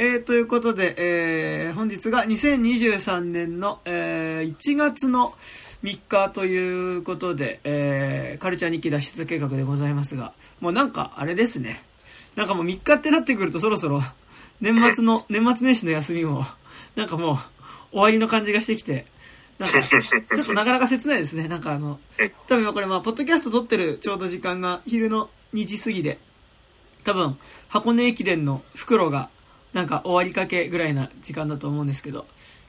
えー、ということで、えー、本日が2023年の、えー、1月の3日ということで、えー、カルチャー日記脱出計画でございますが、もうなんか、あれですね。なんかもう3日ってなってくるとそろそろ、年末の、年末年始の休みも、なんかもう、終わりの感じがしてきて、なんか、ちょっとなかなか切ないですね。なんかあの、多分これまあ、ポッドキャスト撮ってるちょうど時間が昼の2時過ぎで、多分、箱根駅伝の袋がなんか終わりかけぐらいな時間だと思うんですけど、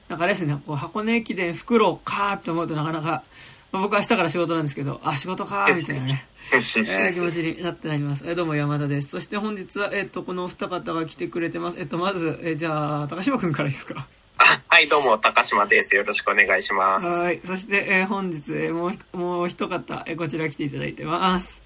なんかあれですね、こう箱根駅伝袋かーって思うとなかなか、まあ、僕は明日から仕事なんですけど、あ、仕事かーみたいなね、えー、気持ちになってなります。えー、どうも山田です。そして本日は、えっ、ー、と、このお二方が来てくれてます。えっ、と、まず、えじゃあ、高島くんからいいですか？はい、どうも、高島です。よろしくお願いします。はい。そして、え本日、えもう、もう一方、えこちら来ていただいてます。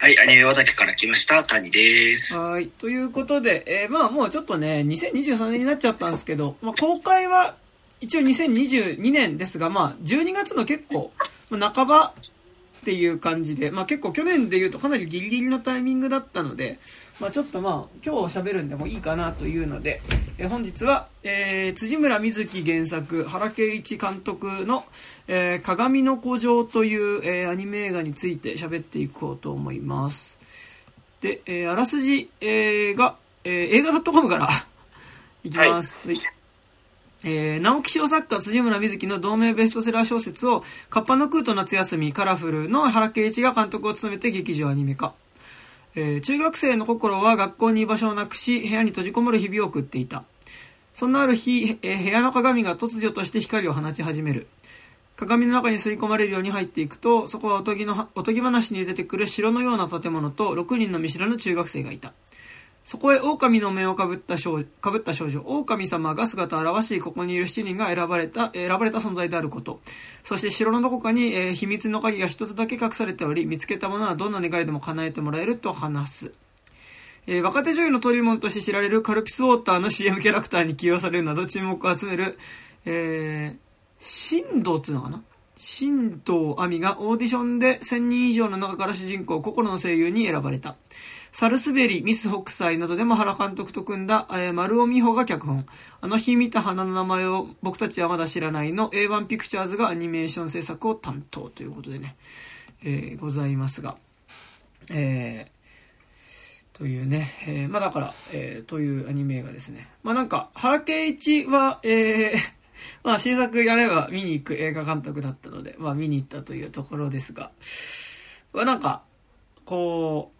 はい、アニメ畑から来ました、谷です。はい。ということで、えー、まあもうちょっとね、2023年になっちゃったんですけど、まあ公開は一応2022年ですが、まあ12月の結構、まあ、半ばっていう感じで、まあ結構去年で言うとかなりギリギリのタイミングだったので、まあちょっとまあ今日喋るんでもいいかなというので、えー、本日は、えー、辻村瑞希原作、原敬一監督の、えー、鏡の古城という、えー、アニメ映画について喋っていこうと思います。で、えー、あらすじ、えー、が、えー、映画 .com から いきます。はいえー、直木賞作家辻村瑞希の同名ベストセラー小説を、カッパの空と夏休み、カラフルの原敬一が監督を務めて劇場アニメ化。えー、中学生の心は学校に居場所をなくし、部屋に閉じこもる日々を送っていた。そんなある日、えー、部屋の鏡が突如として光を放ち始める。鏡の中に吸い込まれるように入っていくと、そこはおとぎの、おとぎ話に出てくる城のような建物と6人の見知らぬ中学生がいた。そこへ狼の面をかぶった少かぶった少女、狼様が姿を現し、ここにいる7人が選ばれた、選ばれた存在であること。そして城のどこかに、えー、秘密の鍵が一つだけ隠されており、見つけたものはどんな願いでも叶えてもらえると話す。えー、若手女優のトリモンとして知られるカルピスウォーターの CM キャラクターに起用されるなど注目を集める、えー、神道っていうのかな？神道亜美がオーディションで1000人以上の中から主人公、心の声優に選ばれた。サルスベリ、ミス北斎などでも原監督と組んだ、えー、丸尾美穂が脚本。あの日見た花の名前を僕たちはまだ知らないの A1 ピクチャーズがアニメーション制作を担当ということでね、えー、ございますが、えー、というね、えー、まあだから、えー、というアニメ映画ですね。まあなんか、原敬一は、えー、まあ新作やれば見に行く映画監督だったので、まあ見に行ったというところですが、まあなんか、こう、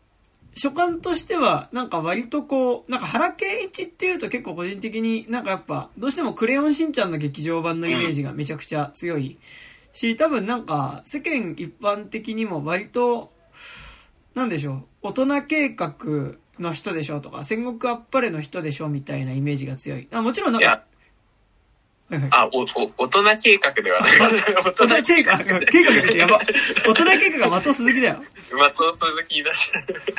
所感としては、なんか割とこう、なんか原敬一っていうと結構個人的になんかやっぱ、どうしてもクレヨンしんちゃんの劇場版のイメージがめちゃくちゃ強いし、多分なんか世間一般的にも割と、なんでしょう、大人計画の人でしょとか、戦国あっぱれの人でしょみたいなイメージが強い。あもちろんなんか、あ、お、お、大人計画ではない。大人計画、計画ってやば。大人計画が松尾鈴木だよ。松尾鈴木だし。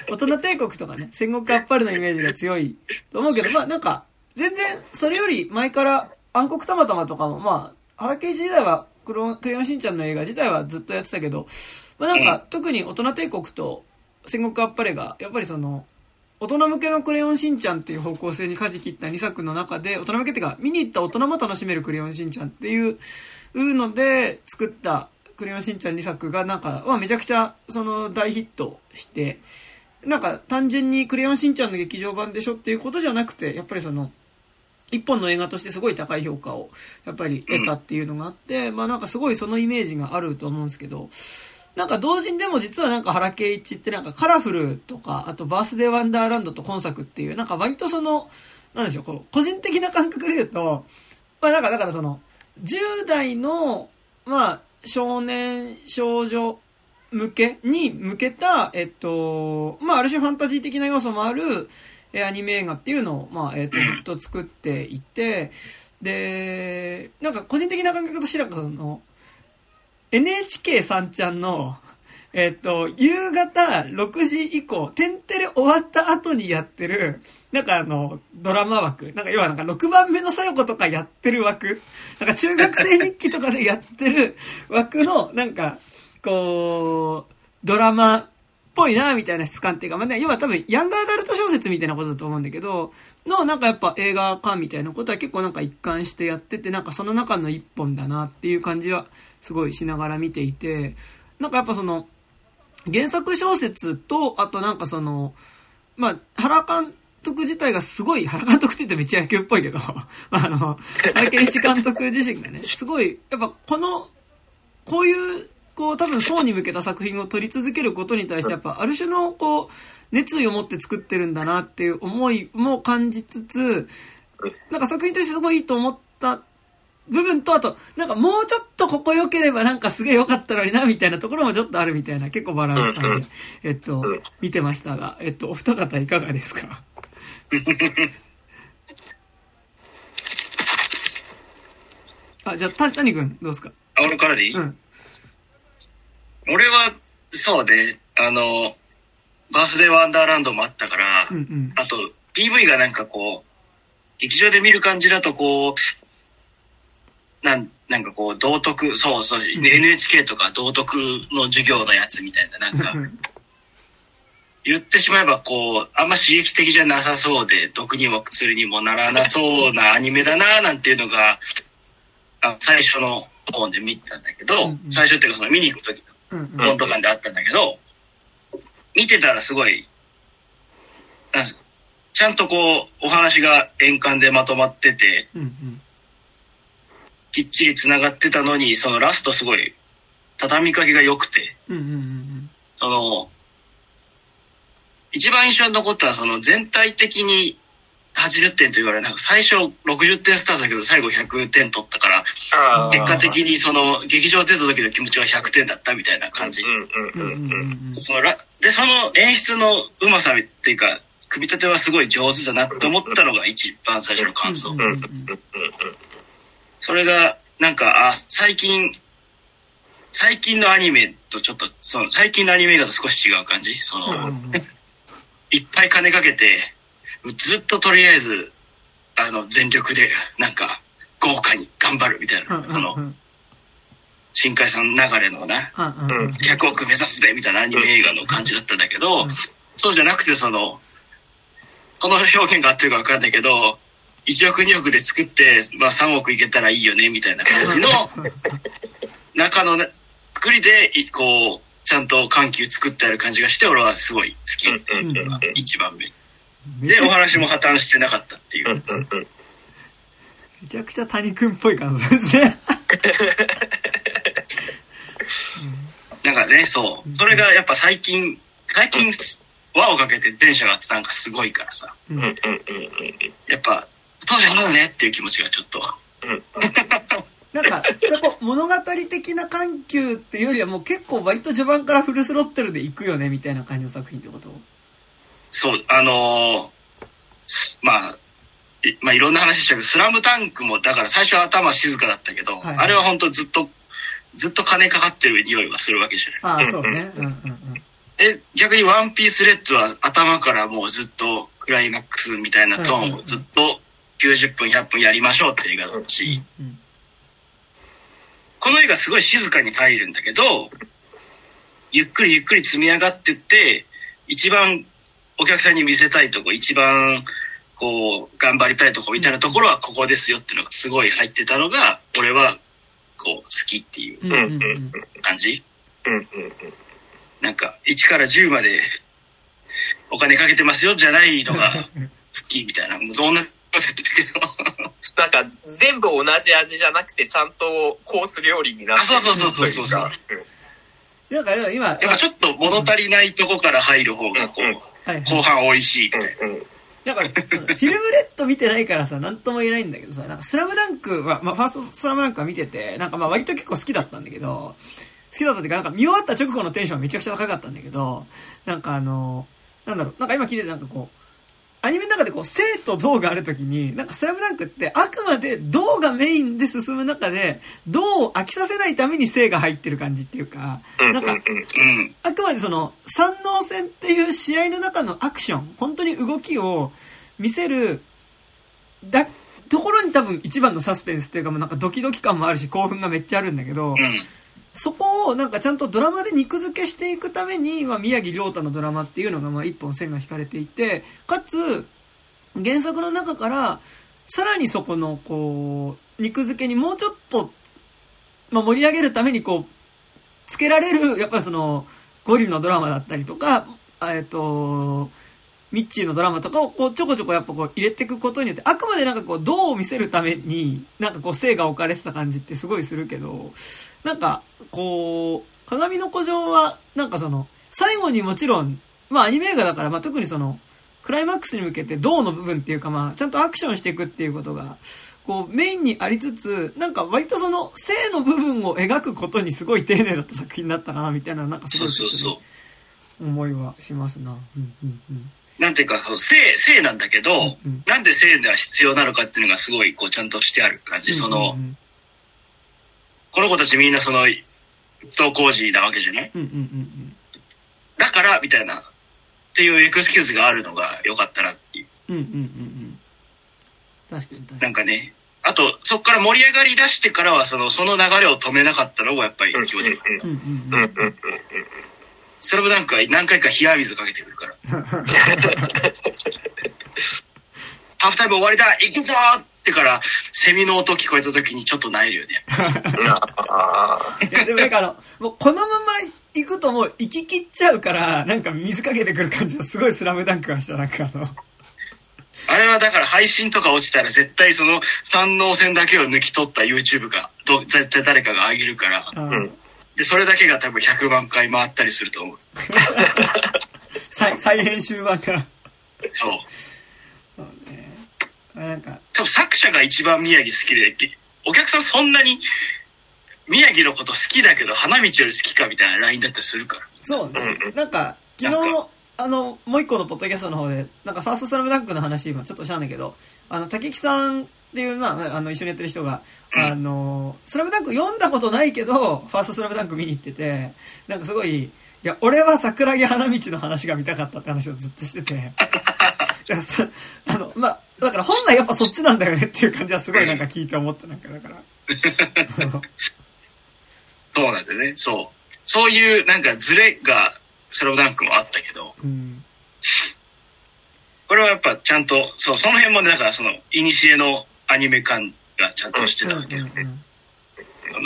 大人帝国とかね、戦国あっぱれのイメージが強いと思うけど、まあなんか、全然、それより前から暗黒たまたまとかも、まあ、原刑事時代はクロ、クレヨンしんちゃんの映画自体はずっとやってたけど、まあなんか、特に大人帝国と戦国あっぱれが、やっぱりその、大人向けのクレヨンしんちゃんっていう方向性に舵切った2作の中で、大人向けっていうか、見に行った大人も楽しめるクレヨンしんちゃんっていうので作ったクレヨンしんちゃん2作がなんか、まあめちゃくちゃその大ヒットして、なんか単純にクレヨンしんちゃんの劇場版でしょっていうことじゃなくて、やっぱりその、一本の映画としてすごい高い評価をやっぱり得たっていうのがあって、まあなんかすごいそのイメージがあると思うんですけど、なんか同時にでも実はなんか原敬一ってなんかカラフルとか、あとバースデーワンダーランドと今作っていう、なんか割とその、なんでしょう、こう、個人的な感覚で言うと、まあなんかだからその、10代の、まあ、少年、少女向けに向けた、えっと、まあある種ファンタジー的な要素もある、えアニメ映画っていうのを、まあ、えっと、ずっと作っていて、で、なんか個人的な感覚としてなんかその、NHK さんちゃんの、えっと、夕方6時以降、てんてれ終わった後にやってる、なんかあの、ドラマ枠。なんか要はなんか6番目のさよ子とかやってる枠。なんか中学生日記とかでやってる枠の、なんか、こう、ドラマっぽいな、みたいな質感っていうか、まあね、要は多分、ヤングアダルト小説みたいなことだと思うんだけど、の、なんかやっぱ映画化みたいなことは結構なんか一貫してやってて、なんかその中の一本だなっていう感じは、すごいしながら見ていて、なんかやっぱその、原作小説と、あとなんかその、まあ、原監督自体がすごい、原監督って言ってめっちゃ野球っぽいけど、あの、原健一監督自身がね、すごい、やっぱこの、こういうこう、多分層に向けた作品を撮り続けることに対して、やっぱ、ある種の、こう、熱意を持って作ってるんだなっていう思いも感じつつ、なんか作品としてすごいいいと思った部分と、あと、なんかもうちょっとここ良ければなんかすげえ良かったのにな、みたいなところもちょっとあるみたいな、結構バランス感で、えっと、見てましたが、えっと、お二方いかがですか？あ、じゃあ、た、谷くん、どうですか？あ、俺からでいい、うん。俺は、そうね、あの、バースデーワンダーランドもあったから、うんうん。あと、PV がなんかこう、劇場で見る感じだとこう、なん、なんかこう、道徳、そうそう、ん NHK とか道徳の授業のやつみたいな、なんか、言ってしまえばこう、あんま刺激的じゃなさそうで、毒にも薬にもならなそうなアニメだな、なんていうのが、あ最初の方で見てたんだけど、うんうん最初っていうかその見に行く時うんうん。本とかであったんだけど、見てたらすごい、なんすちゃんとこう、お話が円環でまとまってて、うんうん。きっちり繋がってたのに、そのラストすごい、畳みかけが良くて、うんうんうんその、一番印象に残ったのは、その全体的に80点と言われなんか最初60点スタートだけど最後100点取ったから、結果的にその劇場出た時の気持ちは100点だったみたいな感じ。うんうんうん。うんうんうんうん。そのらで、その演出のうまさっていうか、組み立てはすごい上手だなって思ったのが一番最初の感想うん。うんうんそれが、なんか、あ、最近、最近のアニメとちょっと、その、最近のアニメだと少し違う感じ？その、いっぱい金かけて、ずっととりあえず、あの、全力で、なんか、豪華に頑張るみたいな、うんうんあのう、ん新海さん流れのな、うんうんうん。100億目指すでみたいなアニメ映画の感じだったんだけど、うんそうじゃなくてその、この表現が合ってるか分かんないけど、1億2億で作って、まあ3億いけたらいいよねみたいな感じの 中のな作りで、いこう、ちゃんと緩急作ってある感じがして、俺はすごい好き。うんうんうんうん一番目。で、おゃ話も破綻してなかったっていう。めちゃくちゃ谷くんっぽい感想ですね。なんかね、そう。それがやっぱ最近、最近、輪をかけて電車がなんかすごいからさ。うんうんうんうんやっぱ、そうじゃないねっていう気持ちがちょっと。なんか、そこ、物語的な緩急っていうよりはもう結構割と序盤からフルスロットルで行くよね、みたいな感じの作品ってこと？そう、あのーすまあ、いまあいろんな話しちゃうけど、スラムダンクも、だから最初は頭静かだったけど、はいあれは本当ずっと、ずっと金かかってる匂いはするわけじゃない。ああ、そうね。うんうんうん。え、逆にワンピースレッドは頭からもうずっとクライマックスみたいなトーンをずっと90分100分やりましょうって映画だったし、うん。この映画すごい静かに入るんだけど、ゆっくりゆっくり積み上がってって、一番お客さんに見せたいとこ、一番こう、頑張りたいとこみたいなところはここですよっていうのがすごい入ってたのが、俺はこう、好きっていう感じなんか、1から10までお金かけてますよじ。ゃないのが好きみたいな、な。なんか全部同じ味じゃなくてちゃんとコース料理になってあそうそうそうそうそうるというかなんか今、やっぱちょっと物足りないとこから入る方がこう、うん。はいはい。後半美味しいみたいな。うんうん。だから、フィルムレッド見てないからさ、なんとも言えないんだけどさ、なんかスラムダンクは、まあ、ファーストスラムダンクは見てて、なんかまあ割と結構好きだったんだけど、好きだったっていうか、なんか見終わった直後のテンションはめちゃくちゃ高かったんだけど、なんかあの、なんだろう、なんか今聞いててなんかこう、アニメの中でこう、生と動があるときに、なんかスラムダンクってあくまで動がメインで進む中で、動を飽きさせないために生が入ってる感じっていうか、なんか。あくまでその、三能戦っていう試合の中のアクション、本当に動きを見せる、だ、ところに多分一番のサスペンスっていうかもうなんかドキドキ感もあるし興奮がめっちゃあるんだけど、うん。そこをなんかちゃんとドラマで肉付けしていくために、まあ、宮城亮太のドラマっていうのがまあ一本線が引かれていて、かつ、原作の中から、さらにそこの、こう、肉付けにもうちょっと、まあ、盛り上げるためにこう、つけられる、やっぱりその、ゴリのドラマだったりとか、えっと、ミッチーのドラマとかをこうちょこちょこやっぱこう入れていくことによって、あくまでなんかこう、どう見せるために、なんかこう、性が置かれてた感じってすごいするけど、なんか、こう、鏡の古城は、なんかその、最後にもちろん、まあアニメ映画だから、まあ特にその、クライマックスに向けて銅の部分っていうかまあ、ちゃんとアクションしていくっていうことが、こう、メインにありつつ、なんか割とその、性の部分を描くことにすごい丁寧だった作品だったかな、みたいな、なんかすごい、そうそうそう。思いはしますな。うんうんうん。なんていうか、性、性なんだけど、うんうん、なんで性が必要なのかっていうのがすごい、こう、ちゃんとしてある感じ。その、この子たちみんなその、登校時なわけじゃない、うんうんうんうん、だから、みたいな、っていうエクスキューズがあるのが良かったなっていう。うんうんうんうん。確かに確かに。なんかね、あと、そこから盛り上がり出してからは、その、その流れを止めなかったのがやっぱり気持ちよかった。スラムダンクは何回か冷や水かけてくるから。ハーフタイム終わりだ行くぞってから、セミの音聞こえた時にちょっと萎えるよね。いや、でもなんかあの、もうこのまま行くともう行き切っちゃうから、なんか水かけてくる感じがすごいスラムダンクがした、なんかあの。あれはだから配信とか落ちたら絶対その三能線だけを抜き取った YouTube が、絶対誰かが上げるから。うんで、それだけが多分100万回回ったりすると思う。再、再編集版が。そう。そうね。なんか。多分作者が一番宮城好きで、お客さんそんなに宮城のこと好きだけど花道より好きかみたいなラインだったりするから。そうね。なんか、昨日、あの、もう一個のポッドキャストの方で、なんかファーストスラムダンクの話今ちょっとしたんだけど、あの、竹木さんっていう、まあ、あの、一緒にやってる人が、あの、スラムダンク読んだことないけど、ファーストスラムダンク見に行ってて、なんかすごい、いや、俺は桜木花道の話が見たかったって話をずっとしてて、あの、まあ、だから本来やっぱそっちなんだよねっていう感じはすごいなんか聞いて思った、なんかだから。そうなんだよね、そう。そういうなんかズレが、スラムダンクもあったけど、うんこれはやっぱちゃんと、そう、その辺もね、だからその、いにしえのアニメ感がちゃんとしてたわけで、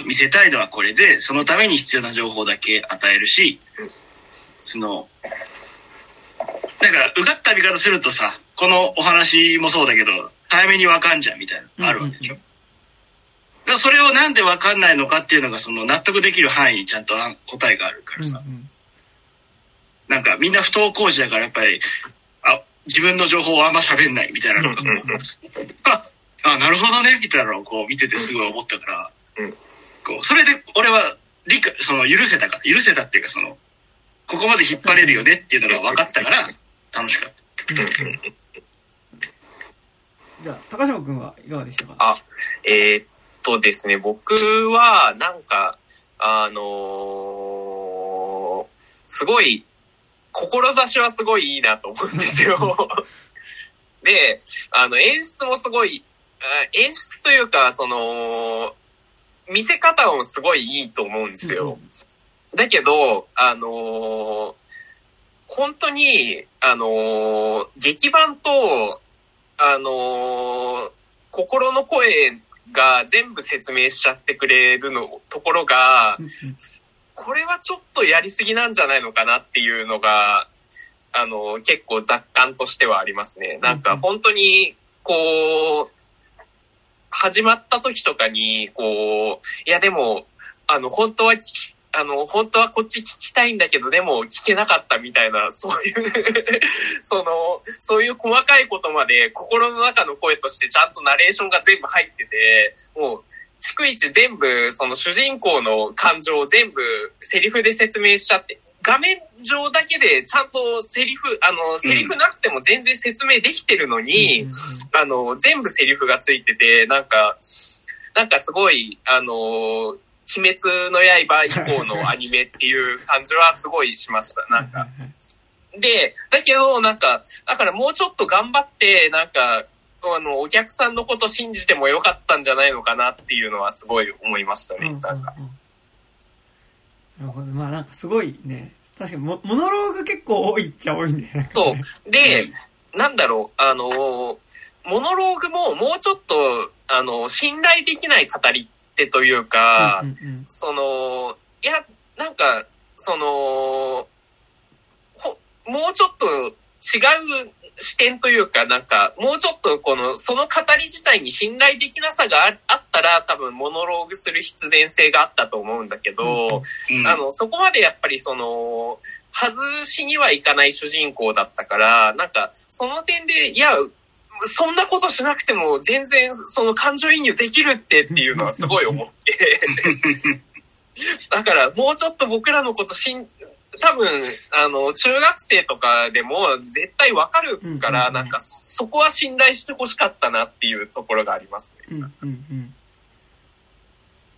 見せたいのはこれで、そのために必要な情報だけ与えるし、その、なんか、うがった見方するとさ、このお話もそうだけど、早めにわかんじゃんみたいなあるわけでしょ。だそれをなんでわかんないのかっていうのが、その納得できる範囲にちゃんと答えがあるからさ。なんかみんな不登校児だからやっぱり、あ、自分の情報をあんま喋んないみたいなの あ、あ、なるほどね、みたいなのをこう見ててすごい思ったから、こう、それで俺は理解、その許せたから、許せたっていうかその、ここまで引っ張れるよねっていうのが分かったから、楽しかった。じゃあ、高島君はいかがでしたか？あ、えー、っとですね、僕は、なんか、あのー、すごい志はすごいいいなと思うんですよ。で、あの、演出もすごい、演出というか、その、見せ方もすごいいいと思うんですよ。だけど、あのー、本当に、あのー、劇版と、あのー、心の声が全部説明しちゃってくれるの、ところが、これはちょっとやりすぎなんじゃないのかなっていうのが、あの、結構雑感としてはありますね。なんか本当に、こう、始まった時とかに、こう、いやでも、あの、本当はあの、本当はこっち聞きたいんだけど、でも聞けなかったみたいな、そういうその、そういう細かいことまで心の中の声としてちゃんとナレーションが全部入ってて、もう、逐一全部、その主人公の感情を全部セリフで説明しちゃって、画面上だけでちゃんとセリフ、あの、セリフなくても全然説明できてるのに、うん、あの、全部セリフがついてて、なんか、なんかすごい、あの、鬼滅の刃以降のアニメっていう感じはすごいしました。なんか。で、だけど、なんか、だからもうちょっと頑張って、なんか、あの、お客さんのこと信じてもよかったんじゃないのかなっていうのはすごい思いましたね、なんか。なるほど。まあなんかすごいね。確かにモモノローグ結構多いっちゃ多いんだよね。そう。で、なんだろう、あのー、モノローグももうちょっと、あの、信頼できない語り手というか、うんうんその、いや、なんか、その、ほもうちょっと違う視点というか、なんか、もうちょっとこの、その語り自体に信頼できなさがああったら、多分モノローグする必然性があったと思うんだけど、うん。あの、そこまでやっぱりその、外しにはいかない主人公だったから、なんか、その点で、いや、そんなことしなくても全然その感情移入できるってっていうのはすごい思って。だからもうちょっと僕らのことしん、多分、あの、中学生とかでも絶対わかるから、うんなんかそこは信頼してほしかったなっていうところがありますね。うんうんうん。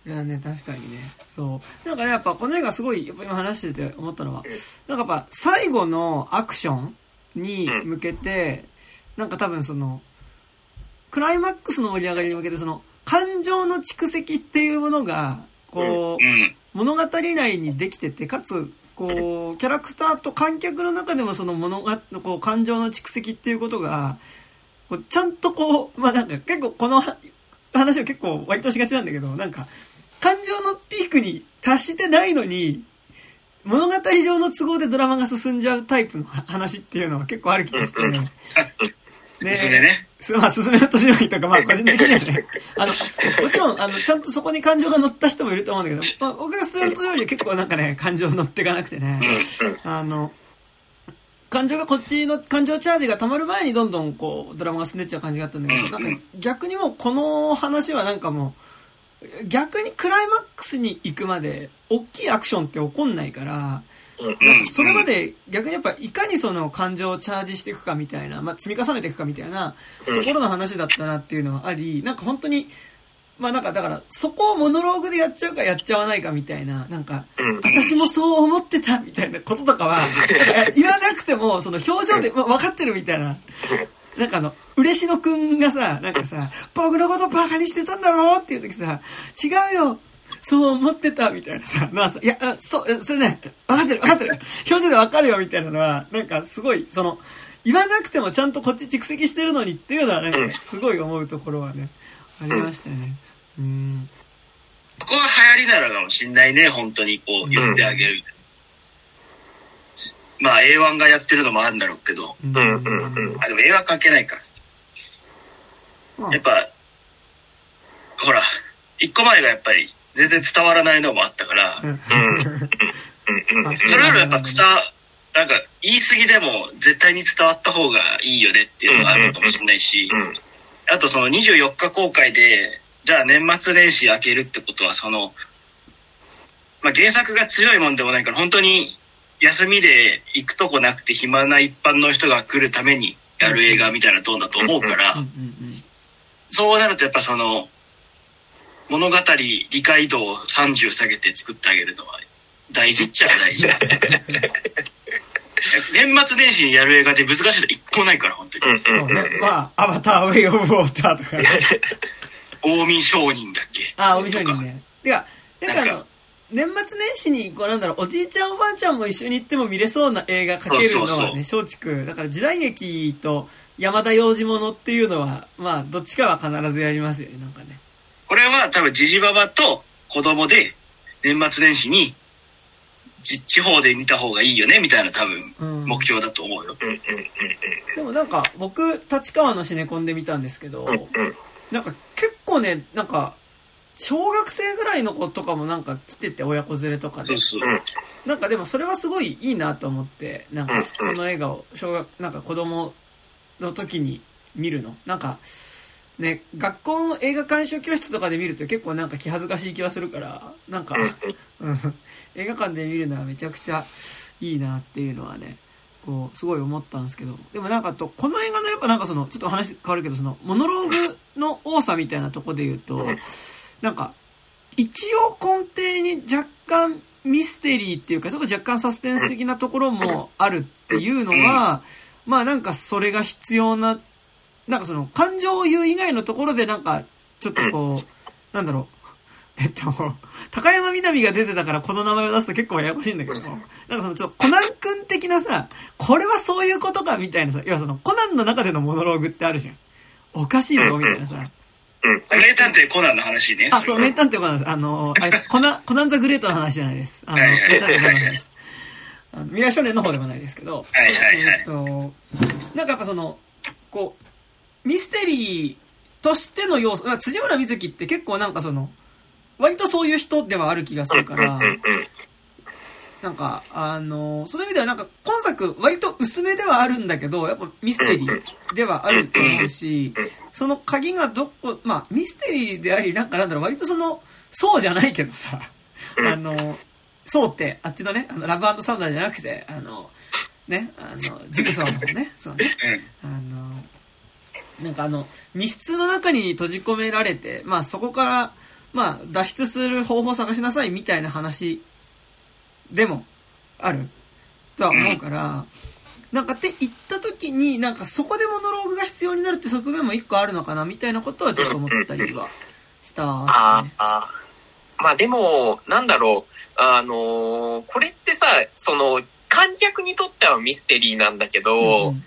いやね、確かにね。そう。なんかね、やっぱこの映画すごい、やっぱ今話してて思ったのは、なんかやっぱ最後のアクションに向けて、なんか多分その、クライマックスの盛り上がりに向けてその、感情の蓄積っていうものが、こう、うん。物語内にできてて、かつ、こう、キャラクターと観客の中でもその物が、こう、感情の蓄積っていうことが、こうちゃんとこう、まあなんか結構このは話を結構割としがちなんだけど、なんか、感情のピークに達してないのに、物語上の都合でドラマが進んじゃうタイプの話っていうのは結構ある気がして、ね。それね。す まあ、すすめの年寄りとか、まあ、個人的にはね、あの、もちろん、あの、ちゃんとそこに感情が乗った人もいると思うんだけど、まあ、僕がすすめの年寄りは結構なんかね、感情乗っていかなくてね、あの、感情がこっちの感情チャージが溜まる前にどんどんこう、ドラマが進んでっちゃう感じがあったんだけど、なんか逆にもうこの話はなんかもう、逆にクライマックスに行くまで、大きいアクションって起こんないから、うん。それまで逆にやっぱいかにその感情をチャージしていくかみたいな、まあ、積み重ねていくかみたいなところの話だったなっていうのはあり、なんか本当に、まあなんかだからそこをモノローグでやっちゃうかやっちゃわないかみたいな、なんか、私もそう思ってたみたいなこととかは、言わなくてもその表情で、まあ、分かってるみたいな。なんかあの、嬉野くんがさ、なんかさ、僕のことバカにしてたんだろうっていう時さ、違うよそう思ってたみたいなさ、のはさ、いや、あそう、えそれね、分かってる分かってる表情で分かるよみたいなのは、なんかすごい、その、言わなくてもちゃんとこっち蓄積してるのにっていうのは、なんかすごい思うところはね、ありましたよね。うん。ここは流行りなのかもしんないね、本当にこう、言ってあげる。まあ A1 がやってるのもあるんだろうけど、うんうんうんうんあ、でも A1 関係ないか。まあやっぱ、ほら、一個前がやっぱり全然伝わらないのもあったから、うん。それよりやっぱ伝わ、なんか言い過ぎでも絶対に伝わった方がいいよねっていうのがあるのかもしれないし、あとその24日公開で、じゃあ年末年始明けるってことはその、まあ原作が強いもんでもないから本当に休みで行くとこなくて暇な一般の人が来るためにやる映画みたいなトーンだと思うから、そうなるとやっぱその、物語理解度を30下げて作ってあげるのは大事っちゃ大事。年末年始にやる映画で難しいの一個もないから、本当に。うん。そうね。まあ、アバター、ウェイ・オブ・ウォーターとかね。大見商人だっけ？ああ、おみそにね。てか、なんかあのなんか、年末年始に、こうなんだろう、おじいちゃんおばあちゃんも一緒に行っても見れそうな映画かけるのそうそうはね、松竹。だから時代劇と山田洋次物っていうのは、まあ、どっちかは必ずやりますよね、なんかね。これは多分ジジババと子供で年末年始にじ地方で見た方がいいよねみたいな多分うん目標だと思うよ。でもなんか、僕、立川のシネコンで見たんですけど、なんか結構ね、なんか、小学生ぐらいの子とかもなんか来てて、親子連れとかでそう。そう。なんかでもそれはすごいいいなと思って、なんかこの映画を小学、なんか子供の時に見るの。なんか、ね、学校の映画鑑賞教室とかで見ると結構なんか気恥ずかしい気はするから、なんか、うん、映画館で見るのはめちゃくちゃいいなっていうのはね、こう、すごい思ったんですけど、でもなんかと、この映画のやっぱなんかその、ちょっと話変わるけど、その、モノローグの多さみたいなとこで言うと、なんか、一応根底に若干ミステリーっていうか、ちょっと若干サスペンス的なところもあるっていうのは、まあなんかそれが必要な、なんかその感情を言う以外のところでなんか、ちょっとこう、なんだろう、えっと、高山みなみが出てたからこの名前を出すと結構ややこしいんだけども、なんかそのちょっとコナン君的なさ、これはそういうことかみたいなさ、要はそのコナンの中でのモノローグってあるじゃん。おかしいぞみたいなさ。名探偵コナンの話ね。あ、そう、名探偵コナンです。あの、あれです。コナン、コナンザグレートの話じゃないです。あの、名探偵コナンの話です。あの未来少年の方でもないですけど。はいはいはい。えっと、なんかやっぱその、こう、ミステリーとしての要素、辻村瑞希って結構なんかその、割とそういう人ではある気がするから、なんか、あの、その意味ではなんか、今作、割と薄めではあるんだけど、やっぱミステリーではあると思うし、その鍵がどこ、まあ、ミステリーであり、なんかなんだろう、割とその、そうじゃないけどさ、あの、そうって、あっちのね、あの、ラブサンダーじゃなくて、あの、ね、あの、ジグソーのね、そうね、あの、なんかあの、密室の中に閉じ込められて、まあそこから、まあ脱出する方法を探しなさいみたいな話でもある。とは思うから、なんかって言った時に、なんかそこでモノローグが必要になるって側面も一個あるのかなみたいなことはちょっと思ったりはしたね、ああ。まあでも、なんだろう、あのー、これってさ、その、観客にとってはミステリーなんだけど、うん、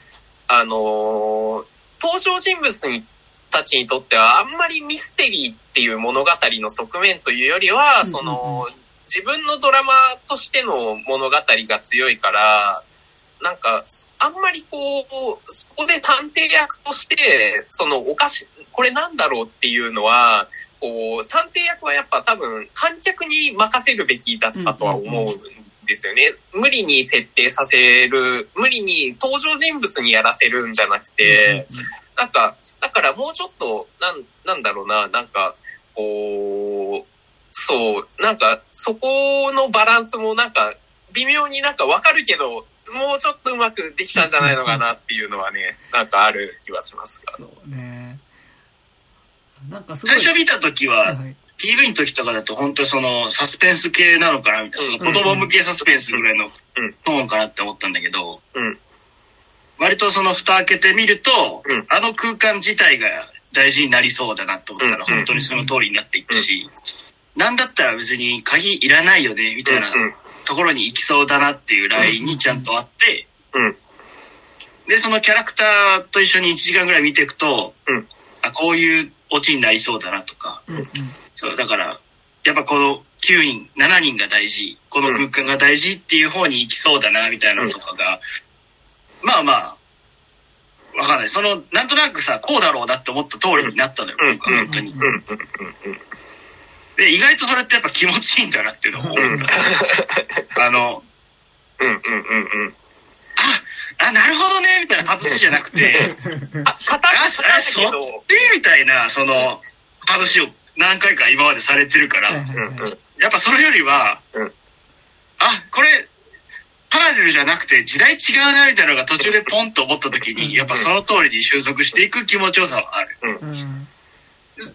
あのー、登場人物にたちにとってはあんまりミステリーっていう物語の側面というよりは、その、自分のドラマとしての物語が強いから、なんか、あんまりこう、そこで探偵役として、そのおかし、これなんだろうっていうのは、こう、探偵役はやっぱ多分観客に任せるべきだったとは思うんですよね。無理に設定させる、無理に登場人物にやらせるんじゃなくて、なんか、だからもうちょっと、なん、なんだろうな、なんか、こう、そう、なんか、そこのバランスもなんか、微妙になんかわかるけど、もうちょっとうまくできたんじゃないのかなっていうのはね、なんかある気はしますが。そうね。なんか最初見た時は、はい、PV の時とかだと本当そのサスペンス系なのかなみたいな、その子供向けサスペンスぐらいのトーンかなって思ったんだけど、うん、割とその蓋開けてみると、うん、あの空間自体が大事になりそうだなと思ったら本当にその通りになっていくし、なんだったら別に鍵いらないよね、みたいなところに行きそうだなっていうラインにちゃんとあって、で、そのキャラクターと一緒に1時間ぐらい見ていくと、あ、こういうオチになりそうだなとか、そう、だから、やっぱこの9人、7人が大事、この空間が大事っていう方に行きそうだな、みたいなのとかが、まあまあ、わかんない。その、なんとなくさ、こうだろうなって思った通りになったのよ、僕は本当に。で、意外とそれってやっぱ気持ちいいんだなっていうのを。思った。あの、うんうんうんうん。あ、あ、なるほどね、みたいな外しじゃなくて、あ、あ、そっち？みたいな、その、外しを何回か今までされてるから、やっぱそれよりは、あ、これ、パラレルじゃなくて時代違うなみたいなのが途中でポンと思った時に、やっぱその通りに収束していく気持ちよさはある。うん。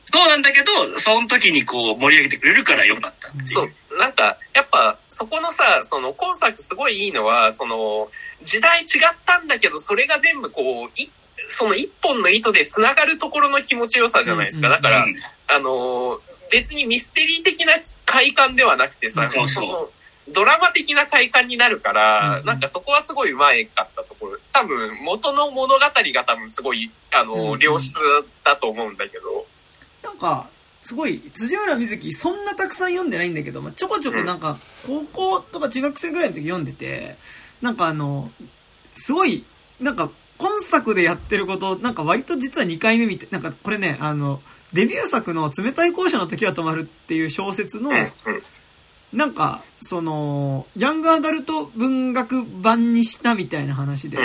そうなんだけど、その時にこう盛り上げてくれるからよかったそう。なんか、やっぱ、そこのさ、その、今作すごいいいのは、その、時代違ったんだけど、それが全部こう、い、その一本の糸で繋がるところの気持ちよさじゃないですか。だから、あの、別にミステリー的な快感ではなくてさ、そうそうドラマ的な快感になるから、なんかそこはすごい上手いかったところ。多分、元の物語が多分すごい、あの、良質だと思うんだけど。なんか、すごい、辻村瑞希、そんなたくさん読んでないんだけど、まあ、ちょこちょこなんか、高校とか中学生ぐらいの時読んでて、なんかあの、すごい、なんか、今作でやってること、なんか割と実は2回目見て、なんかこれね、あの、デビュー作の冷たい校舎の時は止まるっていう小説の、なんか、その、ヤングアダルト文学版にしたみたいな話で、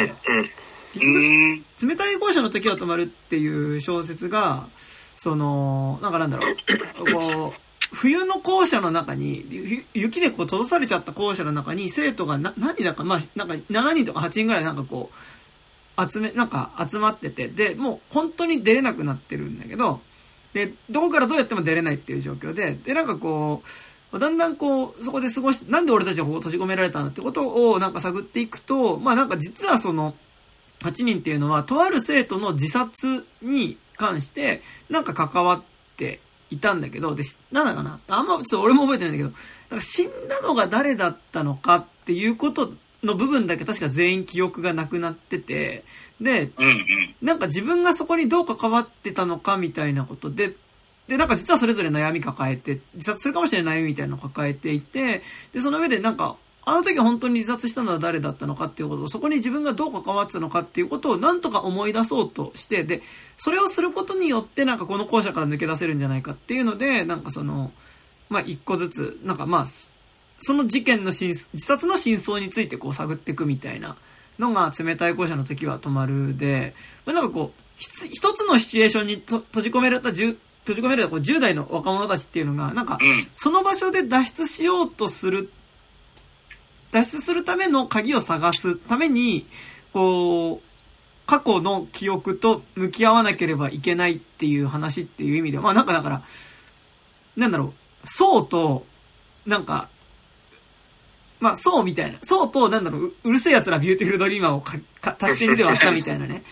冷たい校舎の時は止まるっていう小説が、その、なんかなんだろう、こう、冬の校舎の中に、雪でこう閉ざされちゃった校舎の中に生徒がな、何だか、まあ、なんか7人とか8人ぐらいなんかこう、集め、なんか集まってて、で、もう本当に出れなくなってるんだけど、で、どこからどうやっても出れないっていう状況で、で、なんかこう、だんだんこう、そこで過ごし、なんで俺たちはここ閉じ込められたんだってことをなんか探っていくと、まあなんか実はその、8人っていうのは、とある生徒の自殺に関して、なんか関わっていたんだけど、で、なんだかなあんま、ちょっと俺も覚えてないんだけど、なんか死んだのが誰だったのかっていうことの部分だけ確か全員記憶がなくなってて、で。なんか自分がそこにどう関わってたのかみたいなことで、で、なんか実はそれぞれ悩み抱えて、自殺するかもしれない悩みみたいなのを抱えていて、で、その上でなんか、あの時本当に自殺したのは誰だったのかっていうことを、そこに自分がどう関わってたのかっていうことをなんとか思い出そうとして、で、それをすることによってなんかこの校舎から抜け出せるんじゃないかっていうので、なんかその、まあ一個ずつ、なんかまあ、その事件の真自殺の真相についてこう探っていくみたいなのが冷たい校舎の時は止まるで、まあ、なんかこう、一つのシチュエーションにと閉じ込められた10、閉じ込められたこう10代の若者たちっていうのが、なんか、うん。その場所で脱出しようとする、脱出するための鍵を探すために、こう、過去の記憶と向き合わなければいけないっていう話っていう意味では、まあなんかだから、なんだろう、ソウと、なんか、まあ、ソウみたいな。ソウと、なんだろう、うる星やつらビューティフルドリーマーをかか足して2で割ったみたいなね。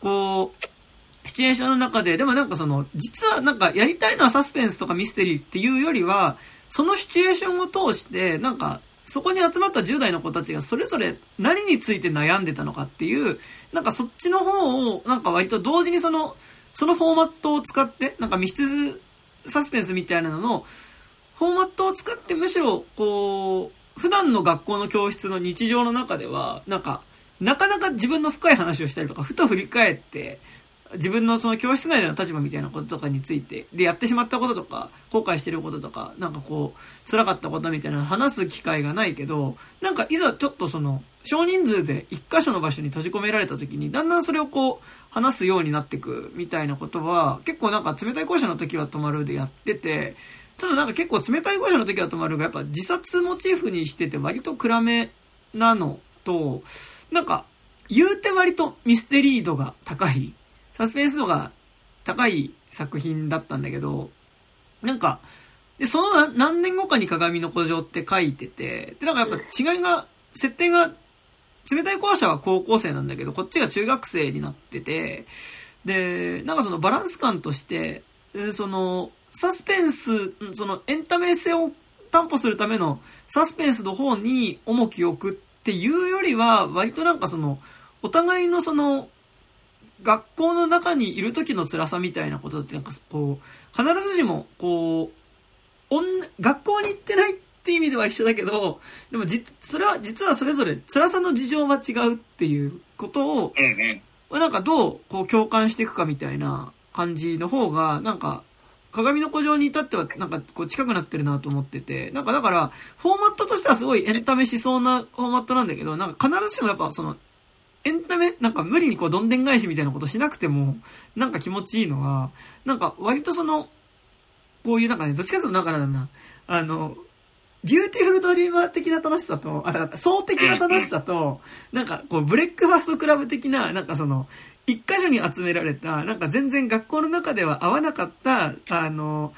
こう、シチュエーションの中で、でもなんかその、実はなんかやりたいのはサスペンスとかミステリーっていうよりは、そのシチュエーションを通して、なんか、そこに集まった10代の子たちがそれぞれ何について悩んでたのかっていう、なんかそっちの方を、なんか割と同時にその、そのフォーマットを使って、なんか密室サスペンスみたいなのの、フォーマットを使ってむしろ、こう、普段の学校の教室の日常の中では、なんか、なかなか自分の深い話をしたりとか、ふと振り返って、自分のその教室内での立場みたいなこととかについて、で、やってしまったこととか、後悔してることとか、なんかこう、辛かったことみたいな話す機会がないけど、なんかいざちょっとその、少人数で一箇所の場所に閉じ込められた時に、だんだんそれをこう、話すようになっていくみたいなことは、結構なんか冷たい校舎の時は止まるでやってて、ただなんか結構冷たい校舎の時は止まるが、やっぱ自殺モチーフにしてて割と暗めなのと、なんか、言うて割とミステリー度が高い、サスペンス度が高い作品だったんだけど、なんか、で、その何年後かに鏡の古城って書いてて、で、なんかやっぱ違いが、設定が、冷たい校舎は高校生なんだけど、こっちが中学生になってて、で、なんかそのバランス感として、その、サスペンス、んそのエンタメ性を担保するためのサスペンスの方に重きを置くっていうよりは、割となんかその、お互いのその、学校の中にいる時の辛さみたいなことってなんかこう、必ずしも、こう、学校に行ってないって意味では一緒だけど、でもじ、それは、実はそれぞれ辛さの事情は違うっていうことを。まあなんかどうこう共感していくかみたいな感じの方が、なんか、かがみの孤城に至ってはなんかこう近くなってるなと思ってて、なんかだから、フォーマットとしてはすごいエンタメしそうなフォーマットなんだけど、なんか必ずしもやっぱその、エンタメ、なんか無理にこうどんでん返しみたいなことしなくても、なんか気持ちいいのは、なんか割とその、こういうなんかね、どっちかというとなんかだな、あの、ビューティフルドリーマー的な楽しさと、あ、だから、ソウ的な楽しさと、なんか、こう、ブレックファストクラブ的な、なんかその、一箇所に集められた、なんか全然学校の中では会わなかった、あの、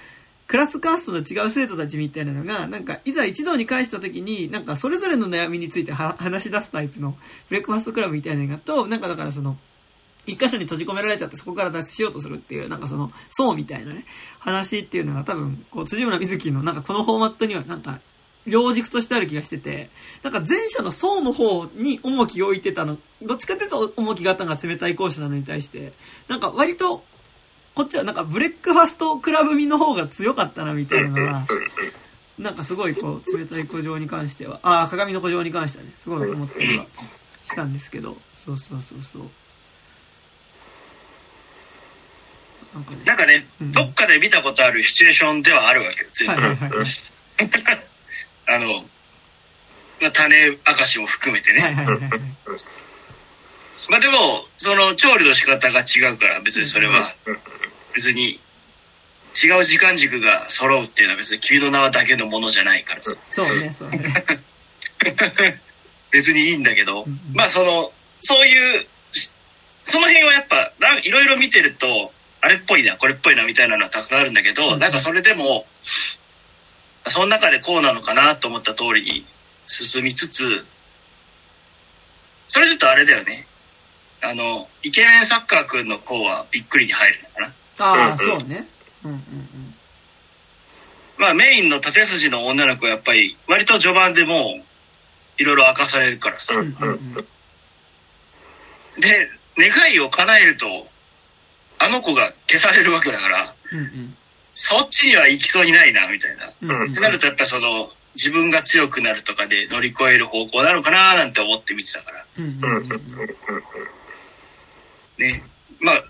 クラスカーストの違う生徒たちみたいなのが、なんか、いざ一堂に会した時に、なんか、それぞれの悩みについて話し出すタイプの、ブレックファストクラブみたいなのがと、なんかだからその、一箇所に閉じ込められちゃってそこから脱出しようとするっていう、なんかその、ソウみたいなね、話っていうのが多分、こう、辻村深月のなんかこのフォーマットにはなんか、両軸としてある気がしてて、なんか前者の層の方に重きを置いてたの、どっちかっていうと重きがあったのが冷たい講師なのに対して、なんか割と、こっちはなんかブレックファストクラブ味の方が強かったなみたいなのが、なんかすごいこう、冷たい古城に関しては、ああ、鏡の古城に関してはね、すごい思ったりはしたんですけど、そうそうそうそう。なんかね、なんかね、うんどっかで見たことあるシチュエーションではあるわけよ、全部。はいはいはい。あの、まあ、種明かしも含めてね。はいはいはいはい。まあでも、その調理の仕方が違うから別にそれは、別に違う時間軸が揃うっていうのは別に君の名はだけのものじゃないからさ。そうね、そうね。別にいいんだけどうんうん、まあその、そういう、しその辺はやっぱ、なんいろいろ見てると、あれっぽいな、これっぽいなみたいなのはたくさんあるんだけど、うんなんかそれでも、その中でこうなのかなと思った通りに進みつつ、それちょっとあれだよね。あの、イケメンサッカーくんの方はびっくりに入るのかな。ああ、うんそうね。うんうんうん。まあメインの縦筋の女の子はやっぱり割と序盤でもういろいろ明かされるからさ。うんうんうん。で、願いを叶えると、あの子が消されるわけだから、うんうん。そっちには行きそうにないな、みたいな。うんうんってなるとやっぱその、自分が強くなるとかで乗り越える方向なのかななんて思って見てたから。うんうんうんうん。ね。まあ、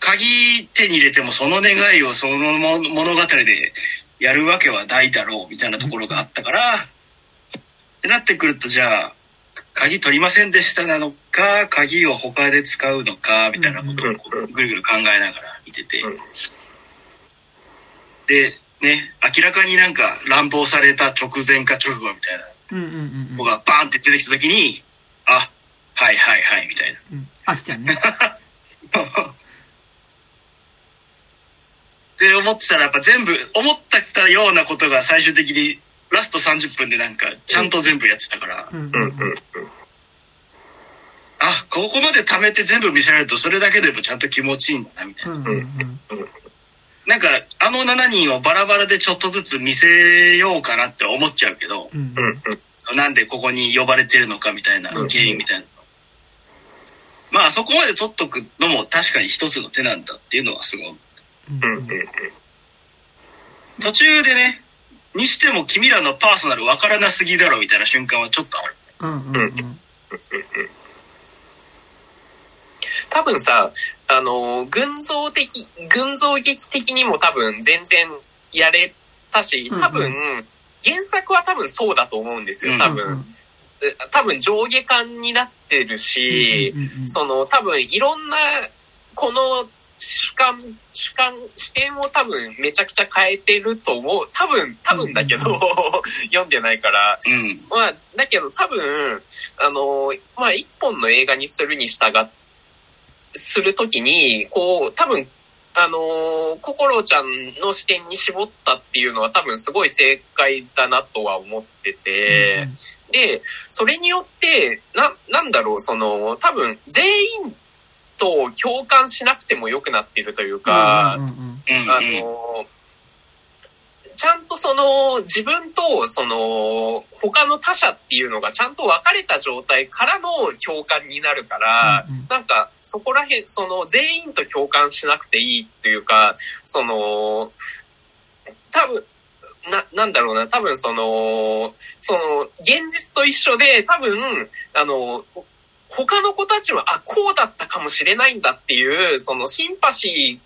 鍵手に入れてもその願いをそのも物語でやるわけはないだろうみたいなところがあったから、ってなってくるとじゃあ、鍵取りませんでしたなのか、鍵を他で使うのか、みたいなことをぐるぐる考えながら見てて。で、ね、明らかになんか乱暴された直前か直後みたいなうんうんうん子がバーンって出てきた時に、あ、はいはいはい、みたいな。うん。あきちゃんね。って思ってたらやっぱ全部思ったようなことが最終的にラスト30分でなんかちゃんと全部やってたから、うんうんうんうんあ、ここまで貯めて全部見せられるとそれだけでもちゃんと気持ちいいんだなみたいな。うんうんうん。なんかあの7人をバラバラでちょっとずつ見せようかなって思っちゃうけど、うんうんうんなんでここに呼ばれてるのかみたいな原因みたいな。まあそこまで取っとくのも確かに一つの手なんだっていうのはすごい。うんうんうん途中でね、にしても君らのパーソナルわからなすぎだろみたいな瞬間はちょっとある。うんうんうん。多分さ、あの、群像的、群像劇的にも多分全然やれたし、多分、原作は多分そうだと思うんですよ、多分。多分上下巻になってるし、その多分いろんな、この主観、主観、視点を多分めちゃくちゃ変えてると思う。多分、多分だけど、読んでないから。うん。まあ、だけど多分、あの、まあ一本の映画にするに従っ、するときに、こう、多分、あの、心ちゃんの視点に絞ったっていうのは多分すごい正解だなとは思ってて、で、それによって、な、なんだろう、その、多分、全員と共感しなくても良くなっているというか、うんうんうん。あの、ちゃんとその、自分と、その、他の他者っていうのがちゃんと分かれた状態からの共感になるから、うんうん。なんか、そこら辺、その、全員と共感しなくていいっていうか、その、多分、な、なんだろうな、多分その、その、現実と一緒で、多分、あの、他の子たちは、あ、こうだったかもしれないんだっていう、そのシンパシ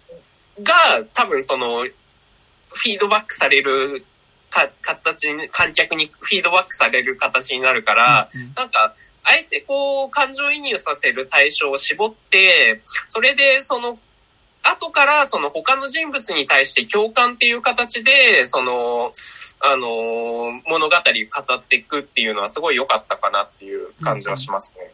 ーが、多分その、フィードバックされるか、形に、観客にフィードバックされる形になるから、なんか、あえてこう、感情移入させる対象を絞って、それでその、後からその他の人物に対して共感っていう形で、その、あの、物語語っていくっていうのはすごい良かったかなっていう感じはしますね。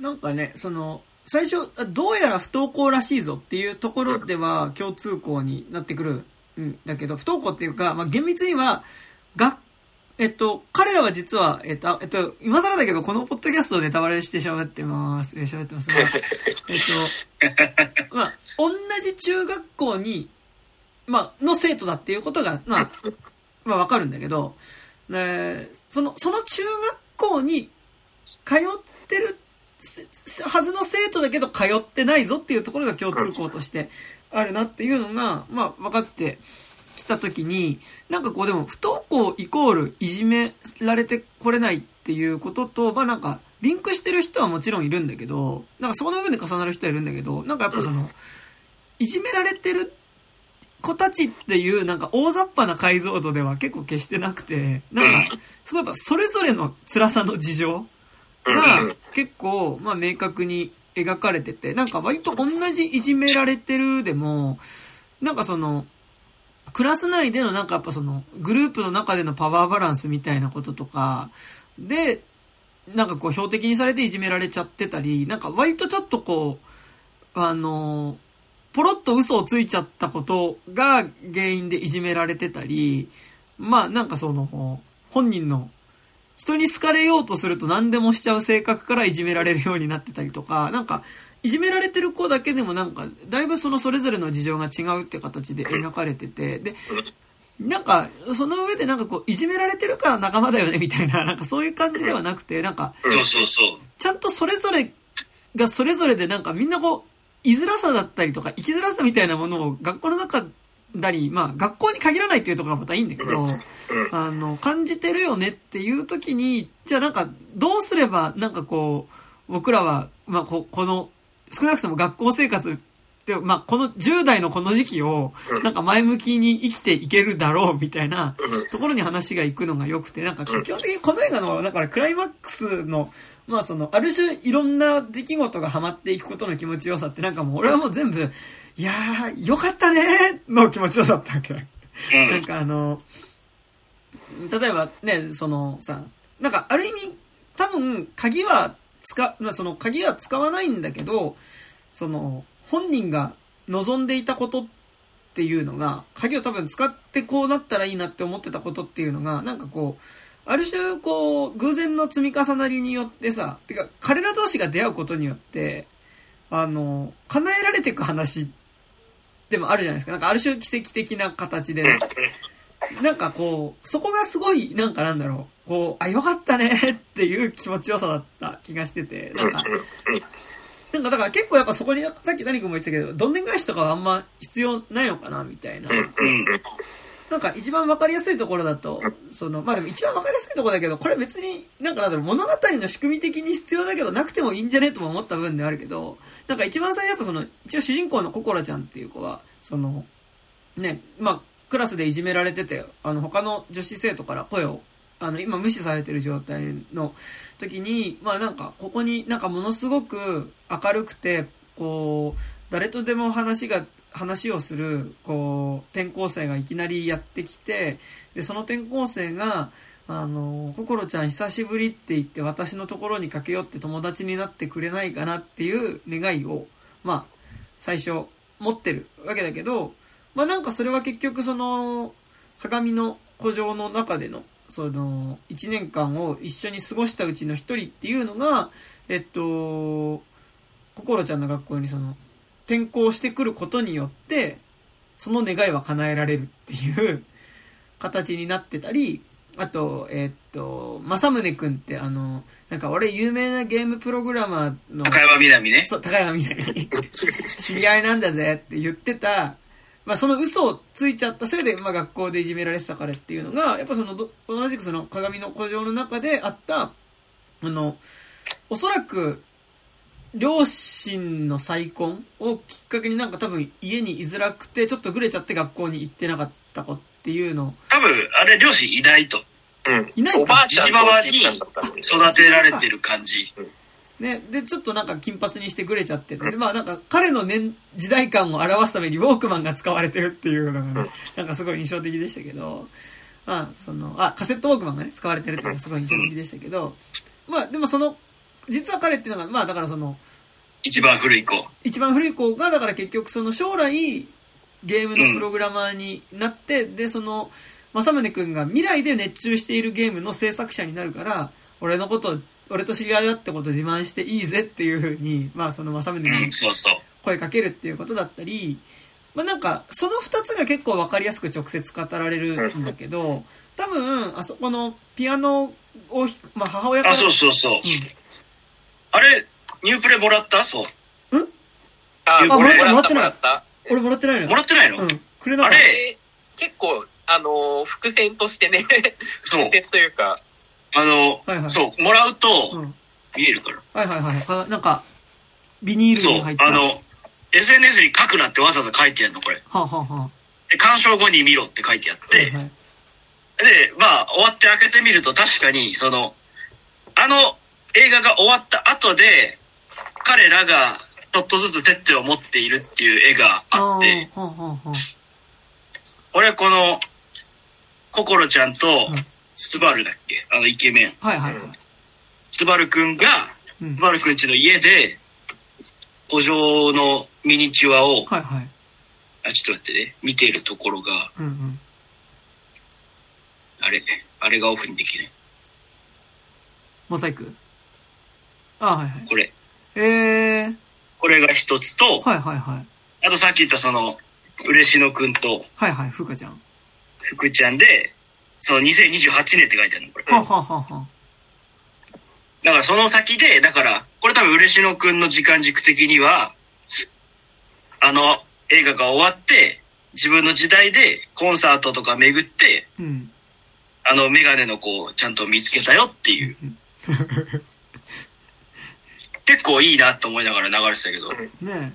なんかね、その、最初、あどうやら不登校らしいぞっていうところでは共通項になってくるんだけど、不登校っていうか、まあ、厳密には、が、えっと、彼らは実は、えっと、あえっと、今更だけど、このポッドキャストでネタバレして喋ってます。えー喋ってますが、えっと、まあ、同じ中学校に、まあ、の生徒だっていうことが、まあ、まあ、わかるんだけど、ね、その、その中学校に通ってるせはずの生徒だけど通ってないぞっていうところが共通項としてあるなっていうのが、まあ分かってきたときに、なんかこうでも不登校イコールいじめられてこれないっていうことと、まあなんかリンクしてる人はもちろんいるんだけど、なんかその上で重なる人はいるんだけど、なんかやっぱその、いじめられてる子たちっていうなんか大雑把な解像度では結構決してなくて、なんか、すごいやっぱそれぞれの辛さの事情うんが結構、まあ明確に描かれてて、なんか割と同じいじめられてるでも、なんかその、クラス内でのなんかやっぱその、グループの中でのパワーバランスみたいなこととか、で、なんかこう標的にされていじめられちゃってたり、なんか割とちょっとこう、あの、ポロッと嘘をついちゃったことが原因でいじめられてたり、まあなんかその、本人の人に好かれようとすると何でもしちゃう性格からいじめられるようになってたりとか、なんか、いじめられてる子だけでもなんか、だいぶそのそれぞれの事情が違うって形で描かれてて、で、なんか、その上でなんかこう、いじめられてるから仲間だよね、みたいな、なんかそういう感じではなくて、なんか。ちゃんとそれぞれがそれぞれでなんかみんなこう、居づらさだったりとか、生きづらさみたいなものを学校の中だり、まあ学校に限らないっていうところがまたいいんだけど、あの、感じてるよねっていう時に、じゃあなんか、どうすれば、なんかこう、僕らは、まあこ、この、少なくとも学校生活で、まあ、この10代のこの時期を、なんか前向きに生きていけるだろうみたいなところに話が行くのが良くて、なんか基本的にこの映画の、だからクライマックスの、まあその、ある種いろんな出来事がハマっていくことの気持ちよさってなんかもう俺はもう全部、いやー、よかったねーの気持ちよさだったわけ。なんかあの、例えばね、そのさ、なんかある意味、多分鍵は使、まあその鍵は使わないんだけど、その、本人が望んでいたことっていうのが、鍵を多分使ってこうなったらいいなって思ってたことっていうのが、なんかこう、ある種こう、偶然の積み重なりによってさ、てか、彼ら同士が出会うことによって、あの、叶えられていく話でもあるじゃないですか。なんかある種奇跡的な形で、ね、なんかこう、そこがすごい、なんかなんだろう、こう、あ、よかったね。っていう気持ちよさだった気がしてて、なんか、なんかだから結構やっぱそこに、さっき何君も言ってたけど、どんでん返しとかはあんま必要ないのかな、みたいな。なんか一番わかりやすいところだと、その、まあでも一番わかりやすいところだけど、これ別に、なんかなんだろう、物語の仕組み的に必要だけど、なくてもいいんじゃねとも思った部分ではあるけど、なんか一番最初やっぱその、一応主人公のココラちゃんっていう子は、その、ね、まあ、クラスでいじめられてて、あの、他の女子生徒から声をあの、今無視されてる状態の時に、まあなんか、ここになんかものすごく明るくて、こう、誰とでも話が、話をする、こう、転校生がいきなりやってきて、で、その転校生が、あの、心ちゃん久しぶりって言って私のところに駆け寄って友達になってくれないかなっていう願いを、まあ、最初持ってるわけだけど、まあなんかそれは結局その、鏡の古城の中でのその、1年間を一緒に過ごしたうちの一人っていうのが、えっと、心ちゃんの学校にその、転校してくることによって、その願いは叶えられるっていう 形になってたり、あと、えっと、正宗くんってあの、なんか俺有名なゲームプログラマーの、高山みなみね。そう、高山みなみ。知り合いなんだぜって言ってた、まあその嘘をついちゃったせいで、まあ学校でいじめられてたからっていうのが、やっぱその、同じくその鏡の古城の中であった、あの、おそらく、両親の再婚をきっかけになんか多分家に居づらくて、ちょっとぐれちゃって学校に行ってなかった子っていうの。多分、あれ両親いないと。うん。いないかおばあちゃんに育てられてる感じ。うんね、で、ちょっとなんか金髪にしてくれちゃってて、で、まあなんか彼の年、時代感を表すためにウォークマンが使われてるっていうのがね、なんかすごい印象的でしたけど、まあ、その、あ、カセットウォークマンがね、使われてるっていうのがすごい印象的でしたけど、まあでもその、実は彼っていうのが、まあだからその、一番古い子。一番古い子が、だから結局その将来、ゲームのプログラマーになって、うん、で、その、正宗くんが未来で熱中しているゲームの制作者になるから、俺のことを俺と知り合いだってこと自慢していいぜっていうふうに、まあその正宗に声かけるっていうことだったり、まあなんか、その二つが結構わかりやすく直接語られるんだけど、多分、あそこのピアノを、まあ母親から。あ、そうそうそう。うん、あれ、ニュープレもらった？そう。ん？あ、もらってない。俺もらってないの？もらってないの？うん。くれなあれ、結構、あのー、伏線としてね、伏線というか、あの、はいはい、そう、もらうと、見えるから。はいはいはい。なんか、ビニールに入った。そう、あの、SNS に書くなってわざわざ書いてあるの、これ。はあ、はあはあ、で、鑑賞後に見ろって書いてあって、はいはい、で、まあ、終わって開けてみると確かに、その、あの映画が終わった後で、彼らがちょっとずつ手を持っているっていう絵があって、俺この、心ちゃんと、スバルだっけ？あのイケメン。はいはい。スバルくんが、スバルくんちの家で、お嬢のミニチュアを、はいはい。あ、ちょっと待ってね、見ているところが、うんうん、あれ、あれがオフにできない。モザイク？あ、はいはい。これ。えー。これが一つと、はいはいはい。あとさっき言ったその、嬉野くんと、はいはい、ふうかちゃん。福ちゃんで、その2028年って書いてあるの、これ。ははははだからその先で、だから、これ多分嬉野くんの時間軸的には、あの映画が終わって、自分の時代でコンサートとか巡って、うん。あのメガネの子をちゃんと見つけたよっていう。結構いいなと思いながら流れてたけど。ね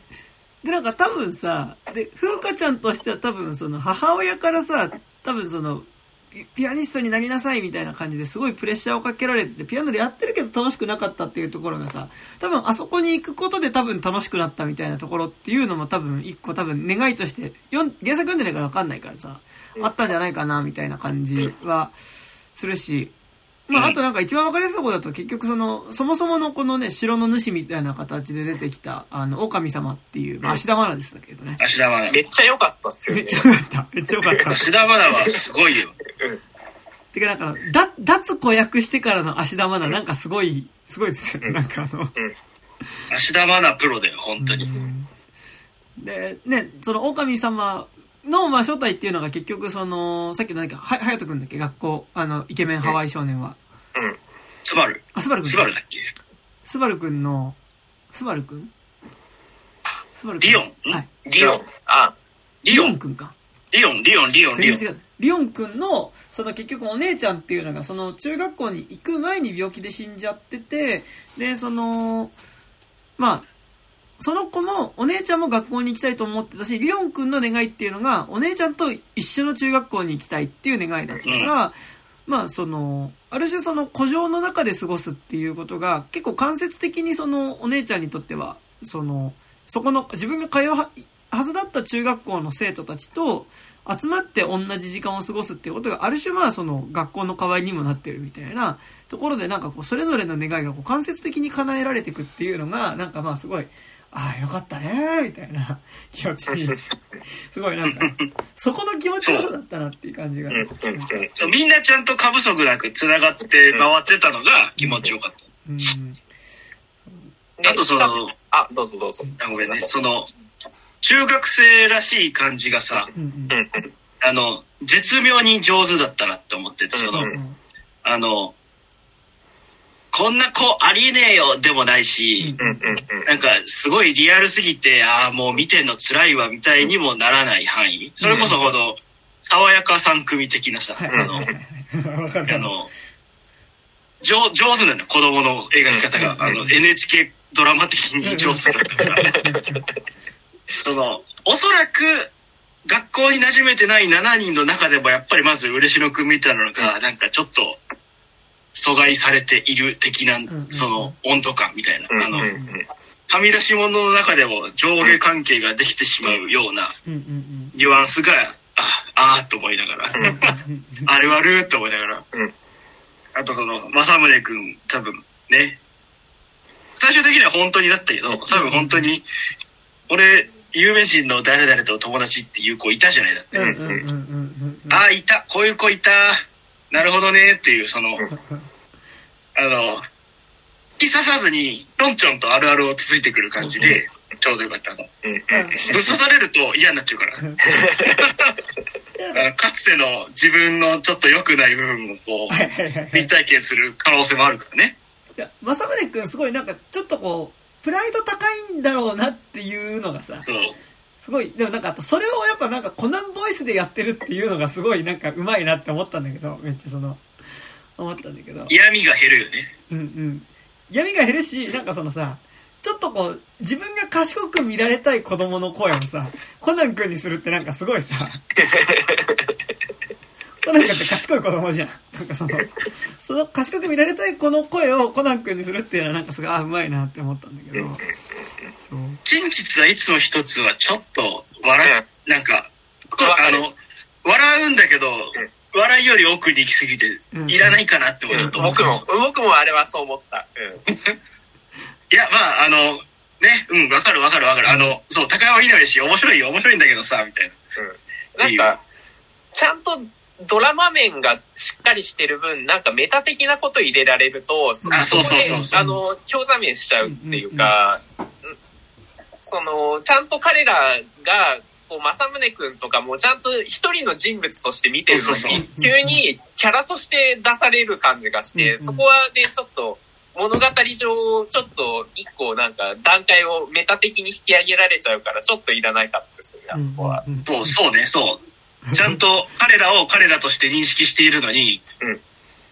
え。で、なんか多分さ、で、風花ちゃんとしては多分その母親からさ、多分その、ピピアニストになりなさいみたいな感じですごいプレッシャーをかけられてて、ピアノでやってるけど楽しくなかったっていうところがさ、多分あそこに行くことで多分楽しくなったみたいなところっていうのも多分一個多分願いとして、よん原作読んでないからわかんないからさ、あったんじゃないかなみたいな感じはするし、まあ、あとなんか一番わかりやすいところだと結局その、そもそものこのね、城の主みたいな形で出てきた、あの、狼様っていう、まあ、芦田愛菜ですけどね。芦田愛めっちゃ良かったっすよねめっち。ゃよかった。めっちゃよかった。菜。芦田愛菜はすごいよ。てかなんか、だ、脱子役してからの芦田愛菜なんかすごい、すごいですよね。なんかあの、芦田愛菜プロだよ、本当に。で、ね、その狼様の、まあ、正体っていうのが結局その、さっきの何か、は、はやとくんだっけ？学校、あの、イケメンハワイ少年は。うん。スバル。あ、スバルくん。スバルだっけ？スバルくんの、スバルくん？スバルくん？リオン？んはい。リオン。あ、リオン、くんか。リオン、リオン、リオン、リオン。リオンくんの、その結局お姉ちゃんっていうのが、その中学校に行く前に病気で死んじゃってて、で、その、まあ、その子も、お姉ちゃんも学校に行きたいと思ってたし、リオンくんの願いっていうのが、お姉ちゃんと一緒の中学校に行きたいっていう願いだったから、まあ、その、ある種その古城の中で過ごすっていうことが、結構間接的にそのお姉ちゃんにとっては、その、そこの、自分が通うははずだった中学校の生徒たちと、集まって同じ時間を過ごすっていうことがある種まあその学校の代わりにもなってるみたいなところでなんかこうそれぞれの願いがこう間接的に叶えられていくっていうのがなんかまあすごいああよかったねみたいな。気持ちに。すごいなんか そこの気持ちよさだったなっていう感じが。そう、みんなちゃんと過不足なく繋がって回ってたのが気持ちよかった。うん。であとそのあ、どうぞどうぞ。あごめんね。その、中学生らしい感じがさ。あの、絶妙に上手だったなって思ってて、その、うんうん。あの、こんな子ありえねえよでもないし。なんかすごいリアルすぎて、ああ、もう見てんの辛いわみたいにもならない範囲。それこそこの、爽やか3組的なさ、はいあの、あの、上上手なのよ、子供の描き方が。あの、NHK ドラマ的に上手だったから。その、おそらく、学校に馴染めてない7人の中でも、やっぱりまず嬉野くんみたいなのが、なんかちょっと、阻害されている的な、その、温度感みたいな。うん、あの。はみ出し物の中でも上下関係ができてしまうようなニュアンスが、あ、あーと思いながら、うん。あるあると思いながら。うん。あとこの、正宗くん、多分ね、最終的には本当になったけど、多分本当に、俺、有名人の誰々と友達っていう子いたじゃないだって。うんうんうんうんうんうん。ああ、いた、こういう子いた、なるほどね、っていう、その、あの、引き刺さずに、ちょんちょんとあるあるを続いてくる感じで、ちょうどよかったの。うん、うん。ぶっ刺されると嫌になっちゃうから。かつての自分のちょっと良くない部分をこう、はいはいはいはい追体験する可能性もあるからね。いや、正宗くんすごいなんかちょっとこう、プライド高いんだろうなっていうのがさ、そう。すごい、でもなんかそれをやっぱなんかコナンボイスでやってるっていうのがすごいなんか上手いなって思ったんだけど、めっちゃその、思ったんだけど。嫌味が減るよね。うんうん。闇が減るし、なんかそのさ、ちょっとこう、自分が賢く見られたい子供の声をさ、コナン君にするってなんかすごいさ、コナン君って賢い子供じゃん。なんかその、その賢く見られたい子の声をコナン君にするっていうのはなんかすごい、あ、うまいなって思ったんだけど、そう。真実はいつも一つはちょっと笑うい、なんか、あの、笑うんだけど、笑いより奥に行き過ぎてうん、いらないかなってちょっと思った僕も、僕もあれはそう思った。うん。いや、まあ、あの、ね、うん、わかるわかるわかる。あの、そう、高山いないし、面白いよ、面白いんだけどさ、みたいな。なんか、ちゃんとドラマ面がしっかりしてる分、なんかメタ的なこと入れられると、そあそうそうこそう。そうであの、興ざめしちゃうっていうか、うんその、ちゃんと彼らが、こう、正宗くんとかもちゃんと一人の人物として見てるのそうそうに、急にキャラとして出される感じがして、うんそこはね、ちょっと、物語上、ちょっと一個なんか段階をメタ的に引き上げられちゃうから、ちょっといらないかったですよね、あそこは。うんうん。そう、そうね、そう。ちゃんと彼らを彼らとして認識しているのに、うん。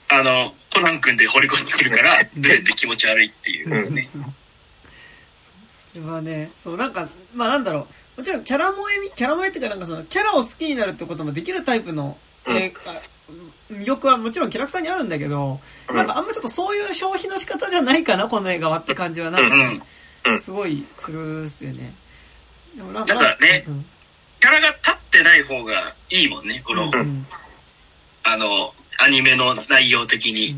あの、コナン君で掘り込んでくるから、ブレって気持ち悪いっていうね。それはね、そう、なんか、まあなんだろう。もちろんキャラ萌えみ、キャラ萌えっていうかなんかその、キャラを好きになるってこともできるタイプの、うん。えー魅力はもちろんキャラクターにあるんだけど、うん。なんかあんまちょっとそういう消費の仕方じゃないかな、この映画はって感じはなんかね、うん。すごいするっすよね。でもなんだからねうんキャラが立ってない方がいいもんね、この、うんうんあの、アニメの内容的に。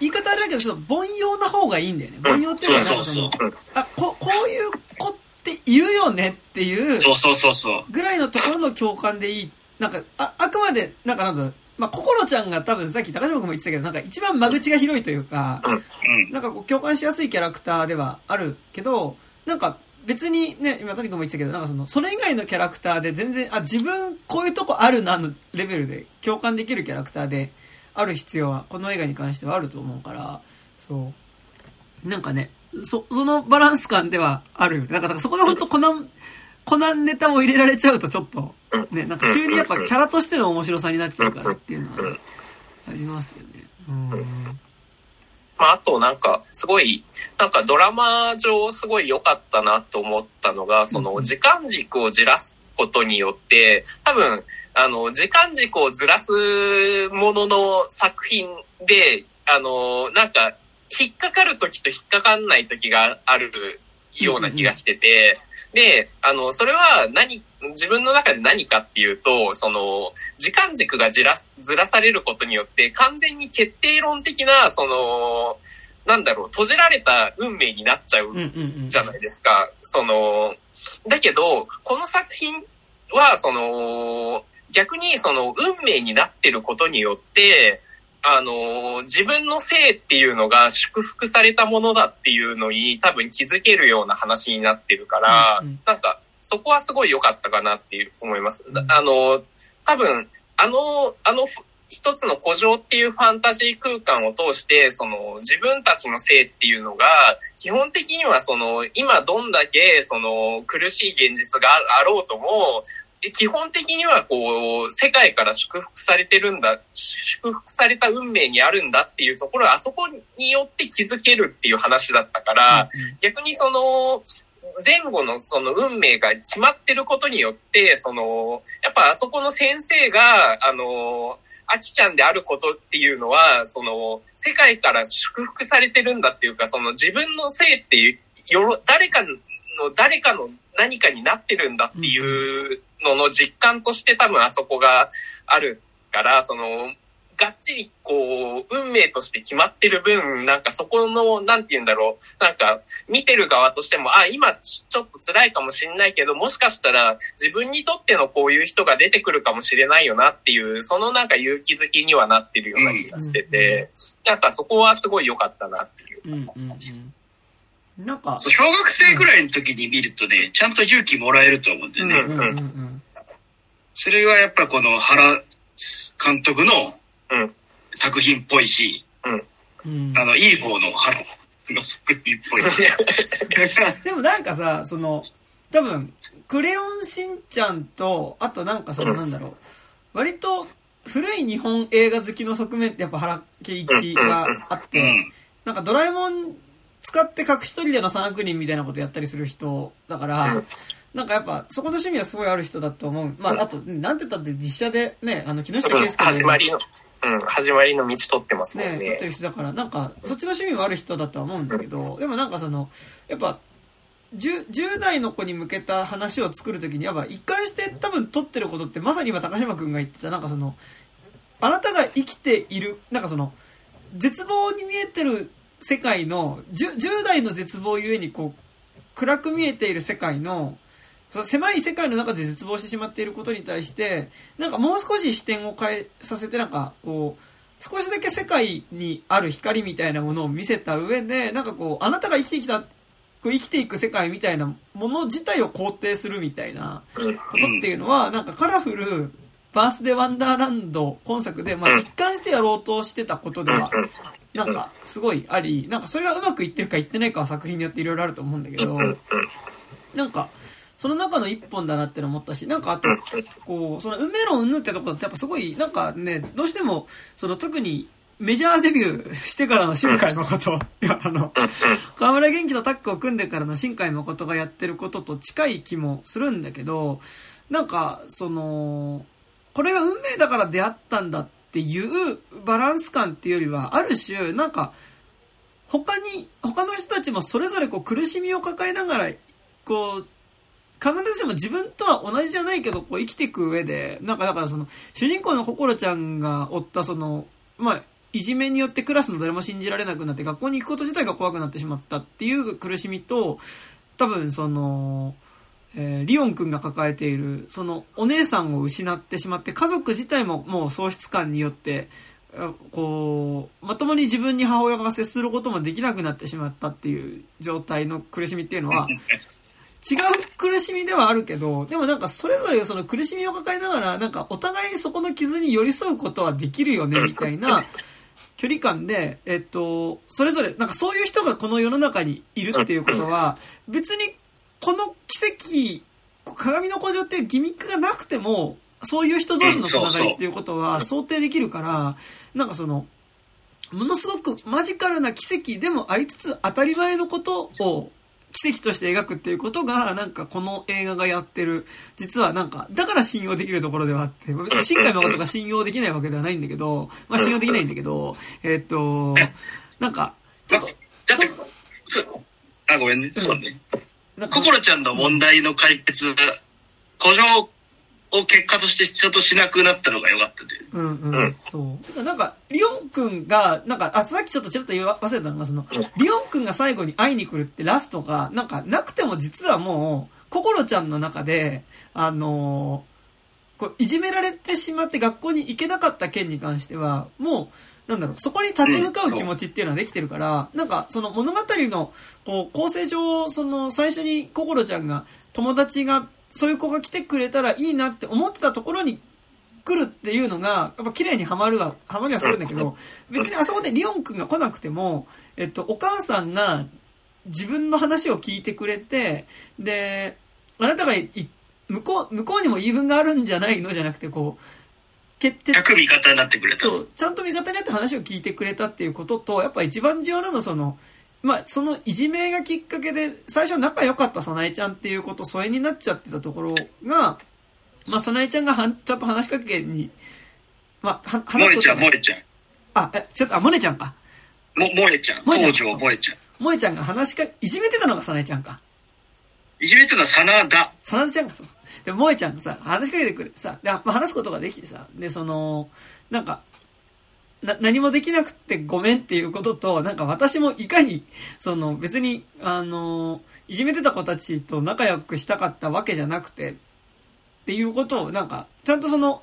言い方あれだけど、ちょっと凡庸な方がいいんだよね。凡庸っていうのはなんかその、そうあ、こ、こういう子っているよねっていう、そうそうそうそう。ぐらいのところの共感でいい。なんか、あ、あくまで、なんかなんだまあ、心ちゃんが多分さっき高島君も言ってたけど、なんか一番間口が広いというか、うん。なんかこう共感しやすいキャラクターではあるけど、なんか別にね、今谷君も言ってたけど、なんかその、それ以外のキャラクターで全然、あ、自分こういうとこあるなのレベルで共感できるキャラクターである必要は、この映画に関してはあると思うから、そう。なんかね、そ、そのバランス感ではあるよね。なんか、だからそこで本当コナン、コナンネタを入れられちゃうとちょっと、ね、なんか急にやっぱキャラとしての面白さになっちゃうからっていうのは、ありますよね。うん。まあ、あとなんか、すごい、なんかドラマ上すごい良かったなと思ったのが、その時間軸をじらすことによって、多分、あの、時間軸をずらすものの作品で、あの、なんか、引っかかる時と引っかかんない時があるような気がしてて、で、あの、それは何、自分の中で何かっていうと、その、時間軸がじらす、ずらされることによって、完全に決定論的な、その、なんだろう、閉じられた運命になっちゃう。じゃないですか。その、だけど、この作品は、その、逆にその運命になってることによって、あの、自分の性っていうのが祝福されたものだっていうのに多分気づけるような話になってるから、うんうんなんか、そこはすごい良かったかなっていう思います。うんあの、多分、あの、あの、一つの古城っていうファンタジー空間を通して、その自分たちの性っていうのが、基本的にはその、今どんだけその苦しい現実があろうとも、基本的にはこう、世界から祝福されてるんだ、祝福された運命にあるんだっていうところ、あそこによって気づけるっていう話だったから、逆にその、前後のその運命が決まってることによって、その、やっぱあそこの先生が、あの、アキちゃんであることっていうのは、その、世界から祝福されてるんだっていうか、その自分のせいっていう、よろ、誰かの、誰かの何かになってるんだっていうのの実感として多分あそこがあるから、その、がっちりこう、運命として決まってる分、なんかそこの、なんて言うんだろう、なんか見てる側としても、あ、今ちちょっと辛いかもしれないけど、もしかしたら自分にとってのこういう人が出てくるかもしれないよなっていう、そのなんか勇気づきにはなってるような気がしてて、なんかそこはすごい良かったなっていう。うんうんうん。なんか、そう小学生くらいの時に見るとね、ちゃんと勇気もらえると思うんだよね。うんうんうんうん。それがやっぱこの原監督のうん作品っぽいし、うん。あの、いい方の原の作品っぽいし。でもなんかさ、その、多分、クレヨンしんちゃんと、あとなんかそのなんだろう、割と古い日本映画好きの側面ってやっぱ原敬一があって、うん。なんかドラえもん使って隠し撮りでの三悪人みたいなことやったりする人だから、うん。なんかやっぱそこの趣味はすごいある人だと思う。まああと、なんて言ったって実写でね、あの木下うん。圭介始まりの、うん、始まりの道取ってますもんね、撮ってね。る人だから、なんか、そっちの趣味もある人だとは思うんだけど、でもなんかその、やっぱ、10, 10代の子に向けた話を作るときに、やっぱ一貫して多分撮ってることって、まさに今高島くんが言ってた、なんかその、あなたが生きている、なんかその、絶望に見えてる世界の、10, 10代の絶望ゆえにこう、暗く見えている世界の、その狭い世界の中で絶望してしまっていることに対して、なんかもう少し視点を変えさせて、なんかこう、少しだけ世界にある光みたいなものを見せた上で、なんかこう、あなたが生きてきたこう生きていく世界みたいなもの自体を肯定するみたいなうんことっていうのは、なんかカラフル、バースデーワンダーランド本作で、まあ一貫してやろうとしてたことでは、なんかすごいあり、なんかそれがうまくいってるかいってないかは作品によっていろいろあると思うんだけど、なんか、その中の一本だなっての思ったし、なんかあと、こう、その運命論うんぬってところってやっぱすごい、なんかね、どうしても、その特にメジャーデビューしてからの新海誠、いや、あの、河村元気とタッグを組んでからの新海誠がやってることと近い気もするんだけど、なんか、その、これが運命だから出会ったんだっていうバランス感っていうよりは、ある種、なんか、他に、他の人たちもそれぞれこう苦しみを抱えながら、こう、必ずしも自分とは同じじゃないけど、こう生きていく上で、なんかだからその、主人公の心ちゃんが負ったその、まあ、いじめによってクラスの誰も信じられなくなって学校に行くこと自体が怖くなってしまったっていう苦しみと、多分その、えーリオン君が抱えている、そのお姉さんを失ってしまって、家族自体ももう喪失感によって、こう、まともに自分に母親が接することもできなくなってしまったっていう状態の苦しみっていうのは、違う苦しみではあるけど、でもなんかそれぞれその苦しみを抱えながら、なんかお互いにそこの傷に寄り添うことはできるよね、みたいな 距離感で、えっと、それぞれ、なんかそういう人がこの世の中にいるっていうことは、別にこの奇跡、鏡の古城っていうギミックがなくても、そういう人同士のつながりっていうことは想定できるから、なんかその、ものすごくマジカルな奇跡でもありつつ当たり前のことを奇跡として描くっていうことが、なんかこの映画がやってる、実はなんか、だから信用できるところではあって、別に新海誠が信用できないわけではないんだけど、まあ信用できないんだけど、えっと、なんか、ちょだっと、あ、ごめんね。そうね。心ちゃんの問題の解決が、古城を結果として必要としなくなったのが良かったという。うんううんん。そう。なんか、リオンくんが、なんか、あ、さっきちょっとちらっと言わ忘れたのが、その、リオンくんが最後に会いに来るってラストが、なんか、なくても実はもう、心ちゃんの中で、あのーこう、いじめられてしまって学校に行けなかった件に関しては、もう、なんだろう、そこに立ち向かう気持ちっていうのはできてるから、なんか、その物語の、こう、構成上、その、最初に心ちゃんが、友達が、そういう子が来てくれたらいいなって思ってたところに来るっていうのが、やっぱ綺麗にはまるわ、はまりはするんだけど、別にあそこでリオンくんが来なくても、えっと、お母さんが自分の話を聞いてくれて、で、あなたがい、向こう、向こうにも言い分があるんじゃないのじゃなくて、こう、決定、逆味方になってくれた。そう、ちゃんと味方になって話を聞いてくれたっていうことと、やっぱ一番重要なのはその、まあ、そのいじめがきっかけで、最初仲良かったさなえちゃんっていうこと、疎遠になっちゃってたところが、まあ、さなえちゃんがはんちゃんと話しかけに、まあ、は萌えちゃん、話すことが萌えちゃん。あ、え、ちょっと、あ、モネちゃんか。も、萌えちゃん。萌えちゃん東条萌えちゃん。萌えちゃんが話しか、いじめてたのがさなえちゃんか。いじめてるのは真田。さなえちゃんがそう。で、萌えちゃんがさ、話しかけてくれてさ、で、まあ、話すことができてさ、で、その、なんか、な、何もできなくてごめんっていうことと、なんか私もいかに、その別に、あの、いじめてた子たちと仲良くしたかったわけじゃなくて、っていうことを、なんか、ちゃんとその、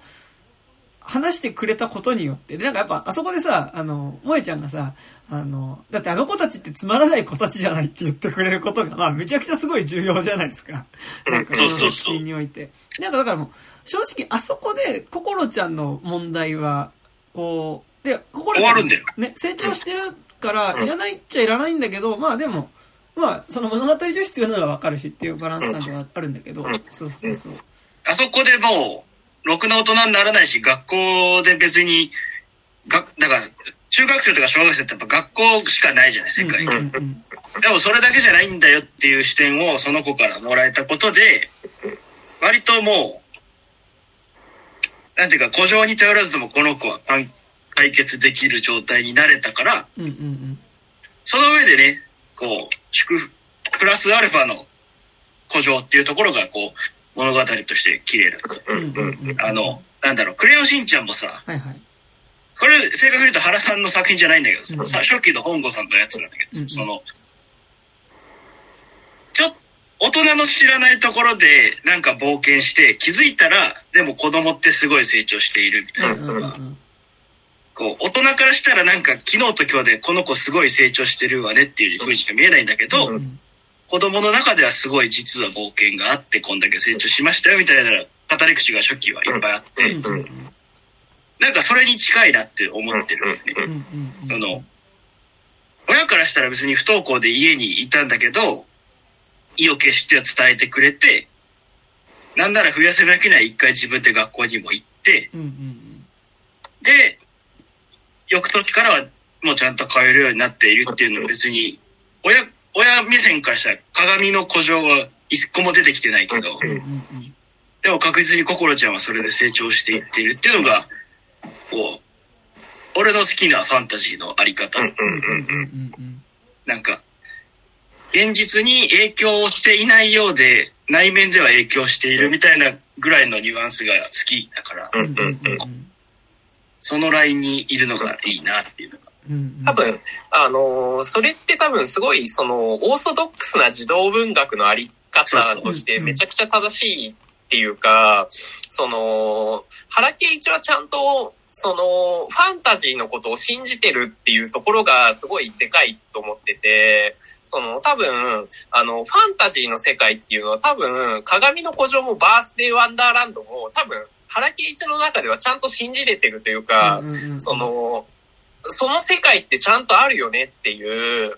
話してくれたことによって、で、なんかやっぱ、あそこでさ、あの、萌えちゃんがさ、あの、だってあの子たちってつまらない子たちじゃないって言ってくれることが、まあ、めちゃくちゃすごい重要じゃないですか。なんか、そうそうそう作品において。なんかだからもう、正直あそこで、心ちゃんの問題は、こう、で、心ちゃ終わるんだよ。ね、成長してるから、いらないっちゃいらないんだけど、まあでも、まあ、その物語上必要なのはわかるしっていうバランス感じはあるんだけど、そうそうそう。あそこでもう、ろくな大人にならないし、学校で別に、が、だから、中学生とか小学生ってやっぱ学校しかないじゃない、世界に。うんうんうんでもそれだけじゃないんだよっていう視点をその子からもらえたことで、割ともう、なんていうか、古城に頼らずともこの子は解解決できる状態になれたから、うんうんうん。その上でね、こう、祝福、プラスアルファの古城っていうところが、こう、物語として綺麗だった。うんうんうん。あの、なんだろう、クレヨンしんちゃんもさ、はいはい。これ、正確に言うと原さんの作品じゃないんだけどさ、うんさ初期の本郷さんのやつなんだけどさ、うんその、ちょっ大人の知らないところでなんか冒険して気づいたら、でも子供ってすごい成長しているみたいなのが、こう、大人からしたらなんか昨日と今日でこの子すごい成長してるわねっていう風にしか見えないんだけど、子供の中ではすごい実は冒険があって、こんだけ成長しましたよみたいな語り口が初期はいっぱいあって、なんかそれに近いなって思ってる。よね。その、親からしたら別に不登校で家にいたんだけど、意を決しては伝えてくれて、なんなら冬休みだけには一回自分で学校にも行って、で、翌年からはもうちゃんと通えるようになっているっていうのは別に、親、親目線からしたら鏡の古城は一個も出てきてないけど、でも確実に心ちゃんはそれで成長していっているっていうのが、こう、俺の好きなファンタジーのあり方。なんか、現実に影響をしていないようで、内面では影響しているみたいなぐらいのニュアンスが好きだから、そのラインにいるのがいいなっていうのが。うん多分、あのーそれって多分すごい、その、オーソドックスな児童文学のあり方としてめちゃくちゃ正しいっていうか、その、原敬一はちゃんと、その、ファンタジーのことを信じてるっていうところがすごいでかいと思ってて、その、多分、あの、ファンタジーの世界っていうのは多分、鏡の古城もバースデーワンダーランドも多分、原敬一の中ではちゃんと信じれてるというか、うんうんうんその、その世界ってちゃんとあるよねっていう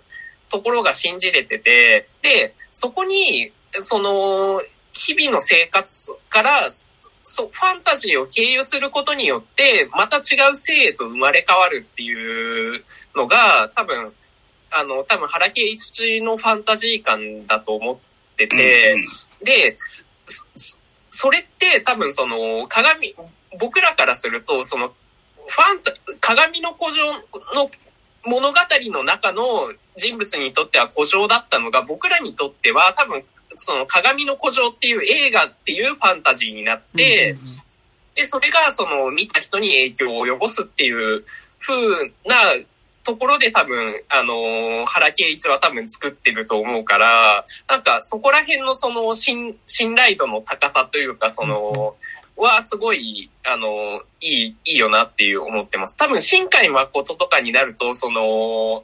ところが信じれてて、で、そこに、その、日々の生活から、そファンタジーを経由することによって、また違う性へと生まれ変わるっていうのが、多分、あの、多分原敬一のファンタジー感だと思ってて、で、そそれって多分その鏡、僕らからすると、その、ファンタ、鏡の古城の物語の中の人物にとっては古城だったのが、僕らにとっては多分、その鏡の古城っていう映画っていうファンタジーになって、で、それがその見た人に影響を及ぼすっていう風なところで多分、あのー原敬一は多分作ってると思うから、なんかそこら辺のその信信頼度の高さというか、その、はすごい、あの、いい、いいよなっていう思ってます。多分、新海誠とかになると、その、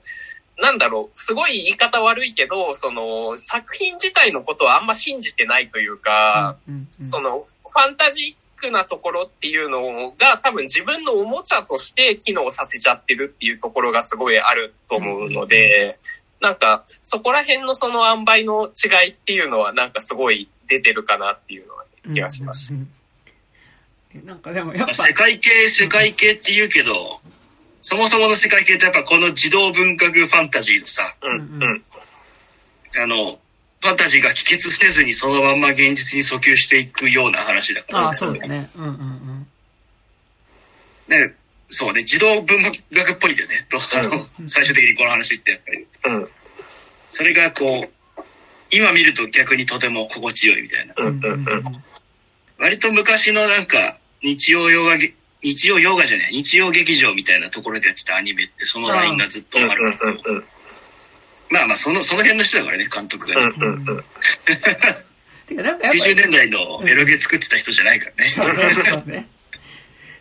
なんだろう、すごい言い方悪いけど、その、作品自体のことはあんま信じてないというか、うんうんうんその、ファンタジックなところっていうのが多分自分のおもちゃとして機能させちゃってるっていうところがすごいあると思うので、なんか、そこら辺のその塩梅の違いっていうのはなんかすごい出てるかなっていうのは気がします。うんうんうんなんかでもやっぱ、まあ世界系、世界系って言うけど、そもそもの世界系ってやっぱこの児童文学ファンタジーのさ、うん、うん、あの、ファンタジーが帰結せずにそのまんま現実に訴求していくような話だからああ、そうだね。うんうんうん。ね、そうね、児童文学っぽいんだよね、と、あの、最終的にこの話ってやっぱり。うん、それがこう、今見ると逆にとても心地よいみたいな。うん、うん、うん。割と昔のなんか、日曜洋画げ、日曜洋画じゃない、日曜劇場みたいなところでやってたアニメってそのラインがずっとある。うん、うん、まあまあ、その、その辺の人だからね、監督がね。うん、うん。てかなんかやっぱ90年代のエロゲ作ってた人じゃないからね。そうそうそうね。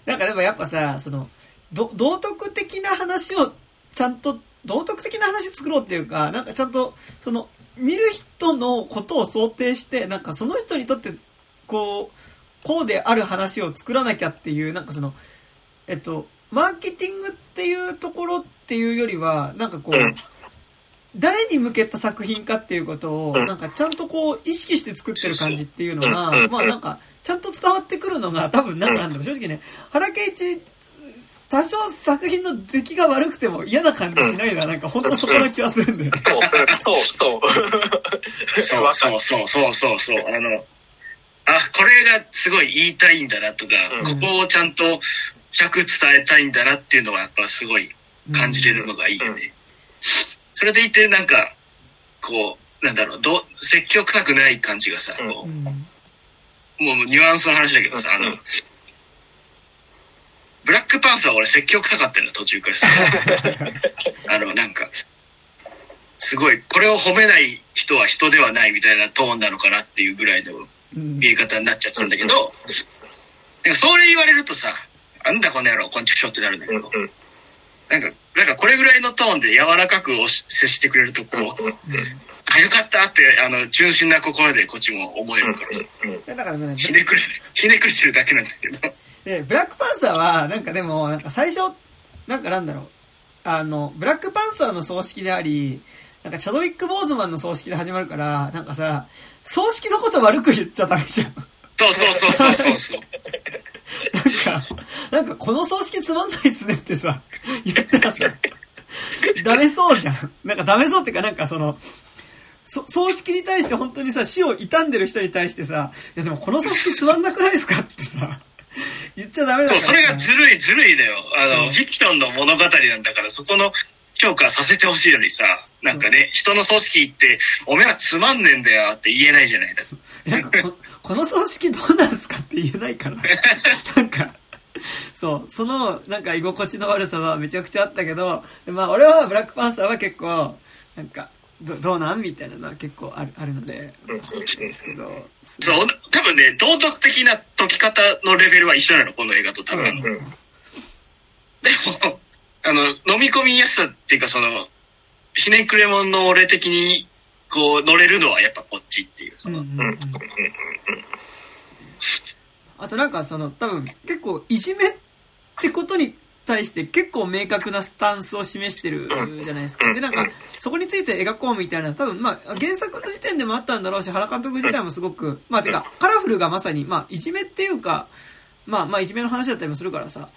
なんかでもやっぱさ、その、ど道徳的な話をちゃんと、道徳的な話作ろうっていうか、なんかちゃんと、その、見る人のことを想定して、なんかその人にとって、こう、こうである話を作らなきゃっていう、なんかその、えっと、マーケティングっていうところっていうよりは、なんかこう、うん誰に向けた作品かっていうことを、うん。なんかちゃんとこう、意識して作ってる感じっていうのがうん。うん、まあなんか、ちゃんと伝わってくるのが、多分なんなんだろう、正直ね、原敬一、多少作品の出来が悪くても嫌な感じしないのは、なん。か本当そこな気はするんだよね。そう、そう、そう。そうそうそう。そうそうそう。あの、あ、これがすごい言いたいんだなとか、うん。ここをちゃんと100伝えたいんだなっていうのはやっぱすごい感じれるのがいいよね。それでいてなんか、こう、なんだろう、どう、積極臭くない感じがさ、うん。こうん。うもうニュアンスの話だけどさ、あのうん、ブラックパンサーは俺積極臭かったよ途中からさ。あの、なんか、すごい、これを褒めない人は人ではないみたいなトーンなのかなっていうぐらいのうん。見え方になっちゃってたんだけど、なんかそれ言われるとさ、なんだこの野郎、こんちくしょってなるんだけど、うんなんか、なんかこれぐらいのトーンで柔らかくおし接してくれるとこう、あ、よかったって、あの、純真な心でこっちも思えるからさ。だからね、ひねくれ、ひねくれてるだけなんだけど。で、ブラックパンサーは、なんかでも、なんか最初、なんかなんだろう。あの、ブラックパンサーの葬式であり、なんかチャドウィック・ボーズマンの葬式で始まるから、なんかさ、葬式のこと悪く言っちゃダメじゃん。そうそうそうそうそうそう。なんか、なんかこの葬式つまんないっすねってさ、言ったらさ、ダメそうじゃん。なんかダメそうっていうかなんかその、そ葬式に対して本当にさ、死を傷んでる人に対してさ、いやでもこの葬式つまんなくないですかってさ、言っちゃダメだからそう、それがずるい、ずるいだよ。あの、うんフィクションの物語なんだから、そこの評価させてほしいのにさ、なんかね、人の葬式行って、おめえはつまんねえんだよって言えないじゃないだってなんかこ、この葬式どうなんすかって言えないから。なんか、そう、その、なんか居心地の悪さはめちゃくちゃあったけど、まあ俺はブラックパンサーは結構、なんか、どどうなんみたいなのは結構あるあるので、ですけど。そう、多分ね、道徳的な解き方のレベルは一緒なの、この映画と多分。うんでも、あの、飲み込みやすさっていうか、その、ひねくれ者の俺的に、こう、乗れるのはやっぱこっちっていう、その、うんうんうん。あとなんかその多分結構いじめってことに対して結構明確なスタンスを示してるじゃないですか。でなんかそこについて描こうみたいな多分まあ原作の時点でもあったんだろうし原監督自体もすごくまあてかカラフルがまさにまあいじめっていうかまあまあいじめの話だったりもするからさ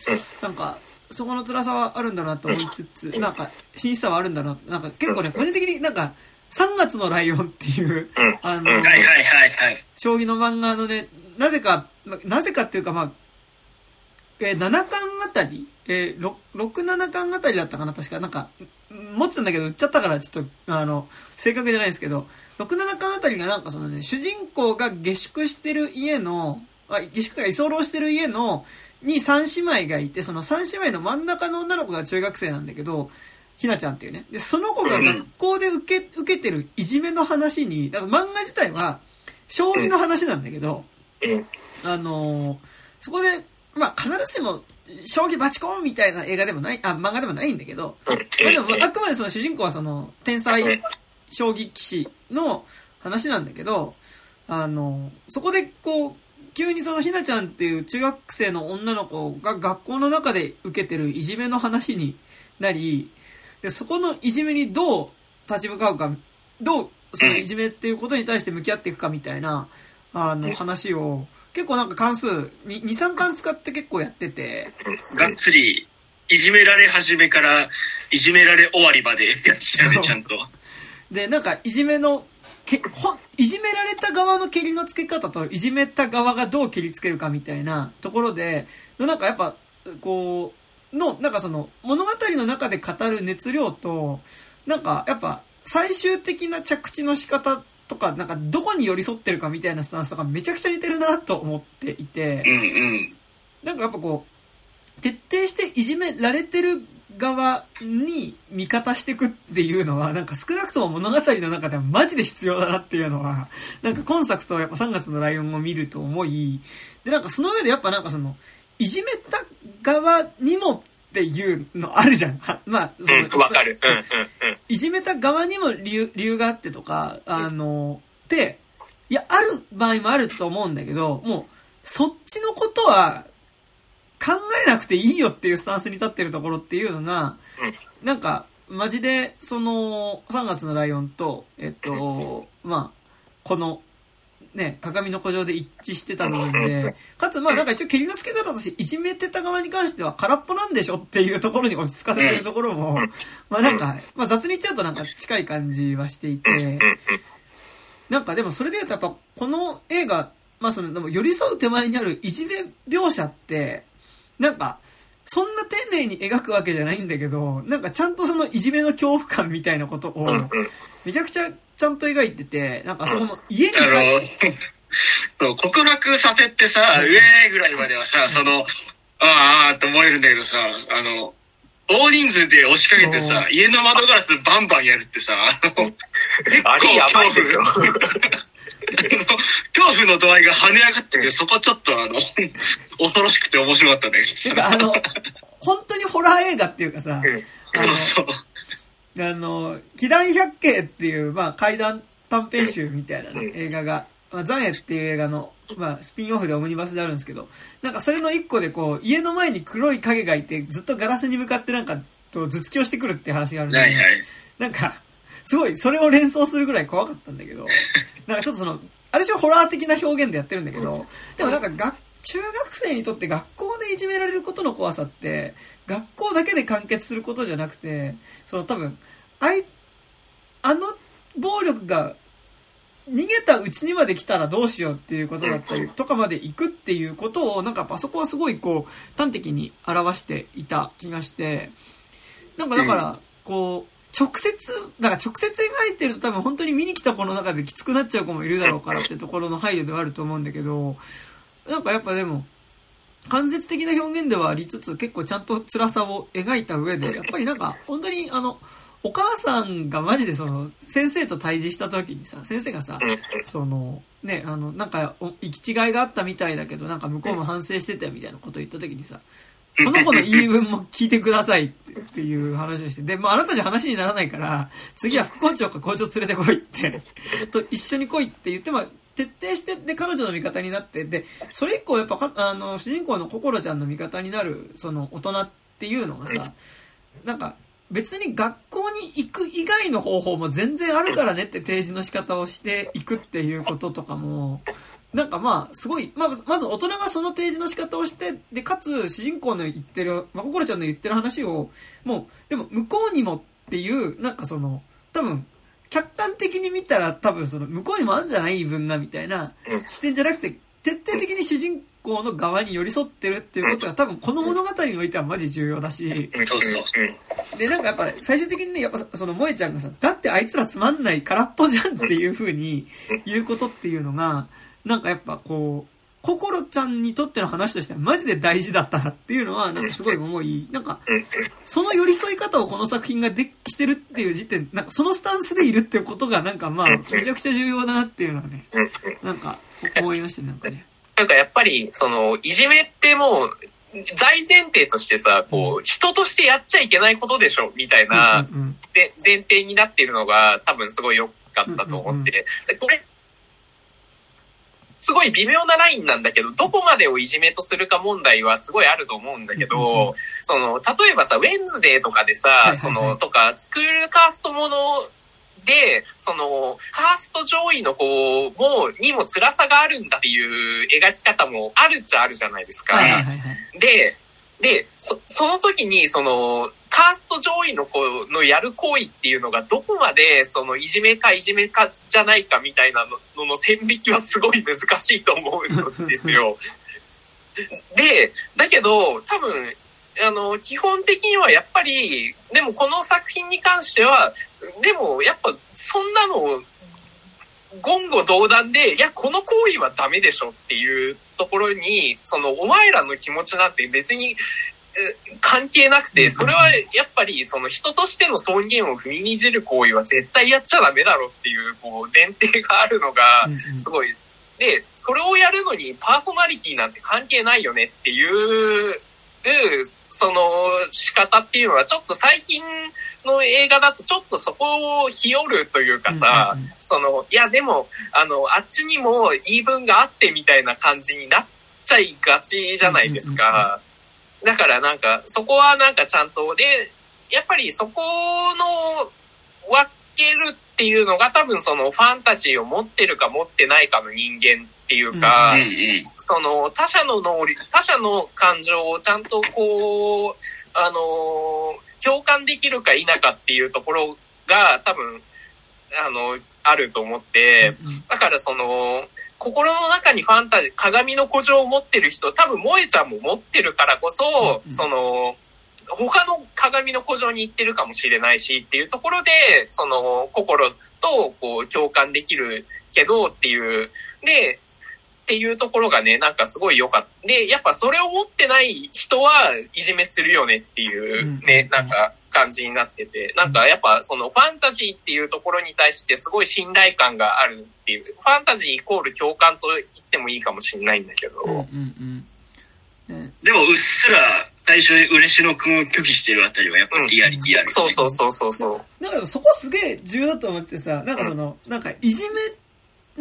なんかそこの辛さはあるんだなと思いつつなんか真摯さはあるんだななんか結構ね個人的になんか3月のライオンっていうあのはいはいはいはい。将棋の漫画のね、なぜか、まなぜかっていうかまあ、えー7巻あたり、えー、6、6 7巻あたりだったかな確か。なんか、ん持ってたんだけど売っちゃったからちょっと、あの、正確じゃないんですけど、6、7巻あたりがなんかそのね、主人公が下宿してる家の、あ下宿とか居候してる家の、に3姉妹がいて、その3姉妹の真ん中の女の子が中学生なんだけど、ひなちゃんっていうね。で、その子が学校で受け、受けてるいじめの話に、だから漫画自体は、将棋の話なんだけど、うんあのーそこで、まあ、必ずしも、将棋バチコンみたいな映画でもない、あ、漫画でもないんだけど、まあ、でも、あくまでその主人公はその、天才将棋棋士の話なんだけど、あの、そこでこう、急にそのひなちゃんっていう中学生の女の子が学校の中で受けてるいじめの話になり、で、そこのいじめにどう立ち向かうか、どうそのいじめっていうことに対して向き合っていくかみたいな、あの話を、結構なんか関数、2、3巻使って結構やってて、がっつり、いじめられ始めから、いじめられ終わりまでやってたよね、ちゃんと。で、なんか、いじめの、けほんいじめられた側の蹴りのつけ方と、いじめた側がどう蹴りつけるかみたいなところで、のなんかやっぱ、こう、の、なんかその、物語の中で語る熱量と、なんか、やっぱ、最終的な着地の仕方とか、なんか、どこに寄り添ってるかみたいなスタンスとかめちゃくちゃ似てるなと思っていて。なんかやっぱこう、徹底していじめられてる側に味方していくっていうのは、なんか少なくとも物語の中ではマジで必要だなっていうのは、なんか今作とやっぱ3月のライオンを見ると思い、で、なんかその上でやっぱなんかその、いじめた側にもっていうのあるじゃん。は まあ、そのうん、わかる。うん、うん、うん。いじめた側にも理由理由があってとか、あの、で、いや、ある場合もあると思うんだけど、もう、そっちのことは考えなくていいよっていうスタンスに立ってるところっていうのが、なんか、マジで、その、3月のライオンと、えっと、まあ、この、ね、鏡の古城で一致してた部分で、かつまあなんか一応蹴りの付け方としていじめてた側に関しては空っぽなんでしょっていうところに落ち着かせてるところも、まあなんか、まあ雑に言っちゃうとなんか近い感じはしていて、なんかでもそれで言うとやっぱこの映画、まあその、でも寄り添う手前にあるいじめ描写って、なんか、そんな丁寧に描くわけじゃないんだけど、なんかちゃんとそのいじめの恐怖感みたいなことを、めちゃくちゃちゃんと描いてて、なんかそこの家にさ、告白させてさ、上ぐらいまではさ、その、あーあーって思えるんだけどさ、あの、大人数で押しかけてそさ、家の窓ガラスバンバンやるってさ、あの、あれやばいですよ。恐怖の度合いが跳ね上がってて、そこちょっとあの、恐ろしくて面白かったんだけどてかあの、本当にホラー映画っていうかさ、そうそう。あの、祈願百景っていう、まあ、怪談短編集みたいなね、映画が、まあ、残影っていう映画の、まあ、スピンオフでオムニバスであるんですけど、なんかそれの一個でこう、家の前に黒い影がいて、ずっとガラスに向かってなんか、と頭突きをしてくるって話があるんで、はいはい。なんか、すごい、それを連想するぐらい怖かったんだけど、なんかちょっとその、ある種ホラー的な表現でやってるんだけど、でもなんか学、中学生にとって学校でいじめられることの怖さって、学校だけで完結することじゃなくて、その多分、あい、あの暴力が逃げたうちにまで来たらどうしようっていうことだったりとかまで行くっていうことをなんかあそこはすごいこう端的に表していた気がしてなんかだからこう直接だから直接描いてると多分本当に見に来た子の中できつくなっちゃう子もいるだろうからってところの配慮ではあると思うんだけどなんかやっぱでも間接的な表現ではありつつ結構ちゃんと辛さを描いた上で やっぱりなんか本当にあのお母さんがマジでその先生と対峙した時にさ先生がさそのねあのなんかお行き違いがあったみたいだけどなんか向こうも反省してたよみたいなことを言った時にさこの子の言い分も聞いてくださいってっていう話をしてで、まあ、あなたじゃ話にならないから次は副校長か校長連れてこいってと一緒に来いって言ってまあ徹底してで彼女の味方になってでそれ以降やっぱかあの主人公の心ちゃんの味方になるその大人っていうのがさなんか別に学校に行く以外の方法も全然あるからねって提示の仕方をしていくっていうこととかもなんかまあすごい、まあ、まず大人がその提示の仕方をしてでかつ主人公の言ってる、まあ、心ちゃんの言ってる話をもうでも向こうにもっていうなんかその多分客観的に見たら多分その向こうにもあるんじゃない言い分がみたいな視点じゃなくて徹底的に主人公の側に寄り添ってるっていうことが多分この物語においてはマジ重要だしそうそう。でなんかやっぱ最終的にねやっぱその萌えちゃんがさだってあいつらつまんない空っぽじゃんっていう風に言うことっていうのがなんかやっぱこう心ちゃんにとっての話としてはマジで大事だったなっていうのはなんかすごい思いなんかその寄り添い方をこの作品がでしてるっていう時点なんかそのスタンスでいるっていうことがなんかまあめちゃくちゃ重要だなっていうのはねなんか思いましたねなんかね。なんかやっぱり、その、いじめってもう、大前提としてさ、こう、人としてやっちゃいけないことでしょ、みたいな、で、前提になっているのが多分すごい良かったと思って、でこれ、すごい微妙なラインなんだけど、どこまでをいじめとするか問題はすごいあると思うんだけど、その、例えばさ、ウェンズデーとかでさその、とか、スクールカーストもので、その、カースト上位の子も、にも辛さがあるんだっていう描き方もあるっちゃあるじゃないですか。で、で、そ、その時に、その、カースト上位の子のやる行為っていうのがどこまで、その、いじめかいじめかじゃないかみたいなのの線引きはすごい難しいと思うんですよ。で、だけど、多分、あの、基本的にはやっぱり、でもこの作品に関しては、でもやっぱそんなの、言語道断で、いや、この行為はダメでしょっていうところに、その、お前らの気持ちなんて別に、え関係なくて、それはやっぱり、その人としての尊厳を踏みにじる行為は絶対やっちゃダメだろっていう、こう、前提があるのがすごい。で、それをやるのにパーソナリティなんて関係ないよねっていう、その仕方っていうのはちょっと最近の映画だとちょっとそこを日和るというかさ、うんうんうんその、いやでも、あの、あっちにも言い分があってみたいな感じになっちゃいがちじゃないですか。だからなんか、そこはなんかちゃんと、で、やっぱりそこの分けるっていうのが多分そのファンタジーを持ってるか持ってないかの人間っていうか、うんうん。その他者の能力、他者の感情をちゃんとこう、あのー共感できるか否かっていうところが多分、あの、あると思って、だからその、心の中にファンタジー、鏡の古城を持ってる人、多分萌えちゃんも持ってるからこそ、うん。その、他の鏡の古城に行ってるかもしれないしっていうところで、その、心とこう共感できるけどっていう、で、っていうところがね、なんかすごい良かった。で、やっぱそれを持ってない人はいじめするよねっていうね、うん。なんか感じになってて、なんかやっぱそのファンタジーっていうところに対してすごい信頼感があるっていう、ファンタジーイコール共感と言ってもいいかもしれないんだけど、うんうんうん。ね。でも、うっすら最初に嬉野くんを拒否してるあたりはやっぱリアリティあるよね。そうそうそうそうそう。なんかそこすげえ重要だと思ってさ、なんかその、なんかいじめ、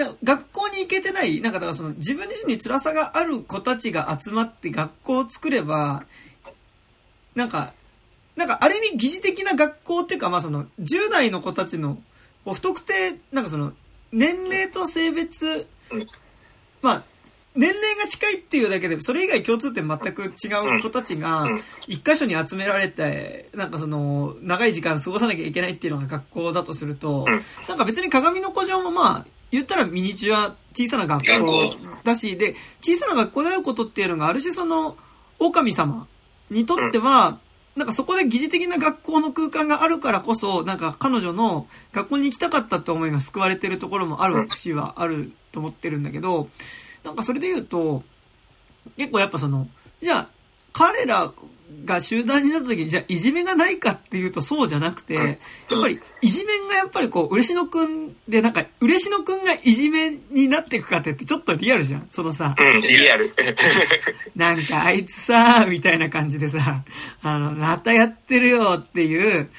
か学校に行けてない、なんかだからその自分自身に辛さがある子たちが集まって学校を作れば、なんか、なんかある意味疑似的な学校っていうかまあその10代の子たちのこう不特定、なんかその年齢と性別うん、まあ年齢が近いっていうだけで、それ以外共通点全く違う子たちがうん、一箇所に集められて、なんかその、長い時間過ごさなきゃいけないっていうのが学校だとするとうん、なんか別に鏡の古城もまあ、言ったらミニチュア、小さな学校だし、で、小さな学校であることっていうのがある種その、狼様にとっては、なんかそこで疑似的な学校の空間があるからこそ、なんか彼女の学校に行きたかったって思いが救われてるところもある節はあると思ってるんだけど、なんかそれで言うと、結構やっぱその、じゃあ、彼らが集団になった時に、じゃあ、いじめがないかっていうとそうじゃなくて、やっぱり、いじめがやっぱりこう、嬉野くんで、なんか、嬉野くんがいじめになっていくかってってちょっとリアルじゃんそのさ、うん、リアル。なんかあいつさ、みたいな感じでさ、あの、またやってるよっていう、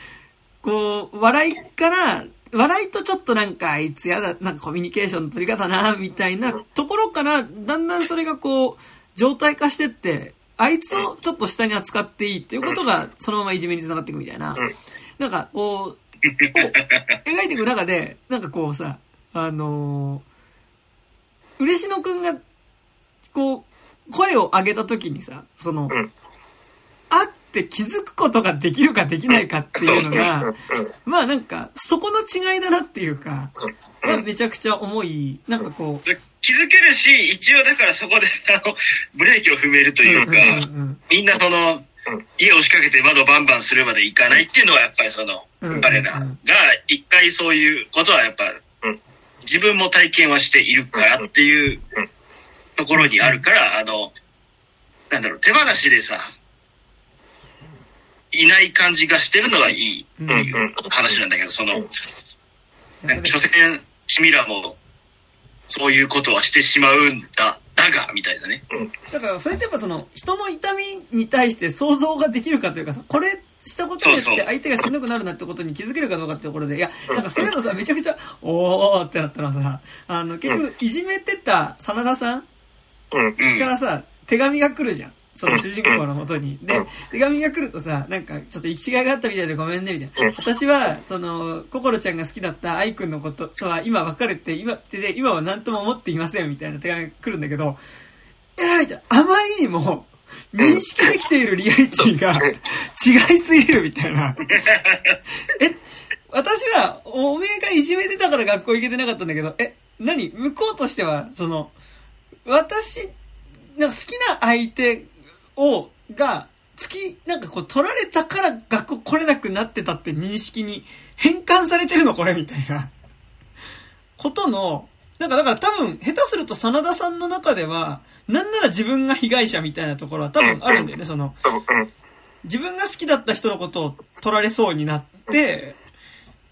こう、笑いから、笑いとちょっとなんかあいつやだ、なんかコミュニケーションの取り方な、みたいなところから、だんだんそれがこう、状態化してって、あいつをちょっと下に扱っていいっていうことが、そのままいじめにつながっていくみたいな。なんかこう、描いていく中で、なんかこうさ、あのー、嬉野くんが、こう、声を上げた時にさ、その、うん。あって気づくことができるかできないかっていうのが、うん。まあなんか、そこの違いだなっていうか、うん。まあめちゃくちゃ重い、なんかこう、気づけるし、一応だからそこで、あの、ブレーキを踏めるというか、みんなそのうん、家を押しかけて窓バンバンするまでいかないっていうのはやっぱりその、うん彼らが一回そういうことはやっぱうん、自分も体験はしているからっていううん。ところにあるから、あの、なんだろう、手放しでさ、いない感じがしてるのがいいっていう話なんだけど、その、うん。所詮、君らも、そういうことはしてしまうんだ、だが、みたいなね。だから、それってやっぱその、人の痛みに対して想像ができるかというかさ、これしたことによって相手がしんどくなるなってことに気づけるかどうかってところで、いや、なんかそれのさ、めちゃくちゃ、おーってなったのはさ、あの、結局、いじめてた真田さんうん。うん。からさ、手紙が来るじゃん。その主人公のもとに。で、手紙が来るとさ、なんか、ちょっと行き違いがあったみたいでごめんね、みたいな。うん私は、その、心ちゃんが好きだった愛くんのこととは今別れて、今、で、今は何とも思っていません、みたいな手紙が来るんだけど、いや、みたいな。あまりにも、認識できているリアリティが違いすぎるみたいな。え、私は、おめえがいじめてたから学校行けてなかったんだけど、え、何？向こうとしては、その、私、なんか好きな相手を、が、月、なんかこう取られたから学校来れなくなってたって認識に変換されてるのこれみたいな。ことの、なんかだから多分、下手すると真田さんの中では、なんなら自分が被害者みたいなところは多分あるんだよね、その、自分が好きだった人のことを取られそうになって、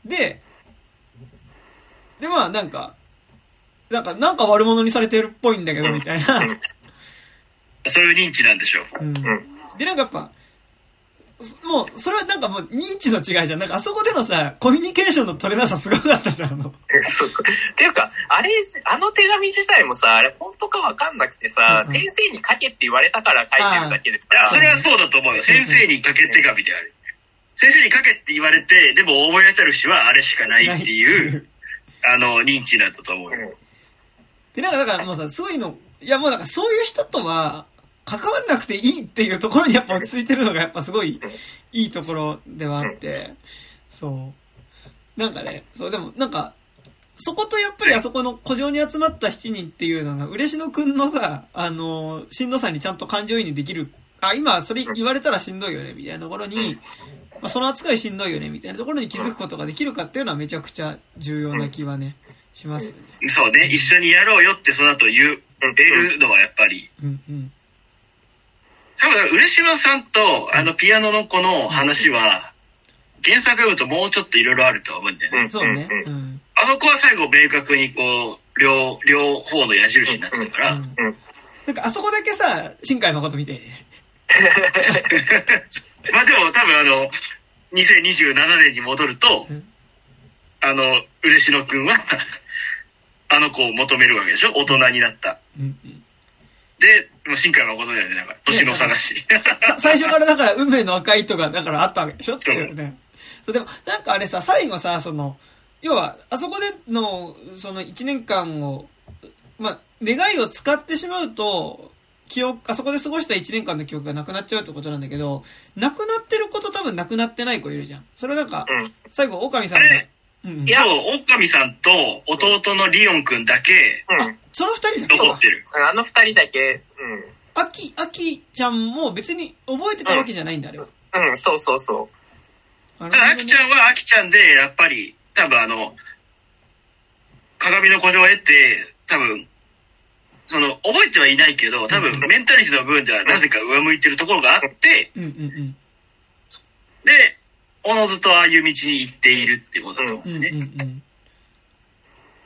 で、で、まあなんか、なんか、なんか悪者にされてるっぽいんだけど、みたいな。そういう認知なんでしょう。うん。で、なんかやっぱ、もう、それはなんかもう認知の違いじゃん。なんかあそこでのさ、コミュニケーションの取れなさすごかったじゃん、あの。そう。っていうか、あれ、あの手紙自体もさ、あれ本当かわかんなくてさ、うんうん先生に書けって言われたから書いてるだけでさそれはそうだと思うよ。先生に書け手紙である。先生に書けって言われて、でも覚え当たる人はあれしかないっていう、あの、認知だったと思うよ。で、なんかだからもうさ、そういうの、いやもうなんかそういう人とは、関わんなくていいっていうところにやっぱ落ち着いてるのがやっぱすごいいいところではあって、そう。なんかね、そう、でもなんか、そことやっぱりあそこの古城に集まった7人っていうのが、嬉野くんのさ、あの、しんどさにちゃんと感情移入できる。あ、今それ言われたらしんどいよね、みたいなところに、まあ、その扱いしんどいよね、みたいなところに気づくことができるかっていうのはめちゃくちゃ重要な気はね、しますよね。そうね、一緒にやろうよってその後言えるのはやっぱり、うんうん。多分、嬉野さんと、あの、ピアノの子の話は、原作読むともうちょっといろいろあるとは思うんだよね。うんそうね。うんうん。あそこは最後明確にこう、両、両方の矢印になってたから、うんうん。なんかあそこだけさ、新海誠みたいに、まあでも多分あの、2027年に戻ると、うん。あの、嬉野くんは、あの子を求めるわけでしょ？大人になった。うんうんで、もう新海誠だよね、だから。年の探し。さ最初からだから運命の赤い糸がだからあったわけでしょ？っていうね。そうでも、なんかあれさ、最後さ、その、要は、あそこでの、その1年間を、まあ、願いを使ってしまうと、記憶、あそこで過ごした1年間の記憶がなくなっちゃうってことなんだけど、なくなってること多分なくなってない子いるじゃん。それなんか、うん。最後、狼さんがいやそう、狼さんと弟のリオンくんだけうん。その二人だけ？は残ってる。あの二人だけ、あき、あきちゃんも別に覚えてたわけじゃないんだ、あれは。うん。うん、そうそうそたただ、アキちゃんはアキちゃんで、やっぱり、多分あの、鏡の古城を得て、多分、その、覚えてはいないけど、多分、メンタリティの部分ではなぜか上向いてるところがあって、うんうんで、おのずとああいう道に行っているってことだと思うん。ううんね。うんうん。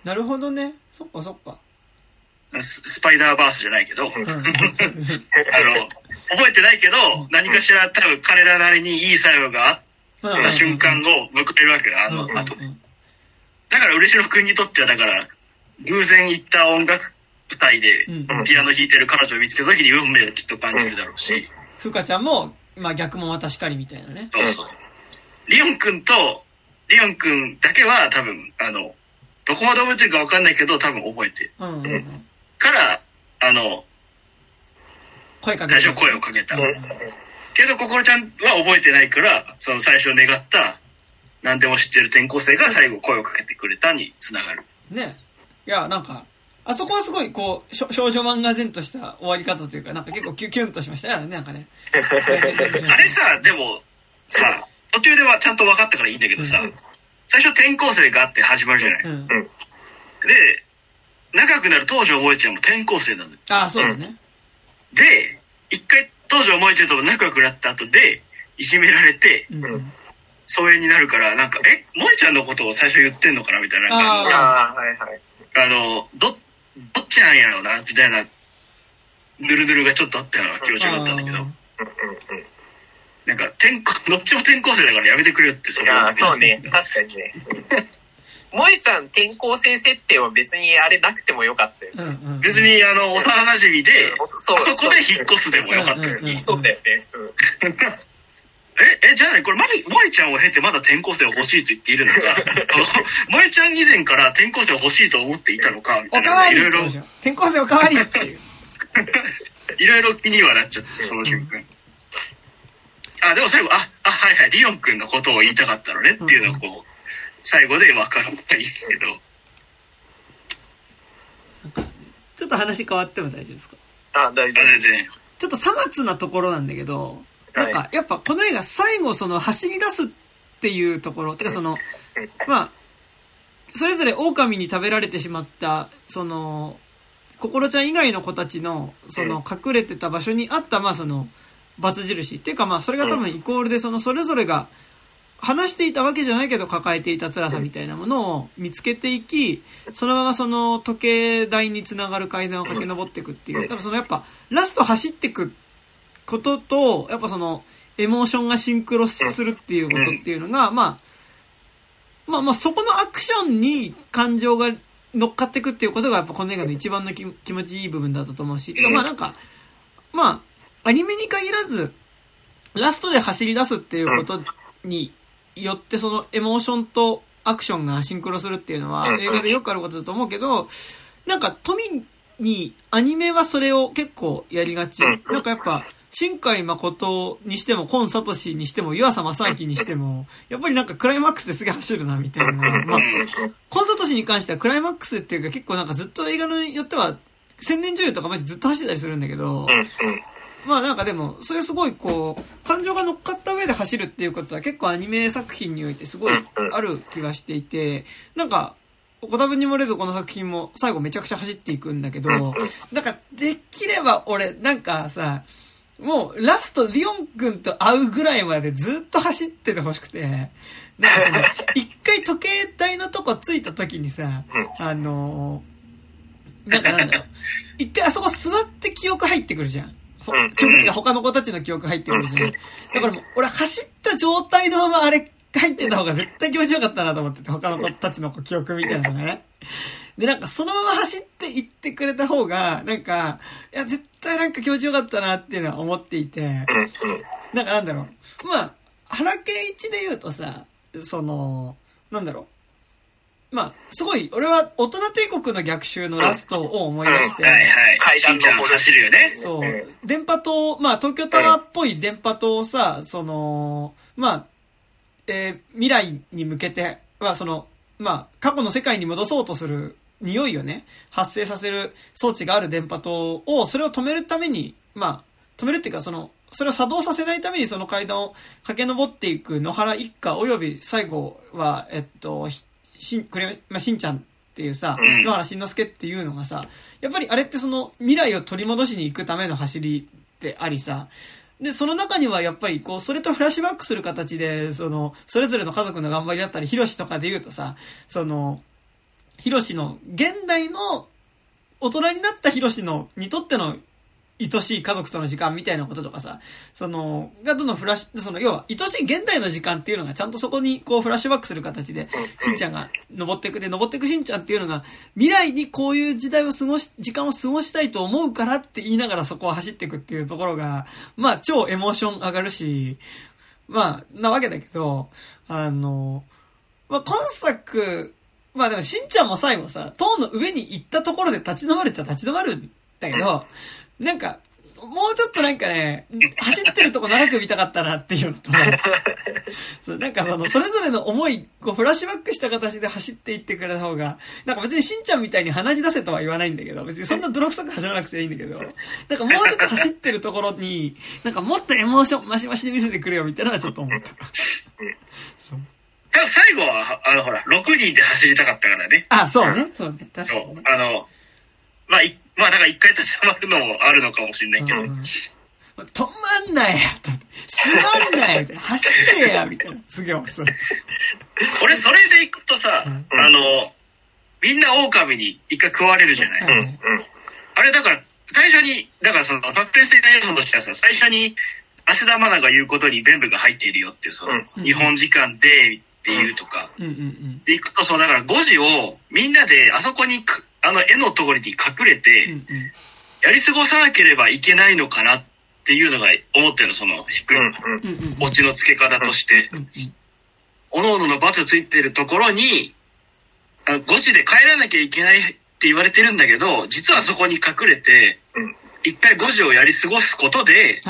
なるほどね。そっかそっか。ススパイダーバースじゃないけど、うん。あの、覚えてないけど、何かしら多分彼らなりにいい作用があった瞬間を迎えるわけだ、あの後。で。だから、嬉野くんにとっては、だから、偶然行った音楽祭でうんピアノ弾いてる彼女を見つけた時に運命をきっと感じるだろうし、ふかちゃん。も、まあ逆もまたしかりみたいなね。そうそう。リオンくんと、リオンくんだけは多分、あの、どこまで覚えてるかわかんないけど、多分覚えてる。うんうんうん。から、あの、声かけて最初声をかけた。う。うん。けど、心ちゃんは覚えてないから、その最初願った、何でも知ってる転校生が最後声をかけてくれたにつながる。ね。いや、なんか、あそこはすごい、こう、少女漫画然とした終わり方というか、なんか結構キュキュンとしましたね、なんかね。あれさ、でも、さ、途中ではちゃんと分かったからいいんだけどさ、うん最初転校生があって始まるじゃない。うん。で、仲良くなる東條萌ちゃんも転校生なのよ。ああ、そうだね。で、一回東條萌ちゃんと仲良くなった後で、いじめられて。疎遠になるから、なんか、え、萌ちゃんのことを最初言ってんのかなみたいな。なんかああ、はいはい。あの、ど、どっちなんやろうな、みたいな、ぬるぬるがちょっとあったような気持ちがあったんだけど、あうんうんうん。なんか、転校、どっちも転校生だからやめてくれよって、それいや、そうね。確かにね。萌えちゃん転校生設定は別にあれなくてもよかったよ。ーうんうん。別に、あの、幼馴染で、そうあそこで引っ越すでもよかったよ。うんうんうんそうだよね。うん。え、え、じゃあね、これまず、萌えちゃんを経てまだ転校生を欲しいと言っているのか、萌えちゃん以前から転校生を欲しいと思っていたのか、みたいな、おかわりいろいろ、転校生おかわりっていう。いろいろ気にはなっちゃって、その瞬間。あ、でも最後、あ、あ、はいはい、リオン君のことを言いたかったのねっていうのをこう、最後で分からないけど、ちょっと話変わっても大丈夫ですか？あ、大丈あ、全然。ちょっとさまつなところなんだけど、なんか、やっぱこの映画最後その走り出すっていうところ、てかその、まあ、それぞれ狼に食べられてしまった、その、心ちゃん以外の子たちの、その隠れてた場所にあった、まあその、罰印っていうかまあそれが多分イコールでそのそれぞれが話していたわけじゃないけど抱えていた辛さみたいなものを見つけていき、そのままその時計台につながる階段を駆け上っていくっていう。だからそのやっぱラスト走っていくことと、やっぱそのエモーションがシンクロするっていうことっていうのが、まあ、まあまあそこのアクションに感情が乗っかっていくっていうことがやっぱこの映画の一番の気気持ちいい部分だったと思うし、てかまあなんか、まあ、アニメに限らず、ラストで走り出すっていうことによってそのエモーションとアクションがシンクロするっていうのは映画でよくあることだと思うけど、なんか富にアニメはそれを結構やりがち。なんかやっぱ、新海誠にしても、コンサトシにしても、湯浅正明にしても、やっぱりなんかクライマックスですげえ走るな、みたいな。まあ、コンサトシに関してはクライマックスっていうか結構なんかずっと映画によっては、千年女優とかマジずっと走ってたりするんだけど、まあなんかでも、それすごいこう、感情が乗っかった上で走るっていうことは結構アニメ作品においてすごいある気がしていて、なんか、ご多分に漏れずこの作品も最後めちゃくちゃ走っていくんだけど、なんかできれば俺、なんかさ、もうラストリオン君と会うぐらいまでずっと走っててほしくて、なんかその、一回時計台のとこ着いた時にさ、あのーなんかなんだろう、一回あそこ座って記憶入ってくるじゃん。記憶っていうか他の子たちの記憶入ってるじゃん。だからもう、俺走った状態のままあれ入ってた方が絶対気持ちよかったなと思ってて、他の子たちの記憶みたいなのがね。で、なんかそのまま走って行ってくれた方が、なんか、いや、絶対なんか気持ちよかったなっていうのは思っていて。なんかなんだろう。まあ、原敬一で言うとさ、その、なんだろう。まあ、すごい、俺は大人帝国の逆襲のラストを思い出して、はいはい。階段しんちゃん登る走るよね。そううん。電波塔、まあ、東京タワーっぽい電波塔をさ、その、まあ、えー未来に向けて、まあ、その、まあ、過去の世界に戻そうとする匂いをね、発生させる装置がある電波塔を、それを止めるために、まあ、止めるっていうか、その、それを作動させないためにその階段を駆け上っていく野原一家及び最後は、えっと、ひしん、これ、まあ、しんちゃんっていうさ、うん。野原しんのすけっていうのがさ、やっぱりあれってその未来を取り戻しに行くための走りでありさ、で、その中にはやっぱりこう、それとフラッシュバックする形で、その、それぞれの家族の頑張りだったり、ヒロシとかで言うとさ、その、ヒロシの、現代の、大人になったヒロシの、にとっての、愛しい家族との時間みたいなこととかさ、その、がどんどんフラッシュ、その、要は、愛しい現代の時間っていうのがちゃんとそこにこうフラッシュバックする形で、しんちゃんが登っていくで、登っていくしんちゃんっていうのが、未来にこういう時代を過ごし、時間を過ごしたいと思うからって言いながらそこを走っていくっていうところが、まあ超エモーション上がるし、まあ、なわけだけど、あの、まあ今作、まあでもしんちゃんも最後さ、塔の上に行ったところで立ち止まるっちゃ立ち止まるんだけど、なんか、もうちょっとなんかね、走ってるとこ長く見たかったなっていうのと、そうなんかその、それぞれの思い、こう、フラッシュバックした形で走っていってくれた方が、なんか別にしんちゃんみたいに鼻血出せとは言わないんだけど、別にそんな泥臭く走らなくていいんだけど、なんかもうちょっと走ってるところに、なんかもっとエモーションマシマシで見せてくれよみたいなのはちょっと思った。そう。多分最後は、あの、ほら、6人で走りたかったからね。あ、そうね、そうね、確そうかにね。。あの、まあ、いまあ、だから一回立ち止まるのもあるのかもしれないけど。うん止まんなよと座んなよみたいな。走れやみたいな。すげえ面白い。俺、それで行くとさ、うんあの、みんな狼に一回食われるじゃない。はいうんうん。あれだから、最初に、だからその、発表していた要素としてはさ、最初に、芦田愛菜が言うことに全部が入っているよっていう、その、うん日本時間でっていうとか、うんうんうん。で行くと、その、だから5時をみんなであそこにか、あの絵のところに隠れて、うんうん。やり過ごさなければいけないのかなっていうのが思ってるの、その、低い。オチの付け方として。おのおのの罰ついてるところに、あ5時で帰らなきゃいけないって言われてるんだけど、実はそこに隠れてうん、一回5時をやり過ごすことで。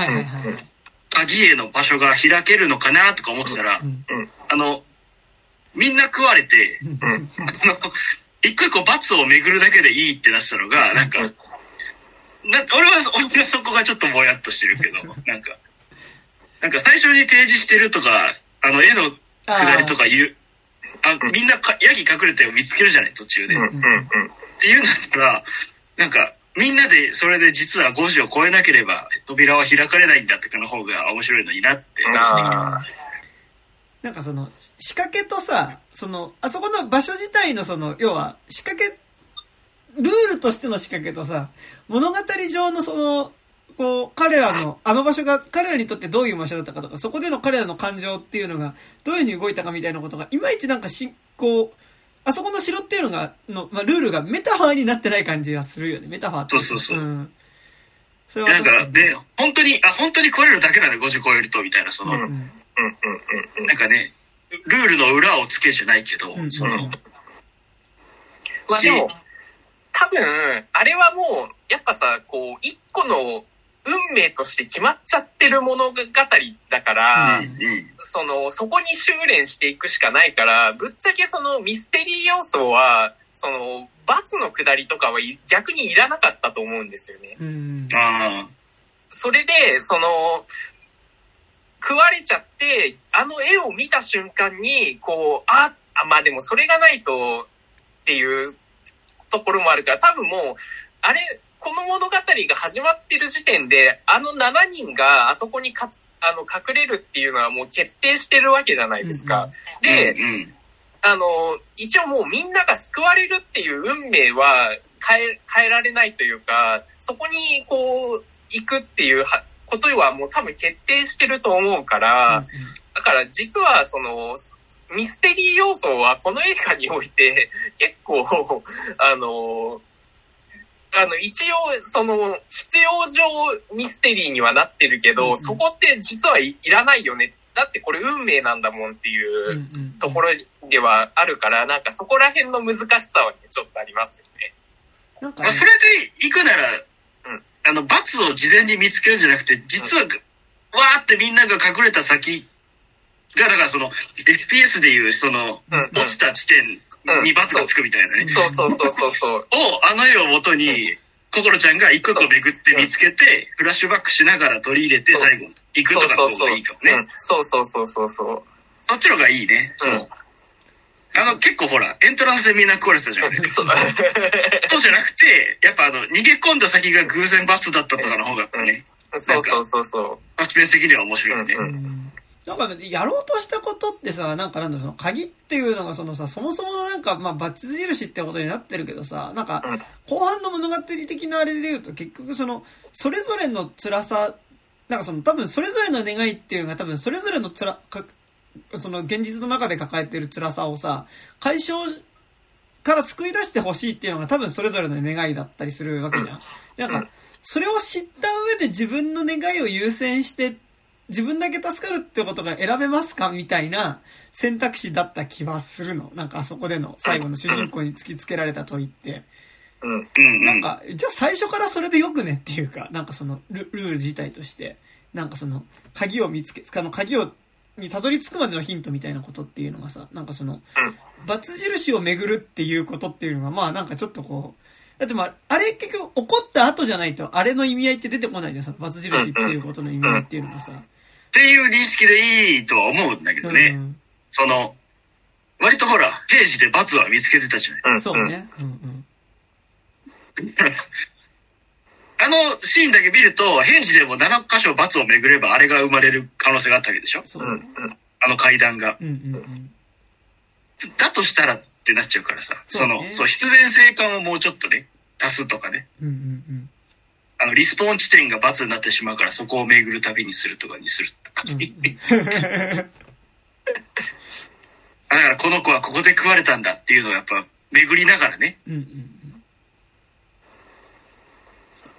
鍵への場所が開けるのかなとか思ってたらう、んあの、みんな食われて、うんあの、一個一個罰を巡るだけでいいってなってたのが、なんか、な俺は、俺はそこがちょっともやっとしてるけど、なんか、なんか最初に提示してるとか、あの、絵の下りとか言う、あ、みんなかヤギ隠れてを見つけるじゃない、途中で。っうんうんうん。ていうんだったら、なんか、みんなでそれで実は5時を超えなければ扉は開かれないんだってかの方が面白いのになって。あなんかその、仕掛けとさ、その、あそこの場所自体のその、要は、仕掛け、ルールとしての仕掛けとさ、物語上のその、こう、彼らの、あの場所が、彼らにとってどういう場所だったかとか、そこでの彼らの感情っていうのが、どういうふうに動いたかみたいなことが、いまいちなんかし、こう、あそこの城っていうのが、の、まあ、ルールがメタファーになってない感じがするよね、メタファーってそうそうそううん。それはなんか、で、本当に、あ、本当に来れるだけなんで5時超えると、みたいな、その、うんうん。なんかね、ルールの裏をつけじゃないけど、うんその、うんまあでも、多分、あれはもう、やっぱさ、こう、一個の運命として決まっちゃってる物語だから、うんうんその、そこに修練していくしかないから、ぶっちゃけそのミステリー要素は、その、罰の下りとかはい逆にいらなかったと思うんですよね。うん。あそれで、その、食われちゃって、あの絵を見た瞬間に、こう、あ、あまあでもそれがないとっていうところもあるから、多分もう、あれ、この物語が始まってる時点で、あの7人があそこにかつ、あの、隠れるっていうのはもう決定してるわけじゃないですか。うんうんあの、一応もうみんなが救われるっていう運命は変え、変えられないというか、そこにこう、行くっていうはことはもう多分決定してると思うから、だから実はその、ミステリー要素はこの映画において結構、あの、あの、一応、その、必要上ミステリーにはなってるけど、うんうんそこって実はい、いらないよね。だってこれ運命なんだもんっていうところではあるから、なんかそこら辺の難しさはね、ちょっとありますよね。なんかねまあ、それで行くなら、うんあの、罰を事前に見つけるんじゃなくて、実は、わーってみんなが隠れた先が、だからその、FPS でいう、その、落ちた地点に罰がつくみたいなね。そうそうそうそうそう。を、あの絵を元に、心ちゃんが一個一個巡って見つけて、フラッシュバックしながら取り入れて、最後、行くとかの方がいいかもね。うんそうそうそうそうそう。そっちの方がいいね。そう。あの、結構ほら、エントランスでみんな壊れてたじゃん。そうそうじゃなくて、やっぱあの、逃げ込んだ先が偶然罰だったとかの方がね、そうそうそうそう。サスペンス的には面白いね。うんうんなんかね、やろうとしたことってさ、なんかなんだろう、その鍵っていうのがそのさ、そもそものなんか、まあ、バツ印ってことになってるけどさ、なんかうん、後半の物語的なあれで言うと、結局その、それぞれの辛さ、なんかその、多分それぞれの願いっていうのが多分それぞれの辛、かその現実の中で抱えてる辛さをさ、解消から救い出してほしいっていうのが多分それぞれの願いだったりするわけじゃん。でなんか、それを知った上で自分の願いを優先して、自分だけ助かるってことが選べますかみたいな選択肢だった気はするの。なんかあそこでの最後の主人公に突きつけられた問いって。うん。うんうん。なんか、じゃあ最初からそれでよくねっていうか、なんかそのルルール自体として、なんかその、鍵を見つけ、あの鍵を、にたどり着くまでのヒントみたいなことっていうのがさ、なんかその、罰印を巡るっていうことっていうのが、まあなんかちょっとこう、だってまあ、あれ結局怒った後じゃないと、あれの意味合いって出てこないじゃん、さ、罰印っていうことの意味合いっていうのがさ。っていう認識でいいとは思うんだけどね。うんその、割とほら、平時で罰は見つけてたじゃない。うん。そうね。うんうん。あのシーンだけ見ると、平時でも7箇所罰を巡ればあれが生まれる可能性があったわけでしょ？そううん。うん。ね。あの階段が。うんうんうん。だとしたらってなっちゃうからさ。そねそうの、そう、必然性感をもうちょっとね、足すとかね。うんうんうん。あの、リスポーン地点が罰になってしまうから、そこを巡る旅にするとかにする。うんうん だからこの子はここで食われたんだっていうのをやっぱ巡りながらね。うんうんうん。そう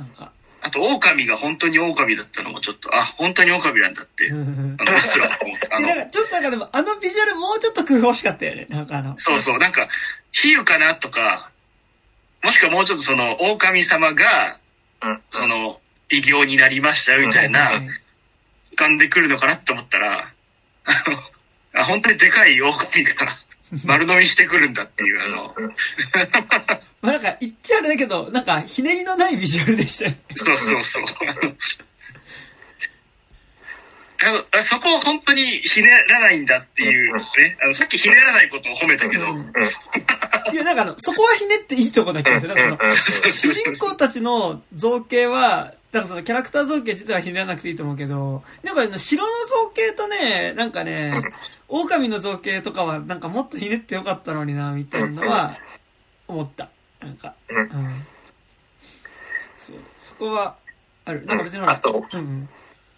なんか、あと、狼が本当に狼だったのもちょっと、あ、本当に狼なんだって、あの、うっすら思った。あで、のなん、か、ちょっとなんかでも、あのビジュアルもうちょっと工夫欲しかったよね。なんかあの、そうそう、なんか、比喩かなとか、もしくはもうちょっとその、狼様が、うん。その、異形になりましたよみたいな、はい浮かんでくるのかなって思ったら、あの、あ本当にでかい狼が丸飲みしてくるんだっていう、あの、まあなんか、言っちゃあれだけど、なんか、ひねりのないビジュアルでしたよね。そうそうそう。あのそこを本当にひねらないんだっていうね。あのさっきひねらないことを褒めたけど、うんいや、なんかあの、そこはひねっていいとこだけど、なんかその、そうそう主人そう公たちの造形は、だからそのキャラクター造形自体はひねらなくていいと思うけど、なんかね、城の造形とね、なんかね、狼の造形とかはなんかもっとひねってよかったのにな、みたいなのは、思った。なんか。うんうん。そう、そこは、ある。なんか別にあとうんうん。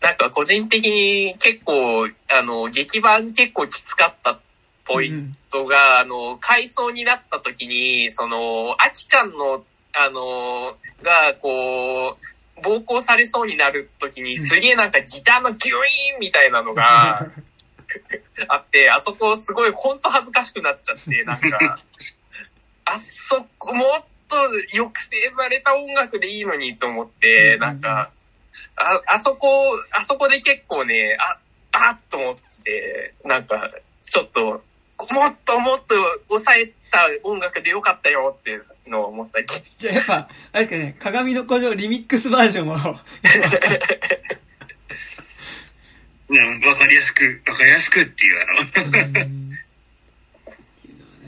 なんか個人的に結構、あの、劇版結構きつかったポイントが、あの、回想になった時に、その、アキちゃんの、あの、が、こう、暴行されそうになる時に、すげえなんかギターのギュイーンみたいなのが あって、あそこすごいほんと恥ずかしくなっちゃって、なんか、あそこ、もっと抑制された音楽でいいのにと思って、なんか、あ、あそこ、あそこで結構ね、あ、あっと思って、なんか、ちょっと、もっともっと抑えた音楽でよかったよっていうのを思った。り。じゃあやっぱ、あれですかね、鏡の古城リミックスバージョンを、うん、わかりやすく、わかりやすくっていう、あの、うん。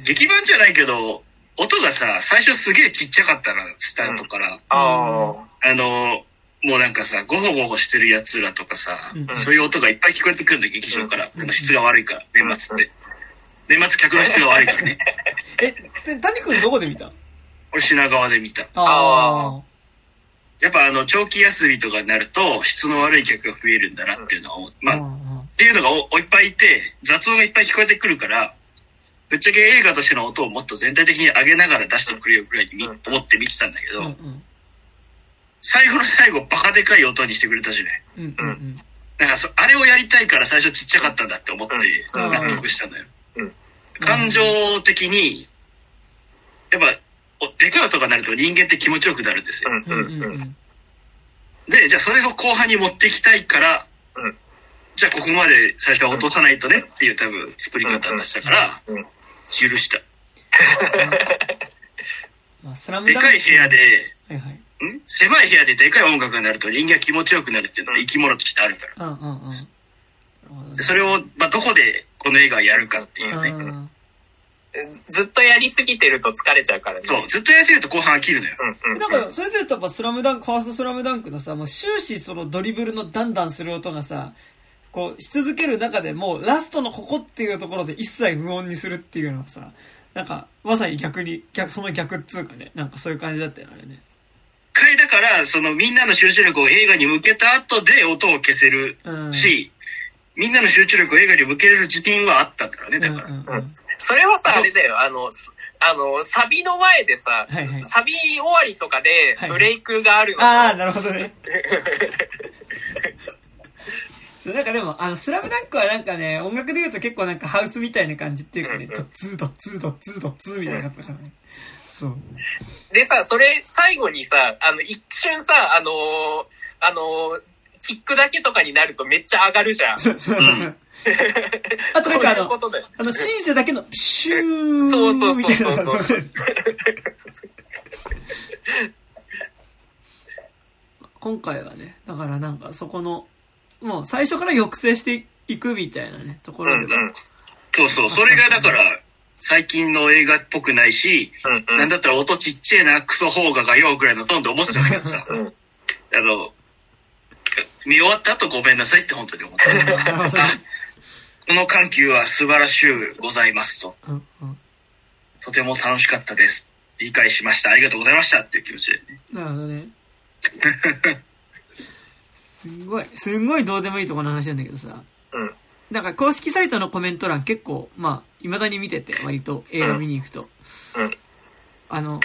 劇版じゃないけど、音がさ、最初すげえちっちゃかったの、スタートから。ああの、もうなんかさ、ゴホゴホしてる奴らとかさ、うんそういう音がいっぱい聞こえてくるんだよ、劇場から。うん質が悪いから、年末って。年末客の質が悪いからね。え、で、谷くんどこで見た？俺品川で見た。ああ。やっぱあの、長期休みとかになると、質の悪い客が増えるんだなっていうのはまあ、っていうのがおおいっぱいいて、雑音がいっぱい聞こえてくるから、ぶっちゃけ映画としての音をもっと全体的に上げながら出してくれよぐらいにみうん。思って見てたんだけど、うんうん。最後の最後バカでかい音にしてくれたじゃない。うんうんうん。なんかそ、あれをやりたいから最初ちっちゃかったんだって思ってうん。納得したのよ。うん。感情的に、やっぱ、おでかい音が鳴ると人間って気持ちよくなるんですよ。で、じゃあそれを後半に持っていきたいから、うん。じゃあここまで最初は落とさないとねっていう多分作り方だしたから、許した。まあスラムでダンクかい部屋で、はいはいん？狭い部屋ででかい音楽が鳴ると人間が気持ちよくなるっていうのは生き物としてあるから。それを、まあ、どこでこの映画をやるかっていうね。うんずっとやりすぎてると疲れちゃうからね。そう、ずっとやりすぎると後半飽きるのよ。うんうん。だから、それで言うとやっぱスラムダンク、ファーストスラムダンクのさ、もう終始そのドリブルのダンダンする音がさ、こう、し続ける中でもうラストのここっていうところで一切無音にするっていうのはさ、なんか、まさに逆に、逆、その逆っつうかね、なんかそういう感じだったよね、あれね。回だから、そのみんなの集中力を映画に向けた後で音を消せるうん。し、みんなの集中力を映画に向けれる自信はあったからね、だから。うんうんうんうん。それはさ、あれだよ、あの、すあの、サビの前でさ、はいはいサビ終わりとかではいブレイクがあるのとああ、なるほどね。そうなんかでも、あの、スラムダンクはなんかね、音楽で言うと結構なんかハウスみたいな感じっていうかね、ドッツードッツードッツードッツーみたいな感じだからね。そう。でさ、それ最後にさ、あの、一瞬さ、あのーあのーキックだけとかになるとめっちゃ上がるじゃん。そう。んあとなんかあの。あの、シンセだけの、シューそうそうそうみたいなそうそう今回はね、だからなんかそこの、もう最初から抑制していくみたいなね、ところでは。うんうん。そうそう、それがだから、最近の映画っぽくないし、うんうんなんだったら音ちっちゃいな、クソ邦画がよぐらいのトーンで思ってたんだけどさ、うんあの、見終わった後ごめんなさいって本当に思った。この緩急は素晴らしゅうございますと。うんうんとても楽しかったです。理解しました。ありがとうございましたっていう気持ちでね。なるほどね。すんごい、すんごいどうでもいいところの話なんだけどさ。うんなんか公式サイトのコメント欄結構、まあ、未だに見てて、割と映画見に行くと。うんあの、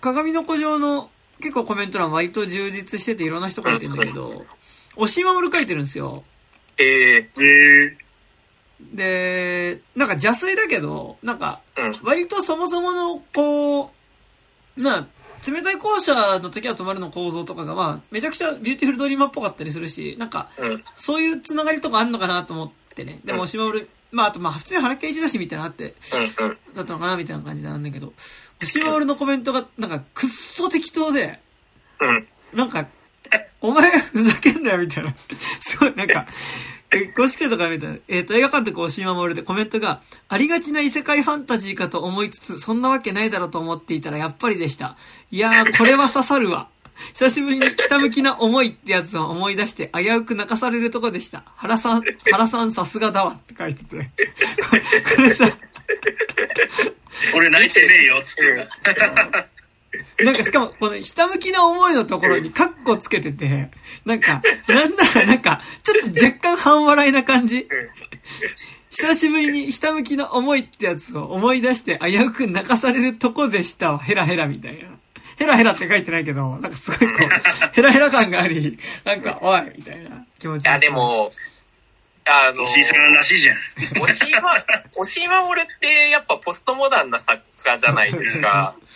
鏡の古城の結構コメント欄割と充実してていろんな人書いてるんだけど、押し守る書いてるんですよ。ええー、で、なんか邪推だけど、なんか。割とそもそもの、こう、まあ、冷たい校舎の時は止まるの構造とかが、まあ、めちゃくちゃビューティフルドリーマーっぽかったりするし、なんか、うん。そういうつながりとかあんのかなと思ってね。でも、うん押井守、まあ、あと、まあ、普通に原恵一だし、みたいなのあって。だったのかな、みたいな感じなんだけど、押井守のコメントが、なんか、くっそ適当で、うん。なんか、お前ふざけんなよ、みたいな。すごい、なんか、え公式サイトから見た？ら、えっ、と、映画監督押井守でコメントが、ありがちな異世界ファンタジーかと思いつつ、そんなわけないだろうと思っていたら、やっぱりでした。いやー、これは刺さるわ。久しぶりにひたむきな思いってやつを思い出して、危うく泣かされるとこでした。原さん、原さんさすがだわって書いてて。これ、これさ、俺泣いてねえよ、つってな。なんかしかも、このひたむきな思いのところにカッコつけてて、なんか、なんならなんか、ちょっと若干半笑いな感じ。久しぶりにひたむきな思いってやつを思い出して危うく泣かされるとこでしたわ。ヘラヘラみたいな。ヘラヘラって書いてないけど、なんかすごいこう、ヘラヘラ感があり、なんか、おいみたいな気持ちいや、で、も、あの、おじいさんらしいじゃん。押井ま、押井守ってやっぱポストモダンな作家じゃないですか。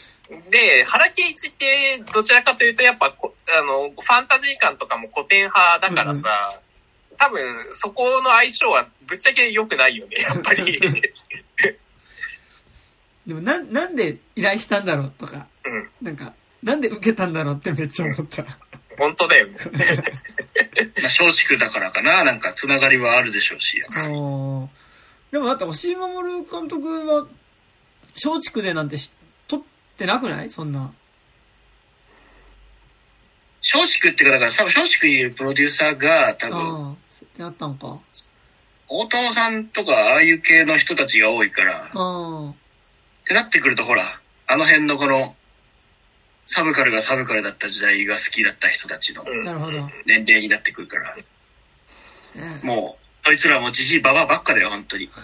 で、原敬一ってどちらかというとやっぱこ、あの、ファンタジー感とかも古典派だからさ、多分そこの相性はぶっちゃけ良くないよね、やっぱり。でもなん、なんで依頼したんだろうとか、うん。なんか、なんで受けたんだろうってめっちゃ思った。本当だよね。まあ、松竹だからかな。なんか、つながりはあるでしょうし。でもだって、押井守監督は、松竹でなんてし撮ってなくない？そんな。松竹っていうか、だから、多分松竹にいるプロデューサーが、多分、ってなったんか。大友さんとか、ああいう系の人たちが多いから、っあてなってくると、ほら、あの辺のこの、サブカルがサブカルだった時代が好きだった人たちの。年齢になってくるから、ねもう、そいつらもじじいばばばっかだよ、本当に。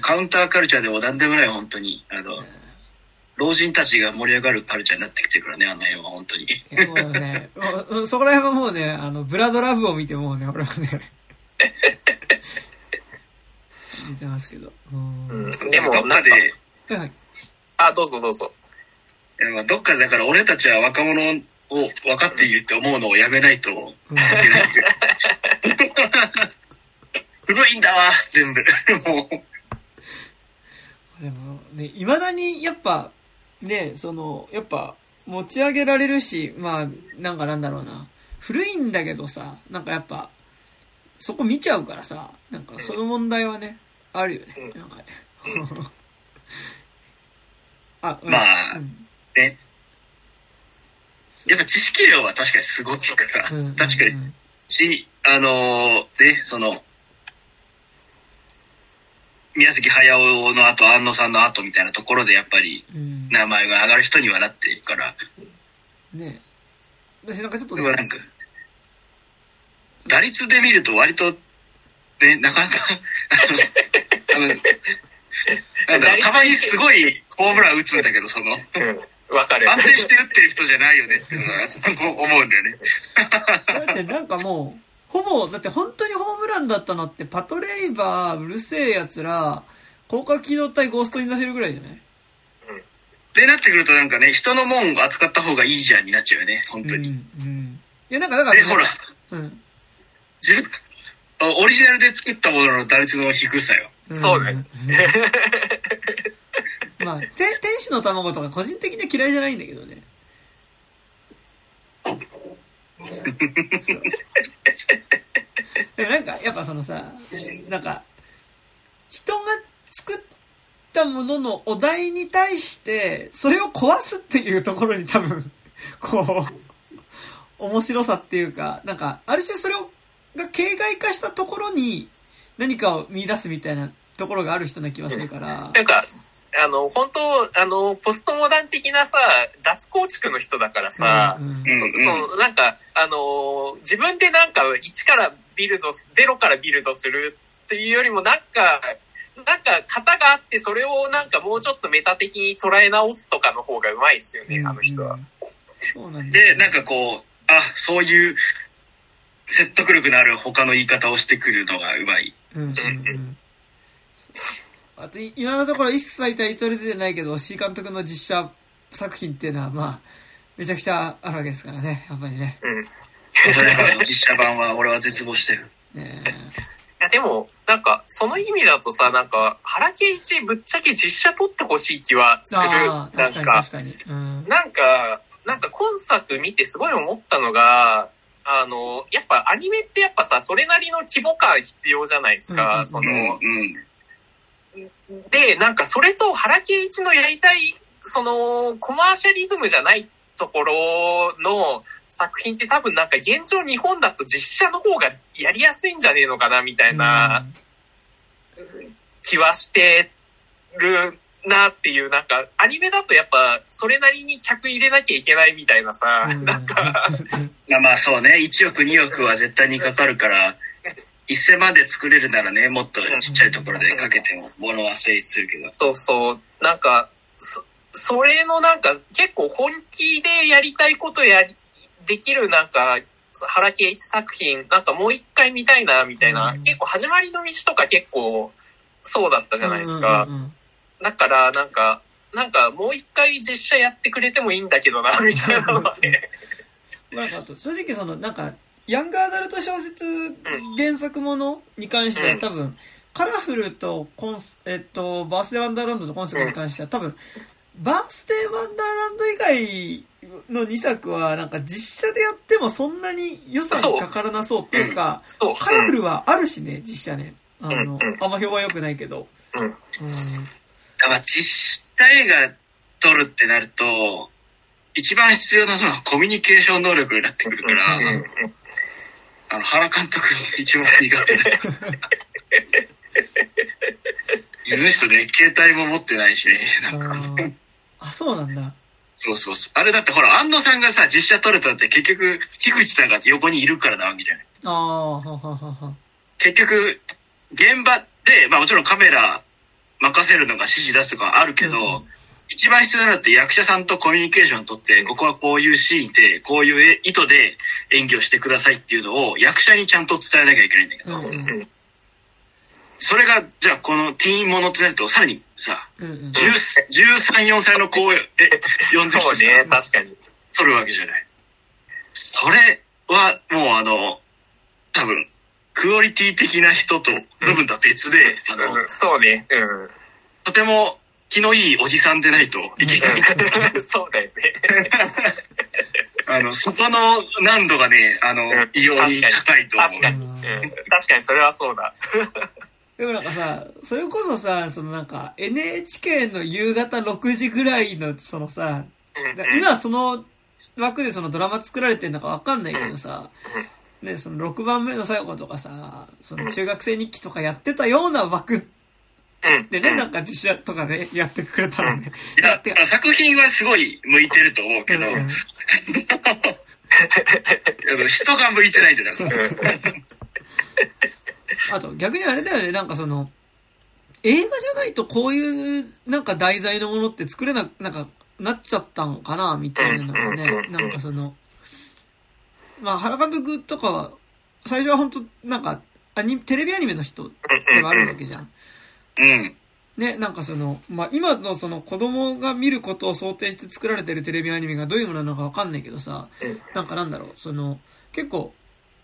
カウンターカルチャーでも何でもない、本当に。あの、老人たちが盛り上がるカルチャーになってきてるからね、あの辺は本当に。もうね、もうそこら辺はもうね、あの、ブラドラブを見てもうね、俺はね、見てますけど。うん。でもどっかで、はい。あ、どうぞどうぞ。どっかでだから俺たちは若者を分かっているって思うのをやめないというんけないって。古いんだわ、全部。もう。でもね、未だにやっぱ、ね、その、やっぱ、持ち上げられるし、まあ、なんかなんだろうな。古いんだけどさ、なんかやっぱ、そこ見ちゃうからさ、なんかその問題はね、あるよね。うん。なんかね。あ、うん。まあうん。ね。やっぱ知識量は確かにすごいから、うん。確かに。あのーね、その、宮崎駿の後、安野さんの後みたいなところでやっぱりうん。名前が上がる人にはなっているから、ね私なんかちょっとでもなんか、打率で見ると割と、ね、なかなか、あの、なんだろう、たまにすごいホームラン打つんだけど、その、うん。わかる。安定して打ってる人じゃないよねっていうのは、その思うんだよね。だってなんかもう、ほぼ、だって本当にホームランだったのって、パトレイバー、うるせえ奴ら、広角機動隊ゴーストに出せるぐらいじゃない？で、なってくるとなんかね、人のもんを扱った方がいいじゃんになっちゃうよね、本当に。うん。うん。いや、なんかだから、で、ほら、うん。自分、オリジナルで作ったものの打率の低さよ。んそうね。まあ、て天使の卵とか個人的には嫌いじゃないんだけどね。でもなんか、やっぱそのさ、なんか、人が作ったもののお題に対して、それを壊すっていうところに多分、こう、面白さっていうか、なんか、ある種それを、が形骸化したところに何かを見出すみたいなところがある人な気はするから。なんか、あの、本当あの、ポストモダン的なさ、脱構築の人だからさ、うんうんうんそそう、なんか、あのー自分でなんか1からビルドす、0からビルドするっていうよりもなんか、なんか型があってそれをなんかもうちょっとメタ的に捉え直すとかの方がうまいっすよね、あの人は。。そうなんだで、なんかこう、あ、そういう説得力のある他の言い方をしてくるのがうまい。うんうんうん。あと、い今のところ一切タイトル出てないけど、C 監督の実写作品っていうのは、まあ、めちゃくちゃあるわけですからね、やっぱりね。うん。いそれからの実写版は俺は絶望してる。ねや、でも、なんか、その意味だとさ、なんか、原敬一ぶっちゃけ実写撮ってほしい気はする。なん確かにか確、かに。うん。なんか、なんか今作見てすごい思ったのが、あの、やっぱアニメってやっぱさ、それなりの規模感必要じゃないですか。うんうんそうん、の、うん。で、なんかそれと原敬一のやりたい、その、コマーシャリズムじゃないところの作品って多分なんか現状日本だと実写の方がやりやすいんじゃねえのかな、みたいな気はしてるなっていう、なんかアニメだとやっぱそれなりに客入れなきゃいけないみたいなさ、うん。なんか、まあまあそうね、1億2億は絶対にかかるから、1000万で作れるならね、もっとちっちゃいところでかけても、ものは成立するけど。そうそう、なんか、そ、それのなんか結構本気でやりたいことやり、できるなんか、原敬一作品、なんかもう一回見たいな、みたいな、うん結構始まりの道とか結構そうだったじゃないですか。だからなんか、なんかもう一回実写やってくれてもいいんだけどな、みたいなのはね。なんか正直その、なんか、ヤングアダルト小説原作ものに関しては多分、カラフルとコンス、えっと、バースデーワンダーランドとコンセプトに関しては多分、バースデーワンダーランド以外の2作はなんか実写でやってもそんなに予算かからなそうっていうか。カラフルはあるしね、実写ね。あのあんま評判良くないけど。うん。うん。実写映画撮るってなると、一番必要なのはコミュニケーション能力になってくるから、あの、原監督一番苦手だ。あの人ね、携帯も持ってないしね、なんか。あそうなんだ。そうそうそう。あれだってほら、安野さんがさ、実写撮れたって結局、樋口さんが横にいるからなわけじゃない。ああ、はははは。結局、現場で、まあもちろんカメラ任せるのが指示出すとかあるけど、うん一番必要なのって役者さんとコミュニケーションを取って、ここはこういうシーンで、こういう意図で演技をしてくださいっていうのを役者にちゃんと伝えなきゃいけないんだけど、うんうん。それが、じゃあこのティーンものってなると、さらにさ、うんうん。10 13、4歳の子をえ呼んできてそうね、さ、確かに。撮るわけじゃない。それはもうあの、多分、クオリティ的な人と部分とは別で、あの、うんそうね。うん。とても気のいいおじさんでないといけない。うんそうだよね。あの、そこの難度がね、あのうん、異様に高いと思う。確かに。うん。確かにそれはそうだ。でもなんかさ、それこそさ、そのなんか NHK の夕方6時ぐらいのそのさ、だ今その枠でそのドラマ作られてんのかわかんないけどさ、ね、その6番目の最後とかさ、その中学生日記とかやってたような枠うん。でね、なんか実写とかね、やってくれたらね。いやてか、作品はすごい向いてると思うけど、人が向いてないんだよ。だか。らあと逆にあれだよね、なんかその、映画じゃないとこういうなんか題材のものって作れな、なんかなっちゃったんかな、みたいなのがね、なんかその、まあ原監督とかは、最初は本当なんか、アニテレビアニメの人ではあるわけじゃん。うん。ね、なんかその、まあ、今のその子供が見ることを想定して作られてるテレビアニメがどういうものなのかわかんないけどさ、なんかなんだろう、その、結構、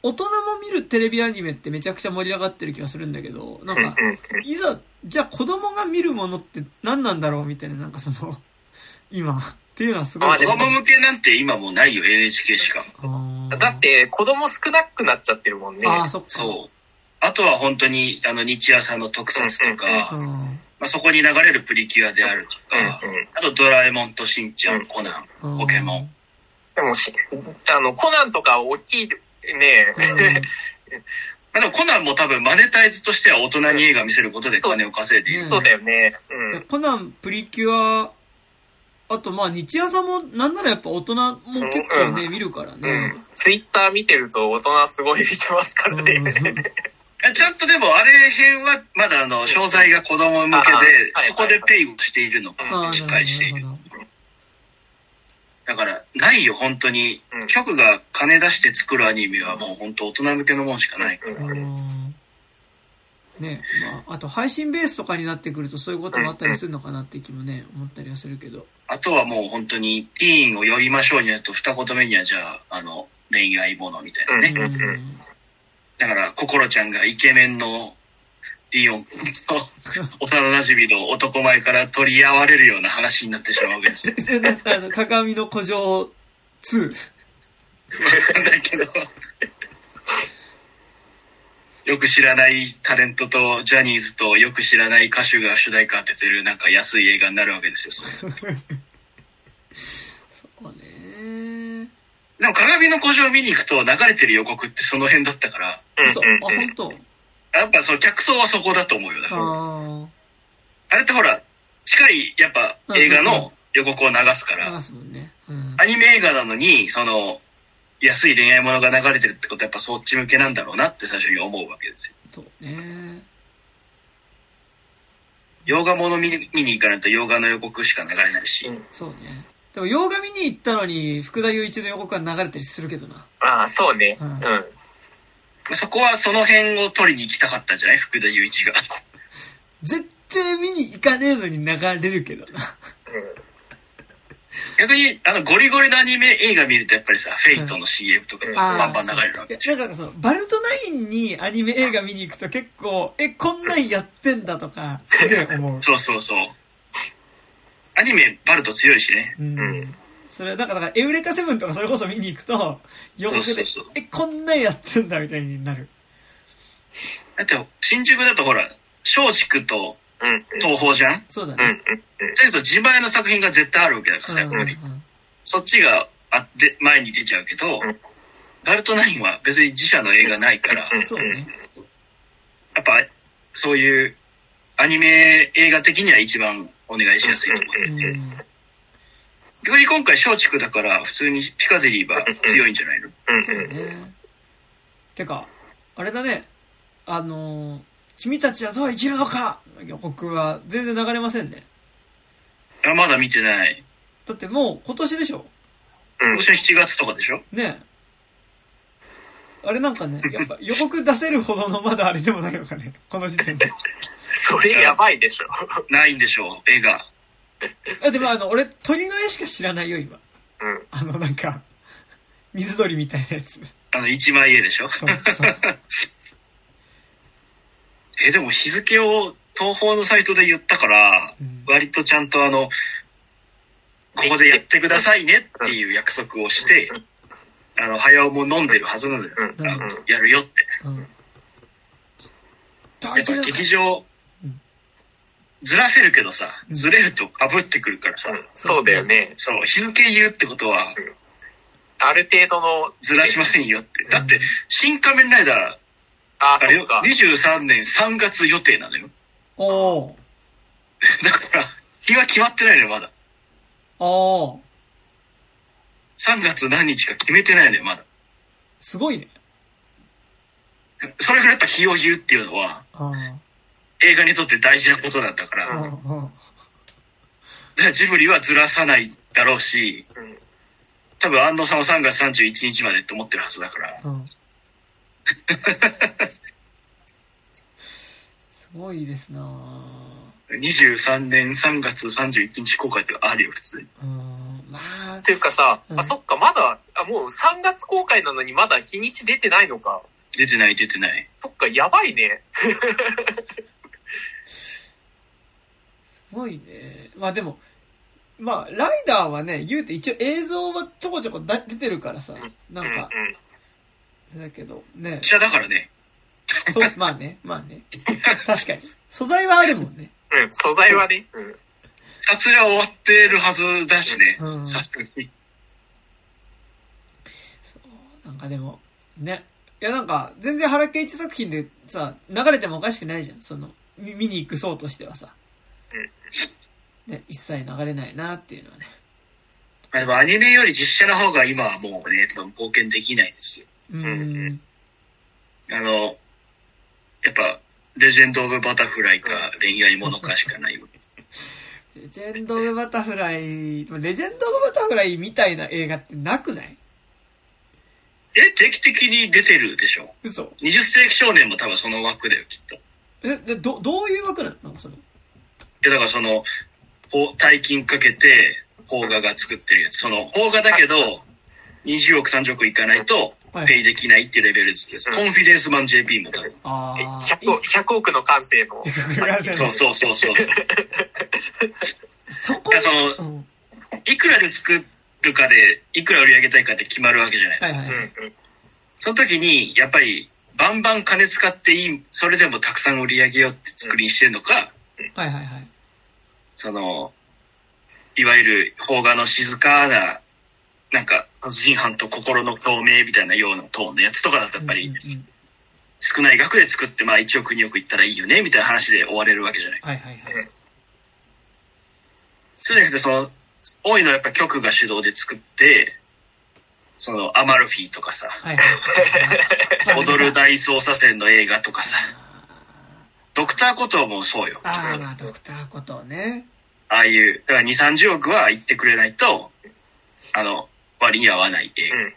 大人も見るテレビアニメってめちゃくちゃ盛り上がってる気がするんだけど、なんか、いざ、じゃあ子供が見るものって何なんだろうみたいな、なんかその、今、っていうのはすごい。子供向けなんて今もうないよ、NHK しか。だって、子供少なくなっちゃってるもんね。あー、そっか。そう。あとは本当に、あの、日朝の特撮とか、うん。まあ、そこに流れるプリキュアであるとか、うんうんあとドラえもんとしんちゃん、コナン、うんポケモン。でもし、あの、コナンとか大きいね、まあ、でもコナンも多分マネタイズとしては大人に映画見せることで金を稼いでいる。うんそうだよね。コナン、プリキュア、あとまあ日朝もなんならやっぱ大人も結構ね、見るからうね。ん。ツイッター見てると大人すごい見てますからうんね。えちゃんとでもあれ辺はまだあの、商材が子供向けでそこでペイをしているのあがしっかりしている。だから、ないよ、本当にうん。局が金出して作るアニメはもう本当大人向けのもんしかないから。うんねまあ、あと配信ベースとかになってくるとそういうこともあったりするのかなって気もね、思ったりはするけど。あとはもう本当に、ティーンを呼びましょうになると二言目にはじゃあ、あの、恋愛ものみたいなね。だから、心ちゃんがイケメンのリオン君と幼馴染の男前から取り合われるような話になってしまうわけですよ。そあの、鏡の古城2。わかんないけど。よく知らないタレントとジャニーズとよく知らない歌手が主題歌当ててるなんか安い映画になるわけですよ。それそうね。でも鏡の古城を見に行くと流れてる予告ってその辺だったから、そう、あ、本当やっぱその客層はそこだと思うよ。だからああれってほら、近いやっぱ映画の予告を流すかあ、ら、流すもんね。うん。アニメ映画なのに、その、安い恋愛ものが流れてるってことはやっぱそっち向けなんだろうなって最初に思うわけですよ。そうね。洋画もの見に行かないと洋画の予告しか流れないし、そうね。でも、洋画見に行ったのに、福田雄一の予告が流れたりするけどな。ああ、そうね。ううんん。そこはその辺を取りに行きたかったんじゃない？福田雄一が。絶対見に行かねえのに流れるけどな。逆に、あの、ゴリゴリのアニメ映画見るとやっぱりさ、フェイトの CM とかうんバンバン流れるわけいや、なんかその、バルトナインにアニメ映画見に行くと結構、え、こんなんやってんだとか、すげえ思う。そうそうそう。アニメバルト強いしね。うん。うんそれ、だから、だからエウレカセブンとかそれこそ見に行くと、予告でえ、こんなんやってんだみたいになる。だって、新宿だとほら、松竹とうん。東宝じゃん？そうだうん。うんね。。だけど自前の作品が絶対あるわけだからさ、やっぱり。そっちがあって前に出ちゃうけどうん、バルトナインは別に自社の映画ないから、う んそうね。やっぱそういうアニメ映画的には一番お願いしやすいと思う。うん。逆に今回松竹だから普通にピカデリーは強いんじゃないの？うんそううん。ね。てか、あれだね。あのー君たちはどう生きるのか？予告は全然流れませんね。あまだ見てない。だってもう今年でしょ？うん今年の7月とかでしょ？ねえ。あれなんかね、やっぱ予告出せるほどのまだあれでもないのかね。この時点で。それやばいでしょ。ないんでしょう、絵が。あ、でもあの、俺鳥の絵しか知らないよ、今。うん。あの、なんか、水鳥みたいなやつ。あの、一枚絵でしょ？そうそう。え、でも日付を東宝のサイトで言ったから、うん割とちゃんとあの、ここでやってくださいねっていう約束をして、あの、早尾も飲んでるはずなのよ。うん。やるよって。うん。やっぱ劇場うん、ずらせるけどさ、うんずれると被ってくるからさ、そうだよね。そう、日付言うってことは、ある程度の。ずらしませんよって。だって、新仮面ライダー、あ、あれよ、そっか。23年3月予定なのよ。おー。だから、日は決まってないのよ、まだ。おー。3月何日か決めてないのよ、まだ。すごいね。それぐらいやっぱ日を言うっていうのは、あ映画にとって大事なことなんだから、あ。うんうん。らジブリはずらさないだろうし、うん多分安野さんは3月31日までって思ってるはずだから、うん。すごいですなぁ23年3月31日公開ってあるよ、普通に。うん。まあっ、ていうかさ、うんあ、そっか、まだ、あ、もう3月公開なのにまだ日にち出てないのか。出てない、出てない。そっか、やばいね。すごいね。まあでも、まあ、ライダーはね、言うて一応映像はちょこちょこだ出てるからさ、なんか、。だけど、ね、下だからね。そう、まあね、まあね。確かに。素材はあるもんね。うん、素材はね。うん。撮影は終わってるはずだしね。うんさすがに。そう、なんかでも、ね。いやなんか、全然原敬一作品でさ、流れてもおかしくないじゃん。その、見見に行く層としてはさ。ね、一切流れないなっていうのはね。まあでもアニメより実写の方が今はもうね、多分冒険できないですよ。うーん。あの、やっぱ、レジェンド・オブ・バタフライか恋愛ものかしかないよ。レジェンド・オブ・バタフライ、レジェンド・オブ・バタフライみたいな映画ってなくない？え、定期的に出てるでしょ嘘 ?20 世紀少年も多分その枠だよ、きっと。いえ、で、ど、どういう枠なの？その。や、だからその、こう大金かけて、邦画が作ってるやつ。その、邦画だけど、20億、30億いかないとはい、ペイできないっていうレベルです。うんコンフィデンスマン JP も多分。えああ。100億、100億の感性の。そうそうそうそう。そこいやそのうん。いくらで作るかで、いくら売り上げたいかって決まるわけじゃない。はい。その時に、やっぱり、バンバン金使っていい、それでもたくさん売り上げようって作りにしてるのか、はいはいはい。その、いわゆる邦画の静かな、なんか、殺人犯と心の共鳴みたいなようなトーンのやつとかだとやっぱり少ない額で作って、まあ1億2億いったらいいよね、みたいな話で終われるわけじゃない。はいはいはい。そうじゃなくて、その、多いのはやっぱ局が主導で作って、その、アマルフィとかさ、はいはいはい。踊る大捜査線の映画とかさ、ドクターコトーもそうよ。ああ、まあ、ドクターことね。ああいう、だから2、30億は言ってくれないと、あの、割に合わない映うんうん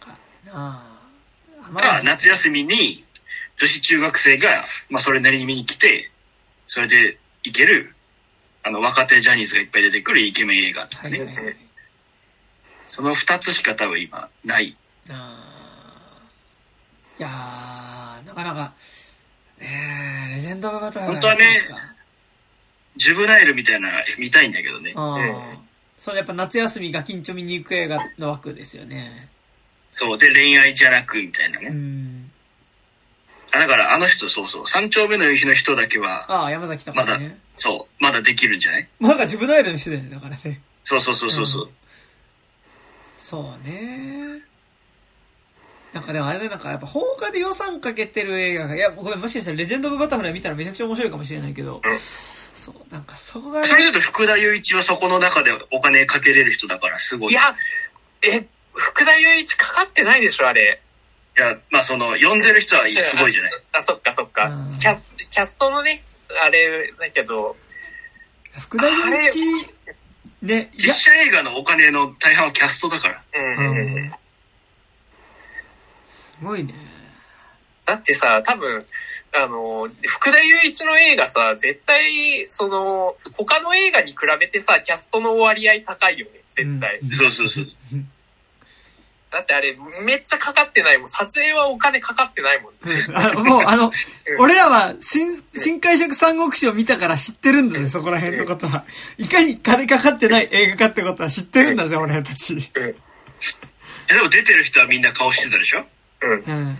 画。なんか、なあ。夏休みに女子中学生が、まあそれなりに見に来て、それでいける、あの、若手ジャニーズがいっぱい出てくるイケメン映画とかね。はいはいはい。その2つしか多分今、ない。あーいやー、なかなか、ねえ、レジェンド・オブ・バタフライ本当はねジュブナイルみたいな見たいんだけどね。あうんあ。そう、やっぱ夏休みガキンチョ見に行く映画の枠ですよね。そう。で、恋愛じゃなく、みたいなうね。ん。あ、だからあの人、そうそう。三丁目の夕日の人だけは、ああ、山崎とかね。そう。まだできるんじゃない？もうなんかジュブナイルの人だよね、だからね。そうそうそうそうそう。うんそうね。なんかでもあれでなんかやっぱ放課で予算かけてる映画が、いや、ごめん、もしかしたらレジェンド・オブ・バタフライ見たらめちゃくちゃ面白いかもしれないけど、そう、なんかそこがねそれだと福田雄一はそこの中でお金かけれる人だからすごい。いや、え、福田雄一かかってないでしょ、あれ。いや、まあその、呼んでる人はすごいじゃない？あ、そっかそっかうん。キャス、キャストのね、あれだけど、福田雄一、ね、実写映画のお金の大半はキャストだから。うんうんごいね。だってさ、多分、あの、福田雄一の映画さ、絶対、その、他の映画に比べてさ、キャストの割合高いよね、絶対。うんそうそうそう。だってあれ、めっちゃかかってないもん。撮影はお金かかってないもん。あの、もう、あの、俺らは、新、新解釈三国志を見たから知ってるんだぜ、そこら辺のことは。いかに金かかってない映画かってことは知ってるんだぜ、俺たち。うん。えでも出てる人はみんな顔してたでしょ？うん。うん。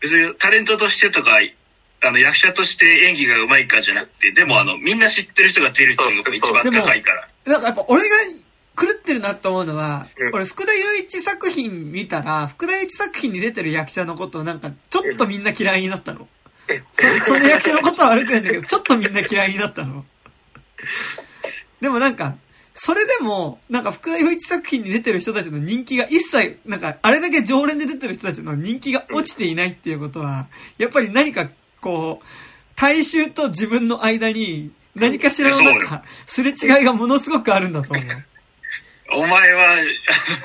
別にタレントとしてとか、あの役者として演技が上手いかじゃなくて、でもあの、みんな知ってる人が出るっていうのが一番高いから。なんかやっぱ俺が狂ってるなと思うのはう、ん俺福田雄一作品見たら、福田雄一作品に出てる役者のことをなんか、ちょっとみんな嫌いになったの。そその役者のことは悪くないんだけど、ちょっとみんな嫌いになったの。でもなんか、それでも、なんか福田雄一作品に出てる人たちの人気が一切、なんか、あれだけ常連で出てる人たちの人気が落ちていないっていうことは、やっぱり何か、こう、大衆と自分の間に、何かしらのなんか、すれ違いがものすごくあるんだと思う。お前は、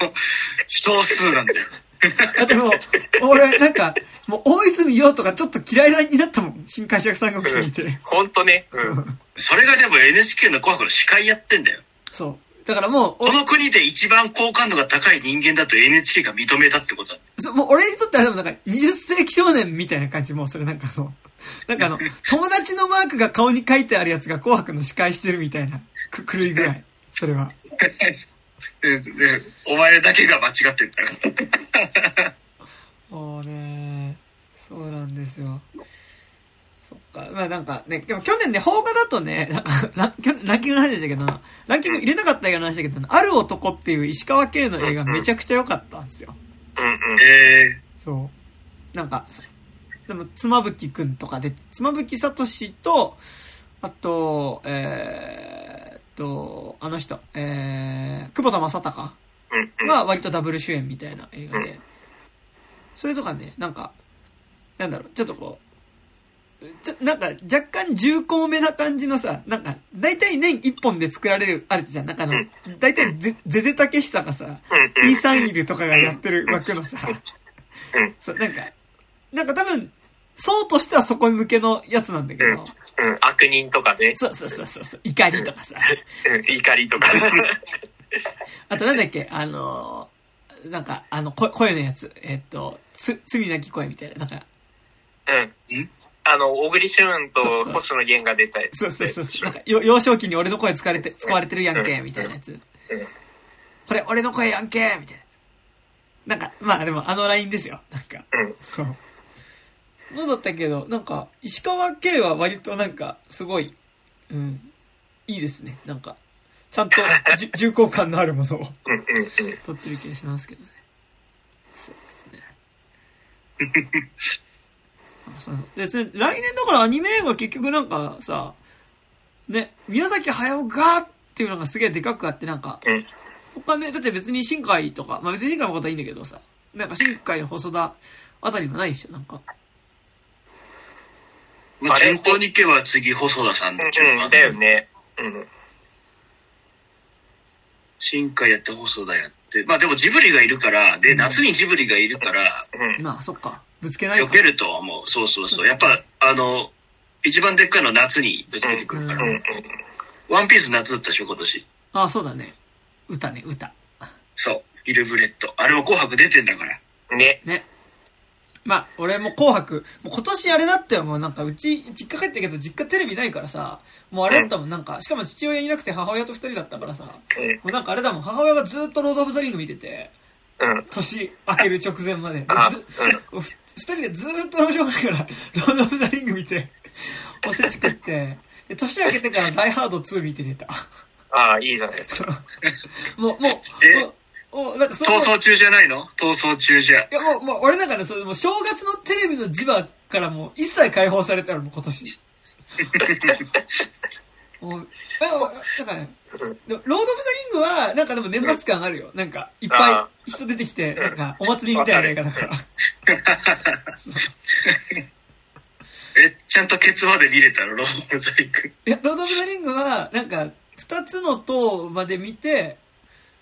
あの、少数なんだよ。あともう、俺、なんか、もう、大泉洋とかちょっと嫌いになったもん。新解釈三国志見て。ほんとね。うん。それがでも NHK の紅白の司会やってんだよ。そう。だからもう、この国で一番好感度が高い人間だと NHK が認めたってことだ。おそもう俺にとってはでもなんか、20世紀少年みたいな感じ、もうそれなんかあの、なんかあの、友達のマークが顔に書いてあるやつが紅白の司会してるみたいな、く、狂いぐらい。それは。お前だけが間違ってるから。もうね、そうなんですよ。か。まあなんかね、でも去年ね、邦画だとね、なんかラ ランキングの話でしたけど、ランキング入れなかった映画の話だけど、ある男っていう石川圭の映画めちゃくちゃ良かったんですよ。うんうん。えそう。なんか、でも、妻夫木くんとかで、妻夫木聡と、あと、えーっと、あの人、えー、久保田正孝。が割とダブル主演みたいな映画で、それとかね、なんか、なんだろう、ちょっとこう、ちょ、なんか若干重厚めな感じのさ、なんか、大体年一本で作られる、あるじゃん。なんかあの、大体ゼゼゼタケシサがさ、イーサンイルとかがやってる枠のさうん、そう、なんか、なんか多分、そうとしてはそこ向けのやつなんだけど、うん。うん。悪人とかね。そうそうそうそうそう、怒りとかさ、うん。怒りとか。あとなんだっけ、あのー、なんか、あの、声声のやつ、えっと、つ、罪なき声みたいな、なんか、うん？んあの、小栗旬と星野源が出たやつそうそうそうそう、なんか、よ幼少期に俺の声使われて、使われてるやんけ、みたいなやつ。これ、俺の声やんけ、みたいなやつ。なんか、まあでも、あのラインですよ。なんか、うん。そう。のだったけど、なんか、石川圭は割となんか、すごい、うん、いいですね。なんか、ちゃんとじゅ 重厚感のあるものをうんうんうん。撮ってる気がしますけどね。そうですね。あそうそう別に来年だからアニメ映画結局なんかさ、ね、宮崎駿がっていうのがすげえでかくあってなんか、うん他ね、だって別に新海とか、まあ別に新海のことはいいんだけどさ、なんか新海細田あたりもないでしょ、なんか。ー、まあ、あれ順当にいけば次細田さんでしょうんうん。だよね。うん。新海やって細田やって。まあでもジブリがいるから、で、夏にジブリがいるから、うん。まあ、そっか。ぶつけないか避けるとは思う。そうそうそう。やっぱ、あの、一番でっかいの夏にぶつけてくるから。うんうん。ワンピース夏だったでしょ、今年。ああ、そうだね。歌ね、歌。そう。イルブレッド。あれも紅白出てんだから。ね。ね。まあ、俺も紅白、もう今年あれだったよ、もうなんか、うち、実家帰ったけど、実家テレビないからさ、もうあれだったもん、なんか、しかも父親いなくて母親と二人だったからさ、もうなんかあれだもん、母親がずっとロード・オブ・ザ・リング見てて。年明ける直前まで。であず 人でずーっと面白くないから、ロード・オブ・ザ・リング見て、おせち食って、で年明けてからダイ・ハード2見て寝た。ああ、いいじゃないですか。もう、もえ？う、もう、もうなんかそ逃の走中じゃないの？逃走中じゃ。いや、もう、もう、俺なんかね、それもう正月のテレビの磁場からもう一切解放されたらもう今年。おだからね、ロード・オブ・ザ・リングは、なんかでも年末感あるよ。なんか、いっぱい人出てきて、なんか、お祭りみたいな映画だから。え、ちゃんとケツまで見れたのロード・オブ・ザ・リング。いや、ロード・オブ・ザ・リングは、なんか、二つの塔まで見て、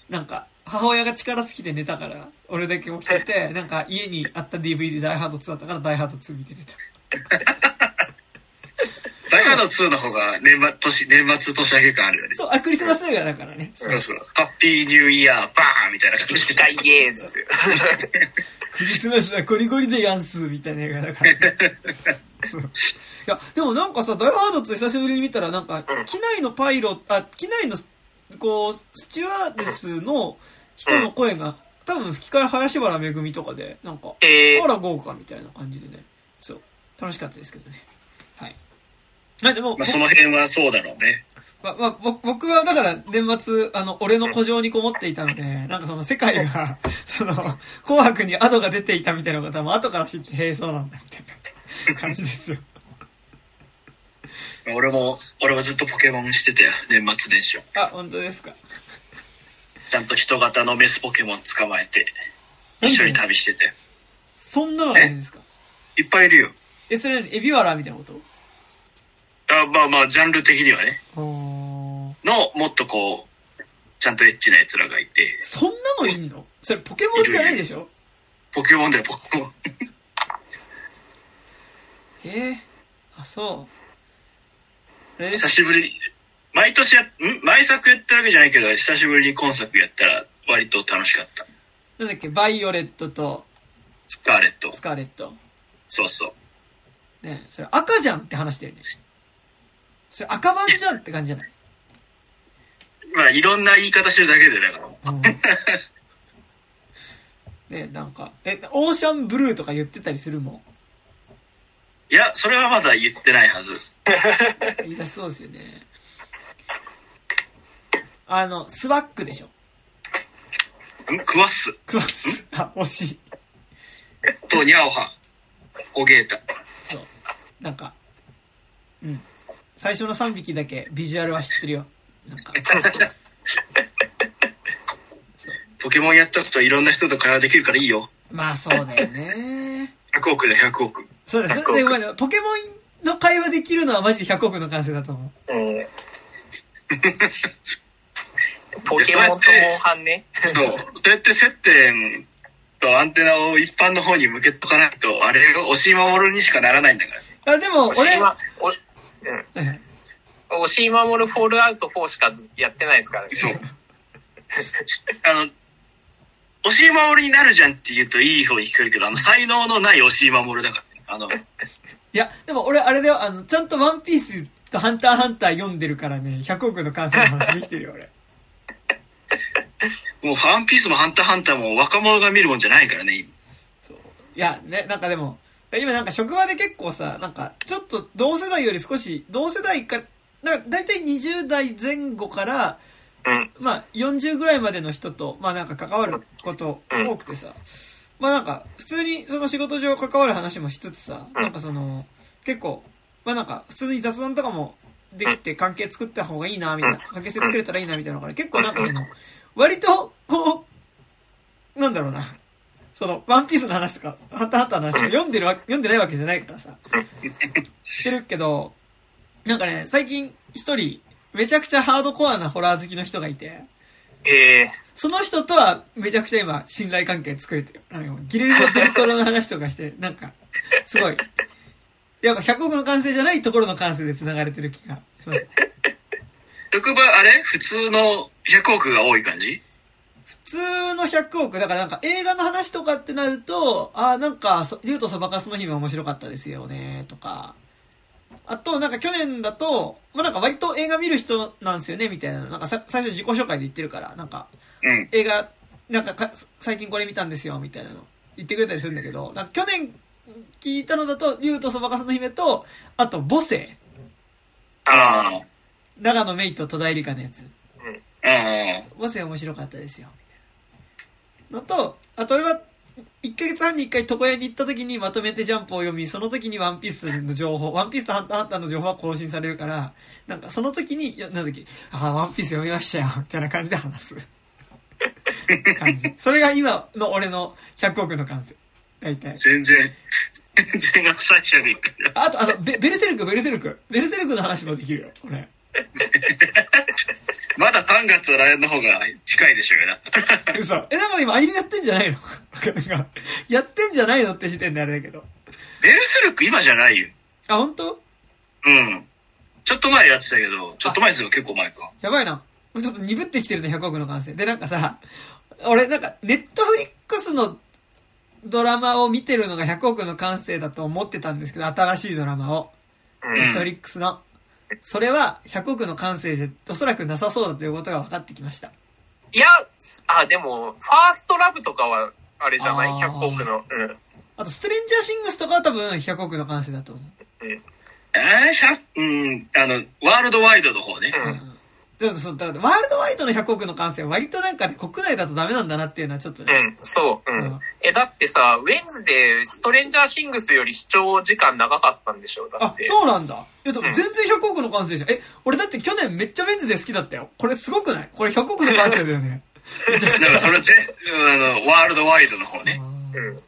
なんか、母親が力尽きて寝たから、俺だけ起きてて、なんか家にあった DVD ダイハード2だったから、ダイハード2見て寝た。ダイハード2の方が年末、年、年末年明け感あるよね。そう、あ、クリスマス映画だからね。そうそう。ハッピーニューイヤー、バーンみたいな感じで。大イエーですよ。クリスマスはゴリゴリでやんす、みたいな映画だから、ね。そう。いや、でもなんかさ、ダイハード2久しぶりに見たら、なんか、機内のパイロット、あ、機内の、こう、スチュワーデスの人の声が、多分吹き替え林原めぐみとかで、なんか、えあら豪華みたいな感じでね。そう。楽しかったですけどね。はい。はい、でも、まあその辺はそうだろうね。ま、まあ、ぼ僕はだから年末、あの、俺の古城にこもっていたので、なんかその世界が、その、紅白にアドが出ていたみたいなことはもう後から知って、へえ、そうなんだ、みたいな感じですよ。俺も、俺もずっとポケモンしてたよ。年末年始は。あ、本当ですか。ちゃんと人型のメスポケモン捕まえて、一緒に旅してて。そんなのがいいんですか？いっぱいいるよ。え、それ何？エビワラみたいなこと？あまあまあ、ジャンル的にはね。おの、もっとこう、ちゃんとエッチな奴らがいて、そんなのいんの？それポケモンじゃないでしょ？ポケモンだよ、ポケモン。ええあ、そう。え久しぶり、毎年や、ん？毎作やってるわけじゃないけど、久しぶりに今作やったら割と楽しかった。なんだっけ、バイオレットとスカーレットス。カーレット。そうそう。ねそれ赤じゃんって話してるね。それ赤版じゃんって感じじゃない？まあ、いろんな言い方してるだけで、だから。うんねなんか、え、オーシャンブルーとか言ってたりするもいや、それはまだ言ってないはず。い出しそうですよね。あの、スワックでしょ？ん？クワッスクワッス。あ、惜しい。とニャオハ、ホゲータ。そう。なんか、うん。最初の3匹だけビジュアルは知ってるよ。なんか、ポケモンやったこといろんな人と会話できるからいいよ。まあそうだよね。100億で100億。そうだ、それでごめんねポケモンの会話できるのはマジで100億の完成だと思う。うん。ポケモンとモンハンね。そう。それって接点とアンテナを一般の方に向けとかないと、あれを押し守るにしかならないんだから。あ、でも、俺、押しま、お、うん。押し守るフォールアウト4しかずやってないですからね。そう。あの、押し守りになるじゃんって言うといい方に聞こえるけど、あの、才能のない押し守るだからね。あの、いや、でも俺あれだよ、あの、ちゃんとワンピースとハンターハンター読んでるからね、100億の完成の話できてるよ、俺。もうファンピースもハンターハンターも若者が見るもんじゃないからね、今。そう。いや、ね、なんかでも、今なんか職場で結構さ、なんか、ちょっと同世代より少し、同世代か、なんか大体20代前後から、うん。まあ40ぐらいまでの人と、まあなんか関わること多くてさ、まあなんか、普通にその仕事上関わる話もしつつさ、なんかその、結構、まあなんか、普通に雑談とかもできて関係作った方がいいな、みたいな、関係性作れたらいいな、みたいなのから、結構なんかその、割と、こう、なんだろうな、その、ワンピースの話とか、ハンターハンターの話とか読んでるわ、読んでないわけじゃないからさ、してるけど、なんかね、最近一人、めちゃくちゃハードコアなホラー好きの人がいて、ええその人とはめちゃくちゃ今信頼関係作れてる。なんかギレルのデルトロの話とかして、なんか、すごい。やっぱ100億の完成じゃないところの完成で繋がれてる気がしますね。職場、あれ？普通の100億が多い感じ？普通の100億、だからなんか映画の話とかってなると、ああ、なんか、そ竜とそばかすの姫面白かったですよね、とか。あと、なんか去年だと、まあなんか割と映画見る人なんですよね、みたいな。なんかさ最初自己紹介で言ってるから、なんか、うん。映画、なんかか最近これ見たんですよ、みたいなの言ってくれたりするんだけど、なんか去年聞いたのだと、竜とそばかすの姫と、あと母性。ああ。長野メイと戸田恵梨香のやつ。うん。母性面白かったですよ、みたいな。のと、あと俺は、1ヶ月半に1回床屋に行った時にまとめてジャンプを読み、その時にワンピースの情報、ワンピースとハンターハンターの情報は更新されるから、なんかその時に、なんだっけ、あ、ワンピース読みましたよ、みたいな感じで話す。感じ。それが今の俺の100億の感性。大体。全然、全然浅いじゃねえかよ。あと、あの、ベベルセルク、ベルセルク。ベルセルクの話もできるよ、俺。まだ3月の来年の方が近いでしょうよな。嘘。え、なんか今アニメやってんじゃないの？なんかやってんじゃないのって時点であれだけど。ベルスルク今じゃないよ。あ、本当？うん。ちょっと前やってたけど、ちょっと前ですよ、結構前か。やばいな。ちょっと鈍ってきてるね、100億の完成。で、なんかさ、俺、なんか、ネットフリックスのドラマを見てるのが100億の完成だと思ってたんですけど、新しいドラマを。うんネットフリックスの。それは100億の完成でおそらくなさそうだということが分かってきました。いや、あ、でも、ファーストラブとかは、あれじゃない？あー ?100 億の。うん。あと、ストレンジャーシングスとかは多分100億の感性だと思う。えー、しゃ、うん、あの、ワールドワイドの方ね。うん。でもそう、だワールドワイドの100億の感性は割となんかね、国内だとダメなんだなっていうのはちょっとね。うん、そう。うんえ、だってさ、ウェンズデー、ストレンジャーシングスより視聴時間長かったんでしょ？だあっ、て。そうなんだ。え、でもうん全然100億の感性じゃん。え、俺だって去年めっちゃウェンズデー好きだったよ。これすごくない？これ100億の感性だよね。だからそれ全、あの、ワールドワイドの方ね。うん。や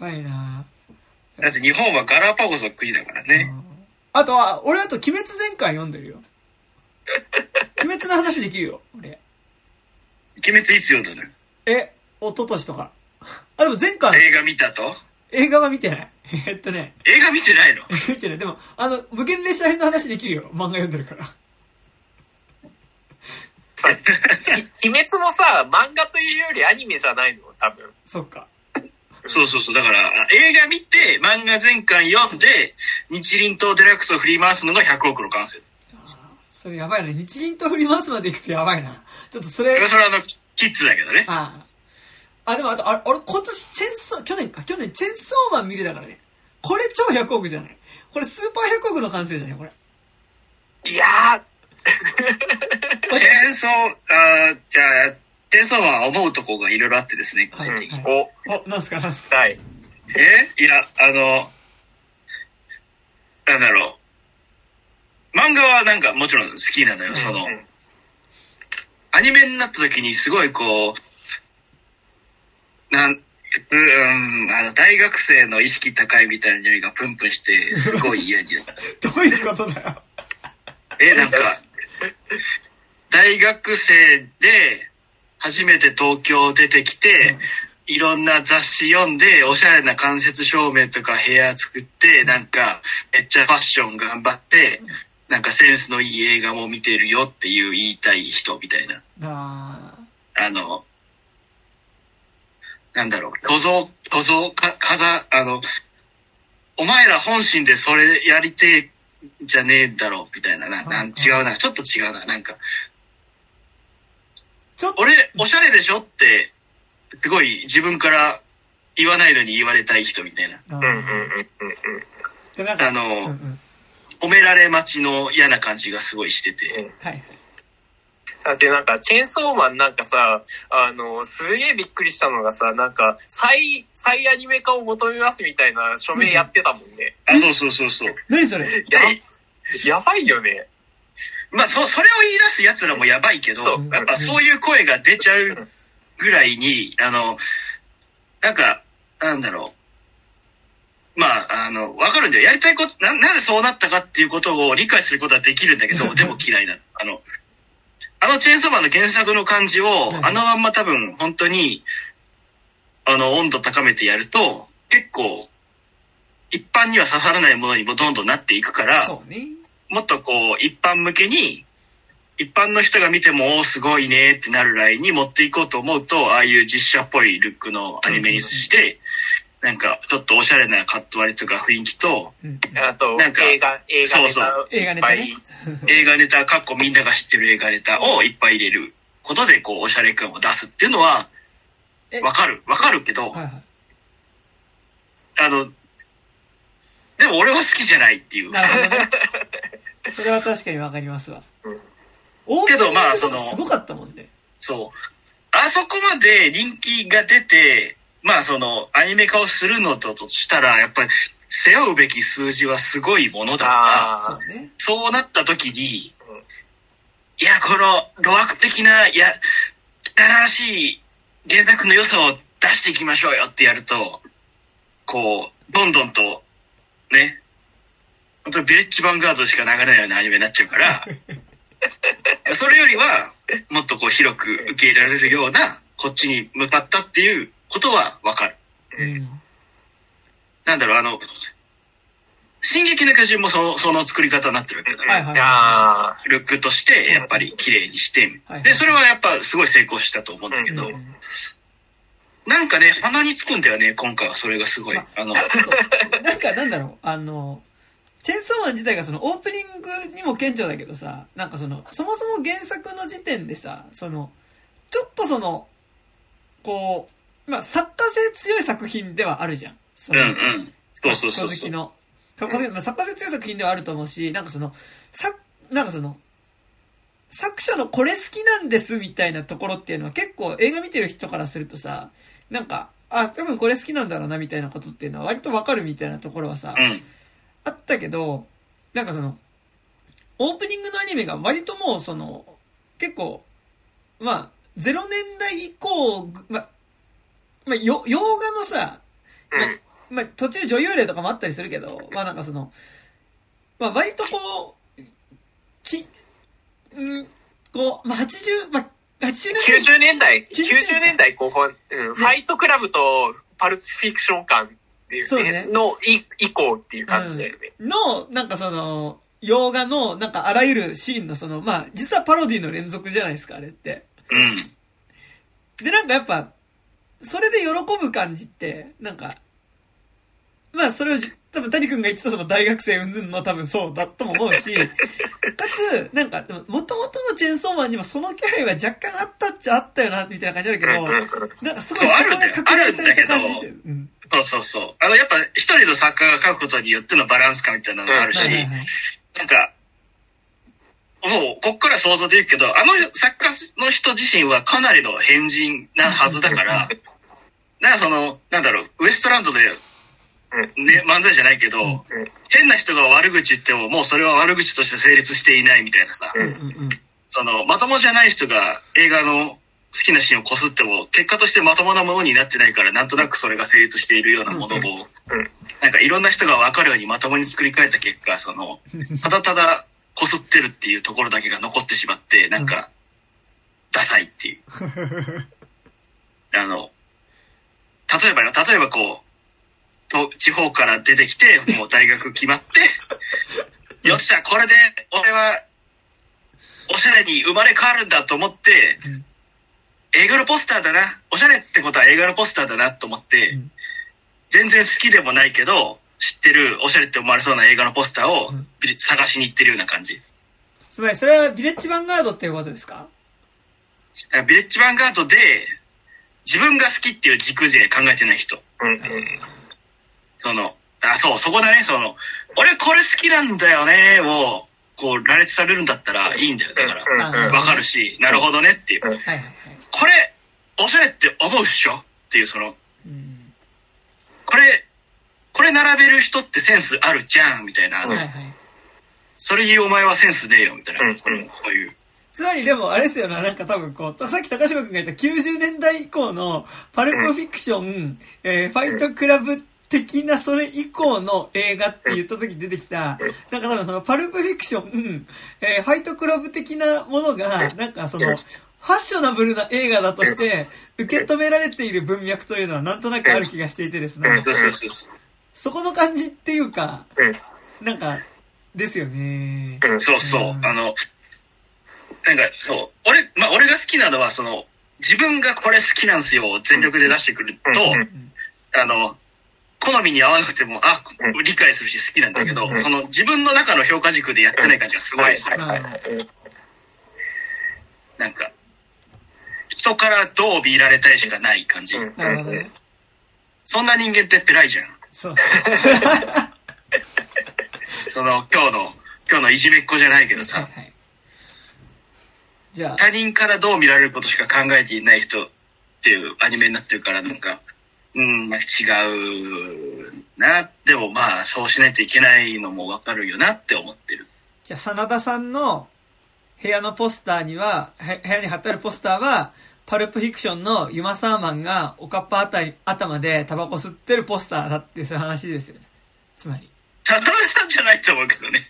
ばいなだって日本はガラパゴスの国だからね。あとは、俺あと鬼滅全巻読んでるよ。鬼滅の話できるよ、俺。鬼滅いつ読んだの？え、一昨年とか。あ、でも前巻、映画見たと？映画は見てない。えっとね、映画見てないの？見てない。でも、あの、無限列車編の話できるよ。漫画読んでるから。鬼滅もさ、漫画というよりアニメじゃないの？多分。そっか。そうそうそう。だから、映画見て、漫画全巻読んで、日輪刀デラックスを振り回すのが100億の完成。それやばいな。日輪と振り回すまで行くとやばいな。ちょっとそれ、それはあの、キッズだけどね。ああ。あ、でもあと、あれ、俺今年チェンソー、去年か、去年チェンソーマン見てたからね。これ超100億じゃないこれスーパー100億の完成じゃないこれ。いや チェーンソー、あーじゃあ、チェーンソーマンは思うとこがいろいろあってですね、個はい人的に。ー、お、お、なんすかなんすかはい。え？いや、あの、なんだろう。漫画はなんかもちろん好きなのよ、その、うんアニメになった時にすごいこう、なん、うん、あの、大学生の意識高いみたいな匂いがプンプンして、すごい嫌になった。どういうことだよ。え、なんか、大学生で初めて東京出てきて、いろんな雑誌読んで、おしゃれな間接照明とか部屋作って、なんか、めっちゃファッション頑張って、なんかセンスのいい映画も見てるよっていう言いたい人みたいな。なあの、なんだろう、虚像、虚像、か、かが、あの、お前ら本心でそれやりてえじゃねえだろう、みたいな、な、なん違うな、ちょっと違うな、なんか、俺、おしゃれでしょって、すごい自分から言わないのに言われたい人みたいな。なうんうんうんうんうん。で、なんか、あの、うんうん。褒められ待ちの嫌な感じがすごいしてて。はいはい。だってなんか、チェーンソーマンなんかさ、あの、すげえびっくりしたのがさ、なんか、再、再アニメ化を求めますみたいな署名やってたもんね。あ、そうそうそうそう。何それ？や、やばいよね。まあ、そ、それを言い出す奴らもやばいけどそう、やっぱそういう声が出ちゃうぐらいに、あの、なんか、なんだろう。まあ、あの、わかるんだよ。やりたいこと、な、なぜそうなったかっていうことを理解することはできるんだけど、でも嫌いなの。あの、あのチェーンソーマンの原作の感じを、うんあのまんま多分、本当に、あの、温度高めてやると、結構、一般には刺さらないものにもどんどんなっていくから、ね。もっとこう、一般向けに、一般の人が見ても、おーすごいねってなるラインに持っていこうと思うと、ああいう実写っぽいルックのアニメにして、なんか、ちょっとおしゃれなカット割りとか雰囲気と、うん。あと、なんか映画、映画ネそうタを映画いっぱいネタね。映画ネタ、かっこみんなが知ってる映画ネタをいっぱい入れることで、こう、おしゃれ感を出すっていうのはえ、わかる。わかるけど、はいはい。あの、でも俺は好きじゃないっていう。それは確かにわかりますわ。うんけどまあそのすごかったもんね。そう。あそこまで人気が出て、まあその、アニメ化をするのととしたら、やっぱり、背負うべき数字はすごいものだから、そうね。そうなった時に、いや、この、路悪的な、いや、汚らしい原作の良さを出していきましょうよってやると、こう、どんどんと、ね、本当にビレッジヴァンガードしか流れないようなアニメになっちゃうから、それよりは、もっとこう広く受け入れられるような、こっちに向かったっていうことはわかる。うん。なんだろう、あの、進撃の巨人もその、その作り方になってるわけだ。から、はいはい。あルックとして、やっぱり綺麗にしてはいはい、で、それはやっぱすごい成功したと思うんだけど。うん、なんかね、鼻につくんだよね、今回はそれがすごい。まあの、そうなんかなんだろう、あの、チェーンソーマン自体がそのオープニングにも顕著だけどさ、なんかその、そもそも原作の時点でさ、その、ちょっとその、こう、まあ、作家性強い作品ではあるじゃん。そのうんうん。そうそうそうそう。の。作家性まあ作家性強い作品ではあると思うし、なんかその、さ、なんかその、作者のこれ好きなんですみたいなところっていうのは結構映画見てる人からするとさ、なんか、あ、多分これ好きなんだろうなみたいなことっていうのは割とわかるみたいなところはさ、うん。あったけど、なんかその、オープニングのアニメが割ともうその、結構、まあ、0年代以降、ま、まあ、よ、洋画のさ、ーうん。まあ、途中女優例とかもあったりするけど、まあなんかその、まあ割とこう、き、んこう、まあ80、まあ80年代90年代、90 90年代後半、うん、ファイトクラブとパルプフィクション感っていうね、ねのい以降っていう感じだよね。の、なんかその、洋画の、なんかあらゆるシーンのその、まあ実はパロディの連続じゃないですか、あれって。うん。で、なんかやっぱ、それで喜ぶ感じって、なんか、まあそれをじ、多分谷君が言ってたその大学生云々の多分そうだとも思うし、かつ、なんか、でも元々のチェーンソーマンにもその気配は若干あったっちゃあったよな、みたいな感じあるけど、うんうんうんなんかすごいそうあるんだよそこが確認された感じしてる。うん。そうそうそう。あの、やっぱ一人の作家が書くことによってのバランス感みたいなのがあるし、はいはいはい。なんか、もう、こっから想像できるけど、あの作家の人自身はかなりの変人なはずだから、なんかその、なんだろう、ウエストランドで、ね、漫才じゃないけど、うん。変な人が悪口言っても、もうそれは悪口として成立していないみたいなさ。その、まともじゃない人が映画の好きなシーンをこすっても、結果としてまともなものになってないから、なんとなくそれが成立しているようなものを、うん。なんかいろんな人が分かるようにまともに作り変えた結果、その、ただただこすってるっていうところだけが残ってしまって、なんか、ダサいっていう。あの、例えばよ、例えばこう、と地方から出てきて、もう大学決まって、よっしゃ、これで俺は、おしゃれに生まれ変わるんだと思って、うん。映画のポスターだな。おしゃれってことは映画のポスターだなと思って、うん。全然好きでもないけど、知ってるおしゃれって思われそうな映画のポスターを探しに行ってるような感じ。つまり、それはビレッジヴァンガードっていうことですか？ビレッジヴァンガードで、自分が好きっていう軸で考えてない人。うんうんその、あ、そう、そこだね、その、俺これ好きなんだよね、を、こう、羅列されるんだったらいいんだよ。だから、わかるし、なるほどねっていう。うんはいはいはい。これ、おしゃれって思うっしょ？っていう、その、うん。これ、これ並べる人ってセンスあるじゃん、みたいな。はいはい。それ言うお前はセンスねえよ、みたいな。うんこういう。つまりでもあれですよな、なんか多分こう、さっき高島君が言った90年代以降のパルプフィクション、えーファイトクラブ的なそれ以降の映画って言った時に出てきた、なんか多分そのパルプフィクション、えーファイトクラブ的なものが、なんかその、ファッショナブルな映画だとして受け止められている文脈というのはなんとなくある気がしていてですね、そうそうそうそう。そこの感じっていうか、うんなんか、ですよね。うんそうそう。うんあの、なんか、そう。俺、まあ、俺が好きなのは、その、自分がこれ好きなんすよ、を全力で出してくると、あの、好みに合わなくても、あ、理解するし好きなんだけど、うんその自分の中の評価軸でやってない感じがすごいでする。なんか、人からどう見られたいしかない感じ。そんな人間って偉いじゃん。そう。その、今日の、今日のいじめっ子じゃないけどさ、はいはい。じゃあ、他人からどう見られることしか考えていない人っていうアニメになってるから、なんか、うん、まあ違うな。でもまあ、そうしないといけないのもわかるよなって思ってる。じゃあ、真田さんの部屋のポスターには、へ部屋に貼ってあるポスターは、パルプフィクションのユマサーマンがおかっぱあたり頭でタバコ吸ってるポスターだってそういう話ですよね。つまり。真田さんじゃないと思うけどね。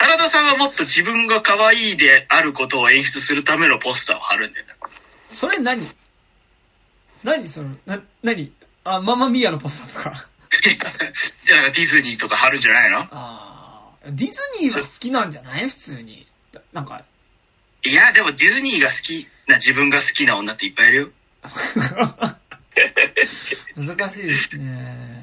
真 田さんはもっと自分が可愛いであることを演出するためのポスターを貼るんだよな。それ何？何その、な、何？あ、ママミアのポスターとか？いやディズニーとか貼るんじゃないの？あーディズニーは好きなんじゃない？普通に。なんか、いや、でもディズニーが好きな自分が好きな女っていっぱいいるよ。難しいですね。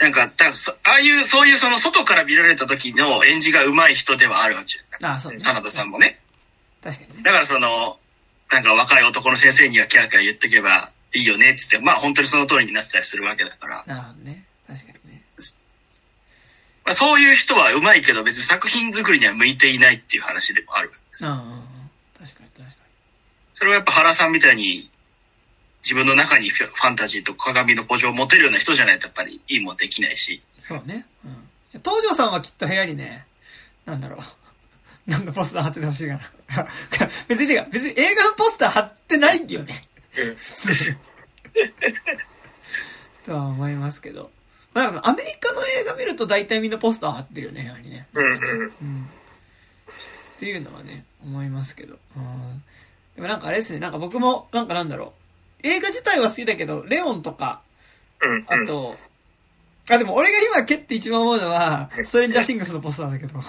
なんか、だああいう、そういうその外から見られた時の演じが上手い人ではあるわけじゃん。ああ、そうね。花田さんもね。確かにね。だからその、なんか若い男の先生にはキャーキャー言っとけばいいよねっつって、まあ本当にその通りになってたりするわけだから。なるほどね。確かにね。まあ、そういう人は上手いけど別に作品作りには向いていないっていう話でもあるわけですよ。うんうんうん。確かに確かそれはやっぱ原さんみたいに自分の中にファンタジーと鏡の古城を持てるような人じゃないとやっぱりいいもんできないし。に。そうね。うん。東條さんはきっと部屋にね、なんだろう。何のポスター貼っててほしいかな。別に別に映画のポスター貼ってないよね。うん普通。とは思いますけど。まあ、アメリカの映画見ると大体みんなポスター貼ってるよね、部屋にね。うんうん。うん。っていうのはね、思いますけど。うん。でもなんかあれですね、なんか僕も、なんかなんだろう。映画自体は好きだけど、レオンとか、うんあと、あ、でも俺が今蹴って一番思うのは、ストレンジャーシングスのポスターだけど。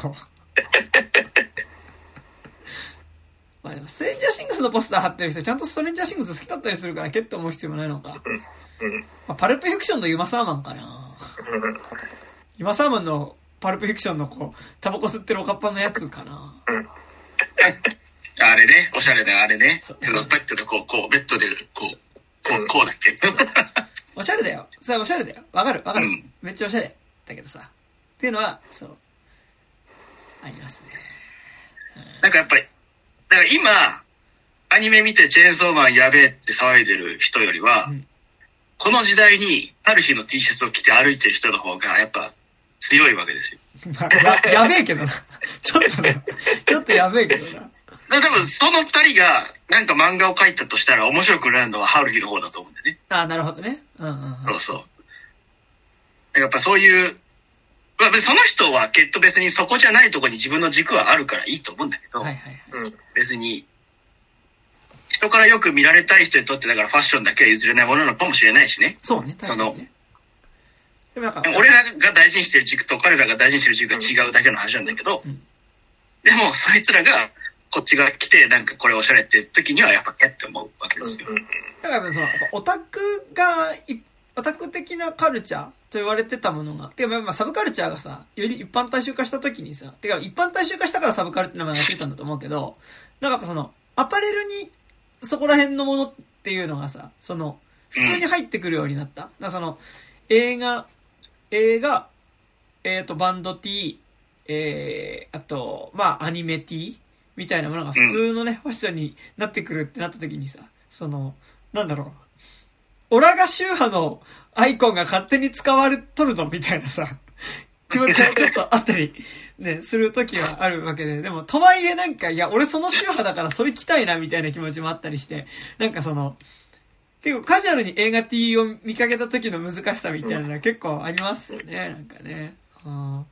まあでも、ストレンジャーシングスのポスター貼ってる人、ちゃんとストレンジャーシングス好きだったりするから、蹴って思う必要もないのか。うんまあ、パルプフィクションのユマサーマンかな。ユマサーマンのパルプフィクションのこう、タバコ吸ってるおかっぱのやつかな。あれね、おしゃれなあれね。そうベッドでこう、こう、ベッドでこう、こう、こうだっけ？おしゃれだよ。さ、おしゃれだよ。わかるわかる、うんめっちゃおしゃれ。だけどさ。っていうのは、そう。ありますね。なんかやっぱり、だから今、アニメ見てチェーンソーマンやべえって騒いでる人よりは、うんこの時代に、ある日の T シャツを着て歩いてる人の方が、やっぱ、強いわけですよ。まあ、や、やべえけどな。ちょっとね、ちょっとやべえけどな。だから多分、その二人が、なんか漫画を描いたとしたら、面白くなるのは春日の方だと思うんだよね。ああ、なるほどね。うんうんうん。そうそう。やっぱそういう、まあ別にその人はきっと別にそこじゃないとこに自分の軸はあるからいいと思うんだけど、はいはいはい。うん別に、人からよく見られたい人にとってだからファッションだけは譲れないものなのかもしれないしね。そうね、確かにね。でもなんか、俺らが大事にしてる軸と彼らが大事にしてる軸が違うだけの話なんだけど、うんでもそいつらがこっちが来てなんかこれおしゃれって時にはやっぱえって思うわけですよ。だからその、やっぱオタクがい、オタク的なカルチャーと言われてたものが、てかまあサブカルチャーがさ、より一般大衆化した時にさ、てか一般大衆化したからサブカルって名前がついたんだと思うけど、なんかやっぱその、アパレルにそこら辺のものっていうのがさ、その、普通に入ってくるようになった。だからその、映画、映画、えっ、と、バンド T、えー、あと、まあ、アニメ T みたいなものが普通のね、ファッションになってくるってなった時にさ、その、なんだろう。オラが宗派のアイコンが勝手に使われとるのみたいなさ、気持ちがちょっとあったり、ね、する時はあるわけで、でも、とはいえなんか、いや、俺その宗派だからそれ着たいなみたいな気持ちもあったりして、なんかその、結構カジュアルに映画 T を見かけた時の難しさみたいなのは結構ありますよね、なんかね。うん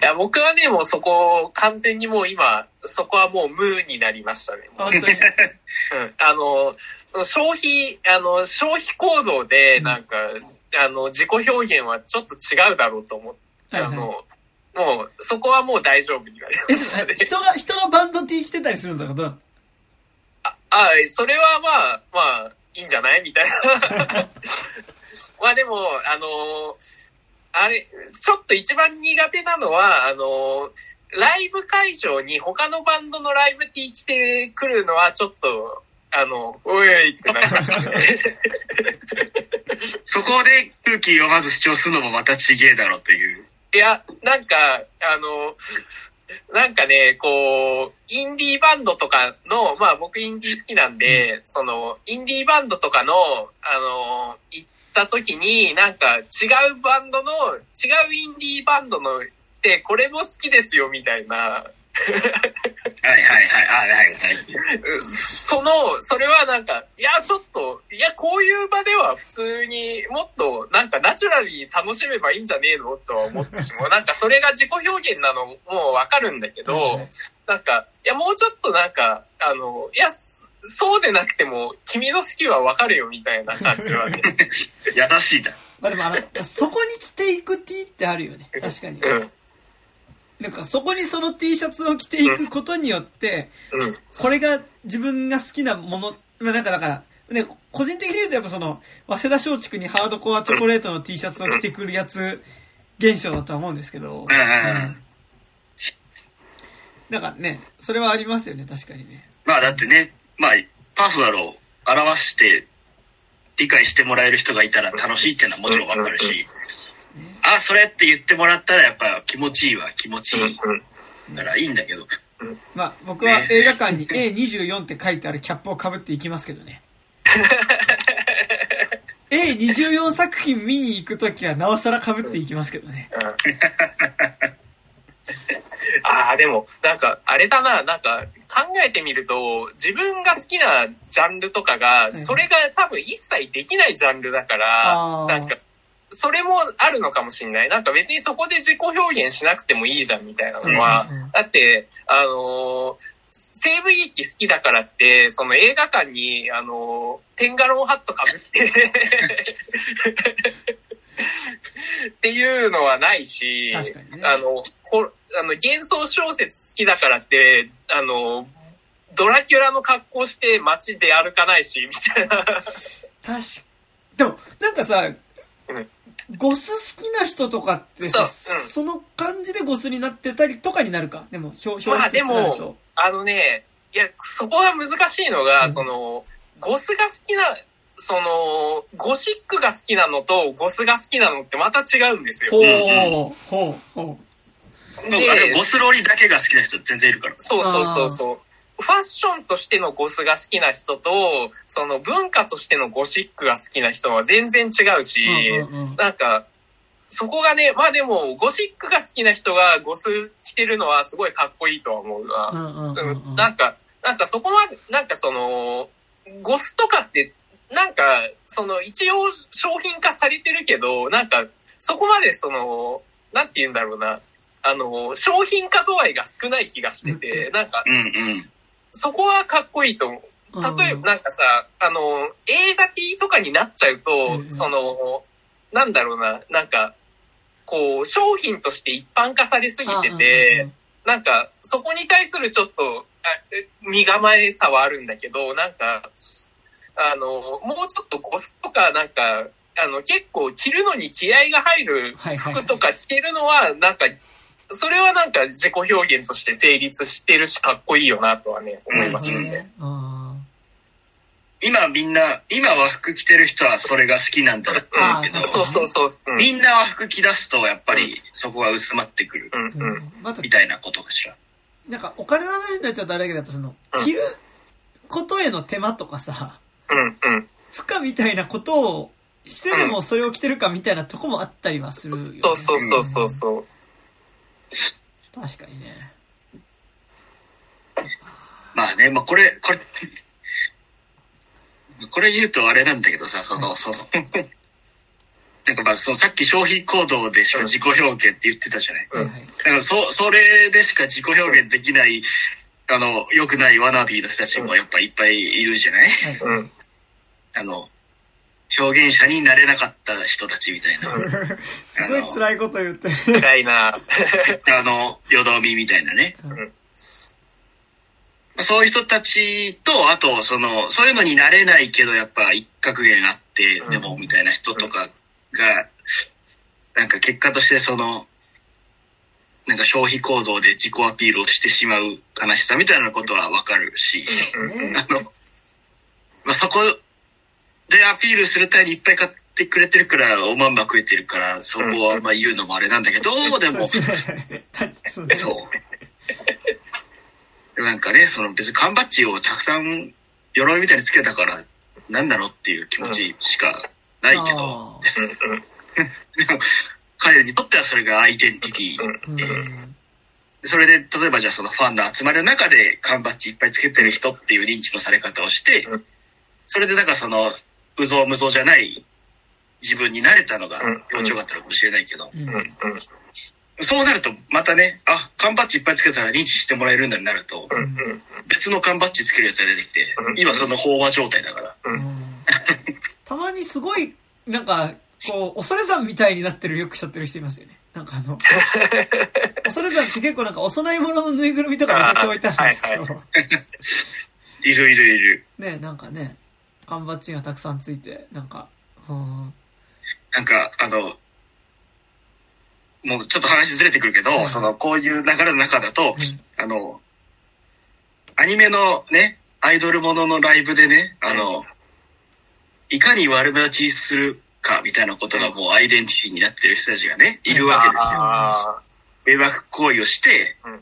いや、僕はね、もうそこ、完全にもう今、そこはもう無になりましたね。本当に。うん。あの、消費、あの、消費行動で、なんか、あの、自己表現はちょっと違うだろうと思って、はいはいあの、もう、そこはもう大丈夫になりえ、ましたね。人が、人がバンド T 着てたりするんだからどあ、あそれはまあ、まあ、いいんじゃない？みたいな。まあでも、あの、あれ、ちょっと一番苦手なのは、あの、ライブ会場に他のバンドのライブ T 来てくるのはちょっと、あの、おいってなりますね。そこで空気読まず主張するのもまたちげえだろうという。いや、なんか、あの、なんかね、こう、インディーバンドとかの、まあ僕インディー好きなんで、その、インディーバンドとかの、あの、行った時に、なんか違うバンドの、違うインディーバンドの、って、これも好きですよ、みたいな、はいはいはい。あはいはい。その、それはなんか、いや、ちょっと、いや、こういう場では普通にもっと、なんかナチュラルに楽しめばいいんじゃねえのとは思ってしまう。なんかそれが自己表現なのもわかるんだけど、なんか、いや、もうちょっとなんか、あの、いや、そそうでなくても、君の好きはわかるよ、みたいな感じはね。優しいだ。まあでもあの、そこに着ていく T ってあるよね。確かに。うん。なんかそこにその T シャツを着ていくことによって、うん。これが自分が好きなもの、まあなんかだから、ね、個人的に言うとやっぱその、早稲田松竹にハードコアチョコレートの T シャツを着てくるやつ、現象だとは思うんですけど、うんうんうんなんかね、それはありますよね、確かにね。まあだってね、まあ、パーソナルを表して理解してもらえる人がいたら楽しいっていうのはもちろんわかるし、あ、それって言ってもらったらやっぱ気持ちいいは気持ちいいうん。からいいんだけど、まあ僕は映画館に A24 って書いてあるキャップを被っていきますけどね。A24 作品見に行くときはなおさら被っていきますけどね。ああ、でも、なんか、あれだな、なんか、考えてみると、自分が好きなジャンルとかが、ん。それが多分一切できないジャンルだかあら、ー。なんか、それもあるのかもしれない。なんか別にそこで自己表現しなくてもいいじゃんみたいなのは、だって、あのー西部劇好きだからって、その映画館に、あのーテンガロンハットかぶって、っていうのはないし、ね。あの、こあの幻想小説好きだからって、あの、ドラキュラの格好して街で歩かないし、みたいな。確かでも、なんかさうん、ゴス好きな人とかってさ、そううんその感じでゴスになってたりとかになるか？でも、表、表まあでもと。、あのね、いや、そこが難しいのが、うんその、ゴスが好きな、その、ゴシックが好きなのとゴスが好きなのってまた違うんですよ。ほう、うんほう、ほ僕あれゴスロリだけが好きな人全然いるから。そうそうそうそう。ファッションとしてのゴスが好きな人と、その文化としてのゴシックが好きな人は全然違うし、う。うんうんうんなんか、そこがね、まあでも、ゴシックが好きな人がゴス着てるのはすごいかっこいいとは思うな。うんうんうん、なんか、なんかそこまで、なんかその、ゴスとかって、なんか、その一応商品化されてるけど、なんか、そこまでその、なんて言うんだろうな、あの、商品化度合いが少ない気がしてて、なんか、うんうん。そこはかっこいいと思う。例えば、なんかさ、あの、映画 T とかになっちゃうと、うんその、なんだろうな、なんか、こう、商品として一般化されすぎてて、なんか、そこに対するちょっと、身構えさはあるんだけど、なんか、あの、もうちょっとコスとか、なんか、あの、結構着るのに気合が入る服とか着てるのは、なんか、それはなんか自己表現として成立してるし、かっこいいよなとはね、思いますよね。あ今みんな、今和服着てる人はそれが好きなんだって言うけどあ、そうそうそう。うん。みんな和服着出すとやっぱりそこが薄まってくるみたいなことかしら。なんかお金の話になっちゃうとあれだけど、やっぱそのうん、着ることへの手間とかさ、うんうん。負荷みたいなことをしてでもそれを着てるかみたいなとこもあったりはするよね。そうそうそうそうそう。確かにね。まあね、まあこれ、これ、これ言うとあれなんだけどさ、その、その、なんかまあそのさっき消費行動でしか自己表現って言ってたじゃない？だからそ、それでしか自己表現できない、あの、良くないワナビーの人たちもやっぱいっぱいいるじゃない？はいうん。あの、表現者になれなかった人たちみたいな。すごい辛いこと言ってる。辛いな。あの、よどみみたいなね。うんそういう人たちと、あと、その、そういうのになれないけど、やっぱ一角限あって、でも、みたいな人とかが、なんか結果としてその、なんか消費行動で自己アピールをしてしまう悲しさみたいなことはわかるし、ね あの、まあ、そこでアピールするためにいっぱい買ってくれてるから、おまんま食えてるから、そこはまあ言うのもあれなんだけど、でも、そうなんかね、その別に缶バッジをたくさん鎧みたいにつけたから、なんなのっていう気持ちしかないけど、あ でも彼にとってはそれがアイデンティティ。それで、例えばじゃあそのファンの集まりの中で缶バッジいっぱいつけてる人っていう認知のされ方をしてうん、それでだからその、うぞうむぞうじゃない自分になれたのがうん気持ちよかったのかもしれないけど、うんうん。うんそうなるとまたね、あ、缶バッジいっぱいつけたら認知してもらえるんだになると、うんうん。別の缶バッジつけるやつが出てきてう、ん。今その飽和状態だから。うん。たまにすごい、なんか、こう、恐山みたいになってるリュックしちゃってる人いますよね。なんかあの、恐山って結構なんかお供え物のぬいぐるみとかめちゃくちゃ置いてあるんですけど、はい。いるいるいる。ね、なんかね、缶バッジがたくさんついて、なんか、うん、なんか、あの、もうちょっと話ずれてくるけど、はいその、こういう流れの中だと、あの、アニメのね、アイドルもののライブでね、あの、いかに悪目立ちするかみたいなことがもうアイデンティティになってる人たちがね、いるわけですよ。あ迷惑行為をして、うん。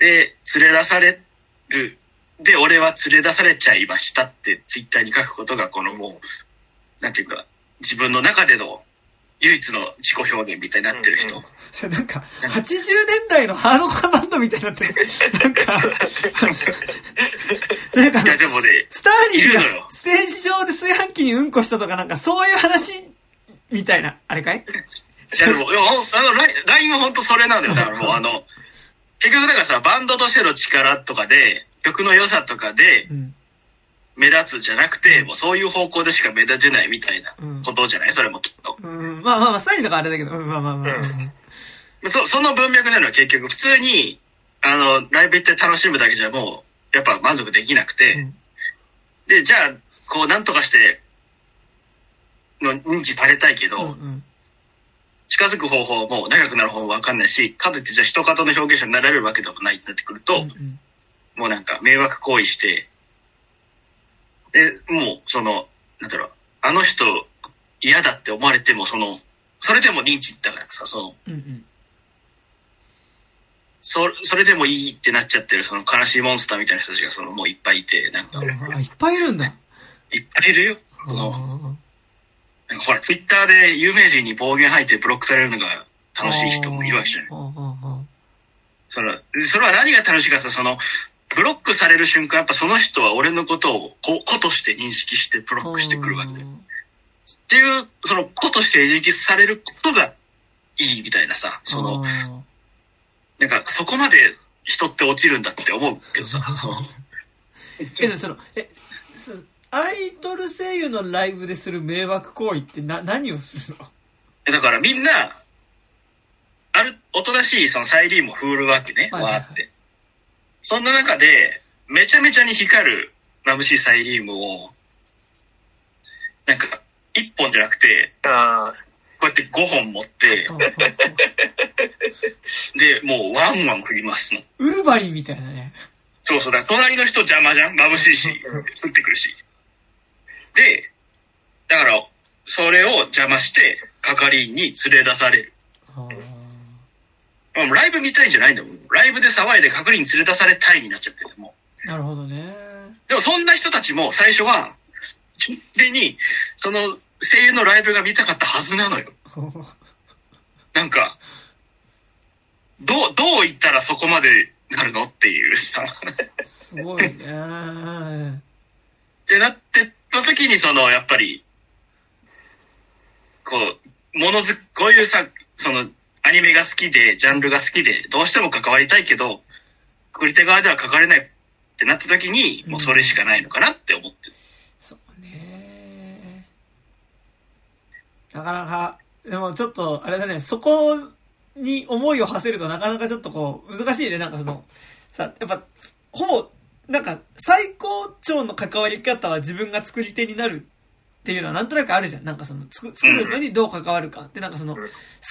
で、連れ出される。で、俺は連れ出されちゃいましたってツイッターに書くことが、このもう、なんていうか、自分の中での唯一の自己表現みたいになってる人。うんそれなんか、80年代のハードコアバンドみたいになってる。なんか、それなんかいや、でもね、スターリンがステージ上で炊飯器にうんこしたとかなんかそういう話みたいな、あれかい？いやでも、あの、ラインラインは本当それなんだよ。だからもうあの、結局だからさ、バンドとしての力とかで、曲の良さとかでうん。目立つじゃなくて、もうそういう方向でしか目立てないみたいなうん。ことじゃない？それもきっと。うん、まあまあまあ、スタイルとかあれだけど、うん、まあまあまあ。そその文脈なのは結局普通に、あの、ライブ行って楽しむだけじゃもう、やっぱ満足できなくて、うん。で、じゃあ、こう、なんとかして、の認知されたいけど、うんうん。近づく方法も長くなる方もわかんないし、かといってじゃあ人方の表現者になれるわけでもないってなってくると、うんうんもうなんか迷惑行為して、で、もうその、なんだろう、あの人嫌だって思われても、その、それでも認知だからさ、その、うんうんそ、それでもいいってなっちゃってる、その悲しいモンスターみたいな人たちが、その、もういっぱいいて、なんか、あ、いっぱいいるんだ。いっぱいいるよ。うんこのなんかほら、ツイッターで有名人に暴言吐いてブロックされるのが楽しい人もいるわけじゃない。それは、それは何が楽しいかさ、その、ブロックされる瞬間、やっぱその人は俺のことを子子として認識してブロックしてくるわけ。っていう、その子として認識されることがいいみたいなさ、その、なんかそこまで人って落ちるんだって思うけどさ、え、でもその、え、アイドル声優のライブでする迷惑行為ってな、何をするの？だからみんな、ある、おとなしいそのサイリーンも振るわけね、はいはいはい。わーって。そんな中で、めちゃめちゃに光る眩しいサイリウムを、なんか、一本じゃなくて、あこうやって5本持って、で、もうワンワン振りますの。ウルバリンみたいなね。そうそうだ、隣の人邪魔じゃん？眩しいし、降ってくるし。で、だから、それを邪魔して、係員に連れ出される。ライブ見たいんじゃないんだもん。ライブで騒いで係員に連れ出されたいになっちゃってる。もーなるほどね。う。でもそんな人たちも最初は、純粋に、その声優のライブが見たかったはずなのよ。なんか、どう、どう言ったらそこまでなるのっていうさ。すごいね。ってなってった時に、その、やっぱり、こう、ものづ、こういうさ、その、アニメが好きで、ジャンルが好きで、どうしても関わりたいけど、作り手側では関われないってなった時に、もうそれしかないのかなって思ってる。そうね。なかなか、でもちょっと、あれだね、そこに思いを馳せるとなかなかちょっとこう、難しいね。なんかその、さ、やっぱ、ほぼ、なんか、最高潮の関わり方は自分が作り手になるっていうのはなんとなくあるじゃん。なんかその、作作るのにどう関わるか。で、なんかその、好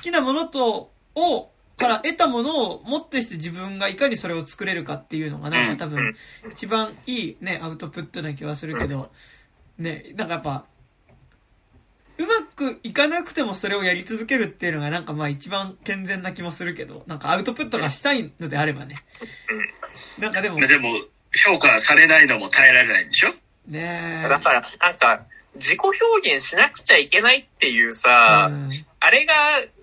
きなものと、を、から得たものをもってして自分がいかにそれを作れるかっていうのがなんか多分一番いいね、アウトプットな気はするけど、ね、なんかやっぱ、うまくいかなくてもそれをやり続けるっていうのがなんかまあ一番健全な気もするけど、なんかアウトプットがしたいのであればね。なんかでも、でも、評価されないのも耐えられないんでしょ？ねだから、なんか、自己表現しなくちゃいけないっていうさ、うんあれが、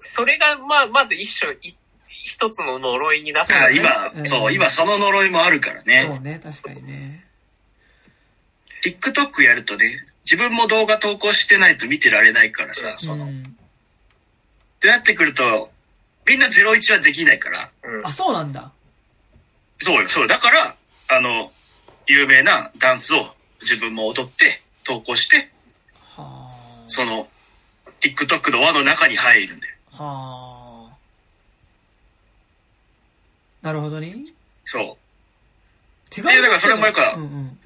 それが、まあ、まず一緒、い一つの呪いになってあそうだね今、うんそう、今その呪いもあるからそうね。ね、確かにね。TikTok やるとね、自分も動画投稿してないと見てられないからさ、その、っうん。てなってくると、みんな01はできないから。うんあ、そうなんだ。そうよ、そう。だから、あの、有名なダンスを自分も踊って、投稿して、はその、TikTok の輪の中に入るんだよ。あ。はあ。なるほどね。そう。手でだからそれもやっぱうんうん。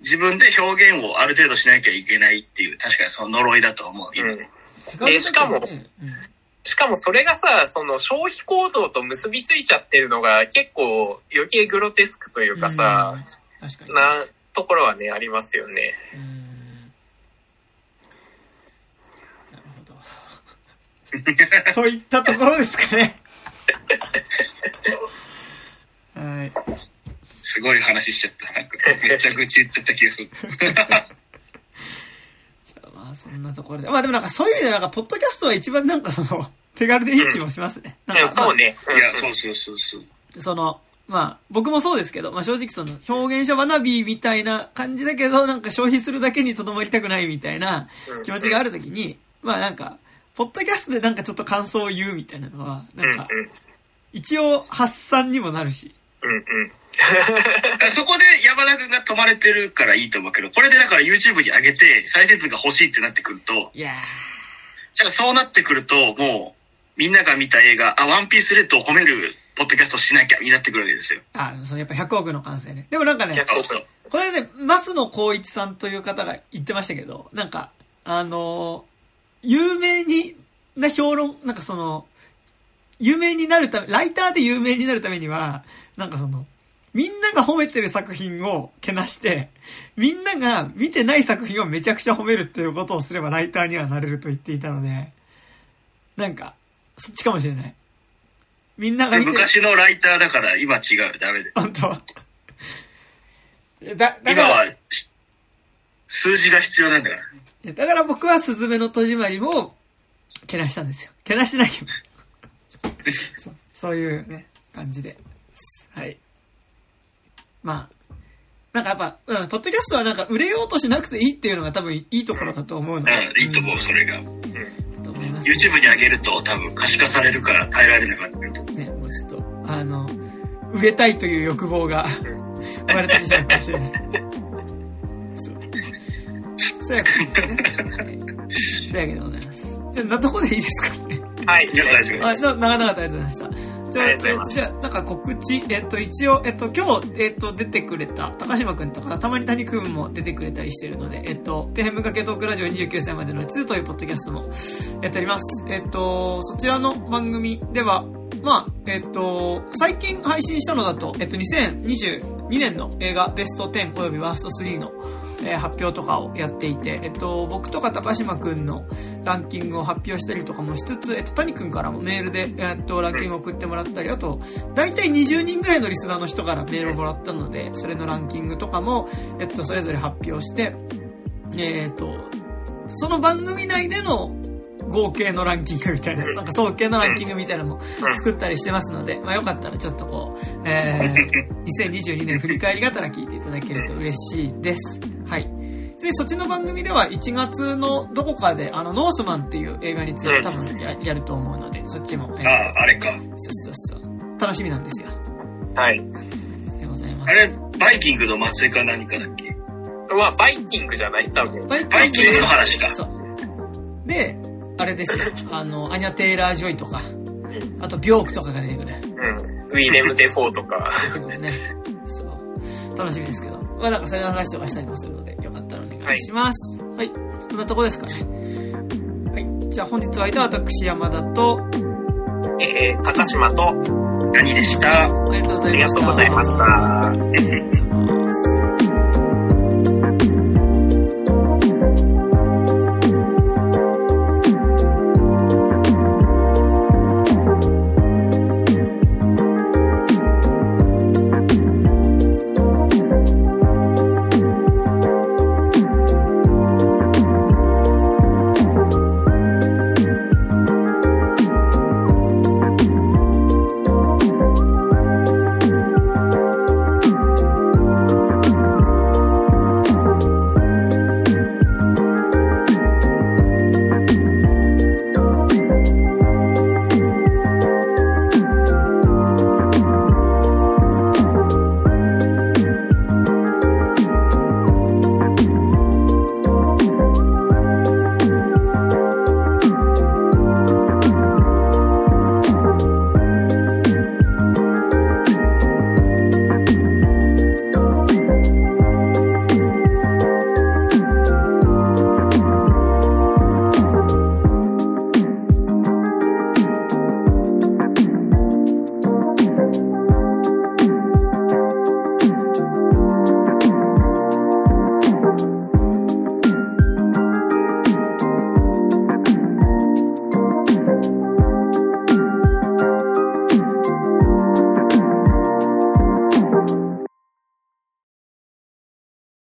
自分で表現をある程度しなきゃいけないっていう、確かにその呪いだと思う、今。うん手軽だけどしかもねうんしかもそれがさ、その消費行動と結びついちゃってるのが結構余計グロテスクというかさ、うん確かに。なところはね、ありますよね。うんなるほど。といったところですかね。はい。すごい話しちゃった。なんか、めっちゃ愚痴言っちゃった気がする。じゃあまあそんなところで。まあでもなんかそういう意味でなんか、ポッドキャストは一番なんかその、手軽でいい気もしますね。なんいかやそうね。いや、そうそうそうそう。その、まあ、僕もそうですけど、まあ正直その、表現者学びみたいな感じだけど、なんか消費するだけにとどまりたくないみたいなうん気持ちがあるときに、まあなんか、ポッドキャストでなんかちょっと感想を言うみたいなのは、なんか、一応発散にもなるし。うん。うん そこで山田くんが止まれてるからいいと思うけど、これでだから YouTube に上げて再生数が欲しいってなってくると、いやじゃあそうなってくると、もう、みんなが見た映画、あ、ワンピースレッドを褒めるポッドキャストしなきゃ、になってくるわけですよ。ー、あ、そのやっぱ100億の完成ね。でもなんかねいや、そうそう。これね、増野光一さんという方が言ってましたけど、なんか、あのー有名にな評論、なんかその、有名になるため、ライターで有名になるためには、なんかその、みんなが褒めてる作品をけなして、みんなが見てない作品をめちゃくちゃ褒めるっていうことをすればライターにはなれると言っていたので、なんか、そっちかもしれない。みんなが見て昔のライターだから今違う、ダメで。本当だ、だ今は、し数字が必要なんだから。だから僕はスズメの戸締まりも、けなしたんですよ。けなしてないけど。そうそういうね、感じで。はい。まあ、なんかやっぱ、うん、ポッドキャストはなんか売れようとしなくていいっていうのが多分いいところだと思うので。うん、いいと思う、それが。うん。と思います。YouTube に上げると多分可視化されるから耐えられなかったりとか。ね、もうちょっと、あの、売れたいという欲望が生まれてしまうかもしれない。そう。やからね。はい。というわけでございます。じゃあ、なとこでいいですかね。はい。いや、大丈夫あ、です。そう、長々とありがとうございました。じゃあ、あじゃあ、なんか告知、えっと、一応、えっと、今日、えっと、出てくれた、高島くんとか、たまに谷くんも出てくれたりしてるので、えっと、底辺文化系トークラジオ29歳までの地図というポッドキャストもやっております。えっと、そちらの番組では、まあ、えっと、最近配信したのだと、えっと、2022年の映画ベスト10およびワースト3の、え発表とかをやっていて、えっと、僕とか高島くんのランキングを発表したりとかもしつつ、えっと、谷くんからもメールで、えっと、ランキングを送ってもらったり、あと、大体20人ぐらいのリスナーの人からメールをもらったので、それのランキングとかも、えっと、それぞれ発表して、えっと、その番組内での合計のランキングみたいな、なんか総計のランキングみたいなのも作ったりしてますので、まあよかったらちょっとこう、えー、2022年振り返りがたら聞いていただけると嬉しいです。はい。で、そっちの番組では1月のどこかで、あの、ノースマンっていう映画について多分ややると思うので、そっちも、えーああ、あれか。そうそうそう。楽しみなんですよ。はい。でございまあれ、バイキングの末裔か何かだっけ？まあ、バイキングじゃない？多分。す。バイバイキングの話か。そう。で、あれですよ。あの、アニャ・テイラー・ジョイとか、あと、ビョークとかが出てくる。うん。ウィレム・デフォーとか。出てくるね。そう。楽しみですけど。まあなんかそれの話とかしたりもするので、よかったらお願いします。はい。そんなとこですかね。はい。じゃあ本日は相手は私山田と、えー、高島と、何でしたありがとうございました。ありがとうございました。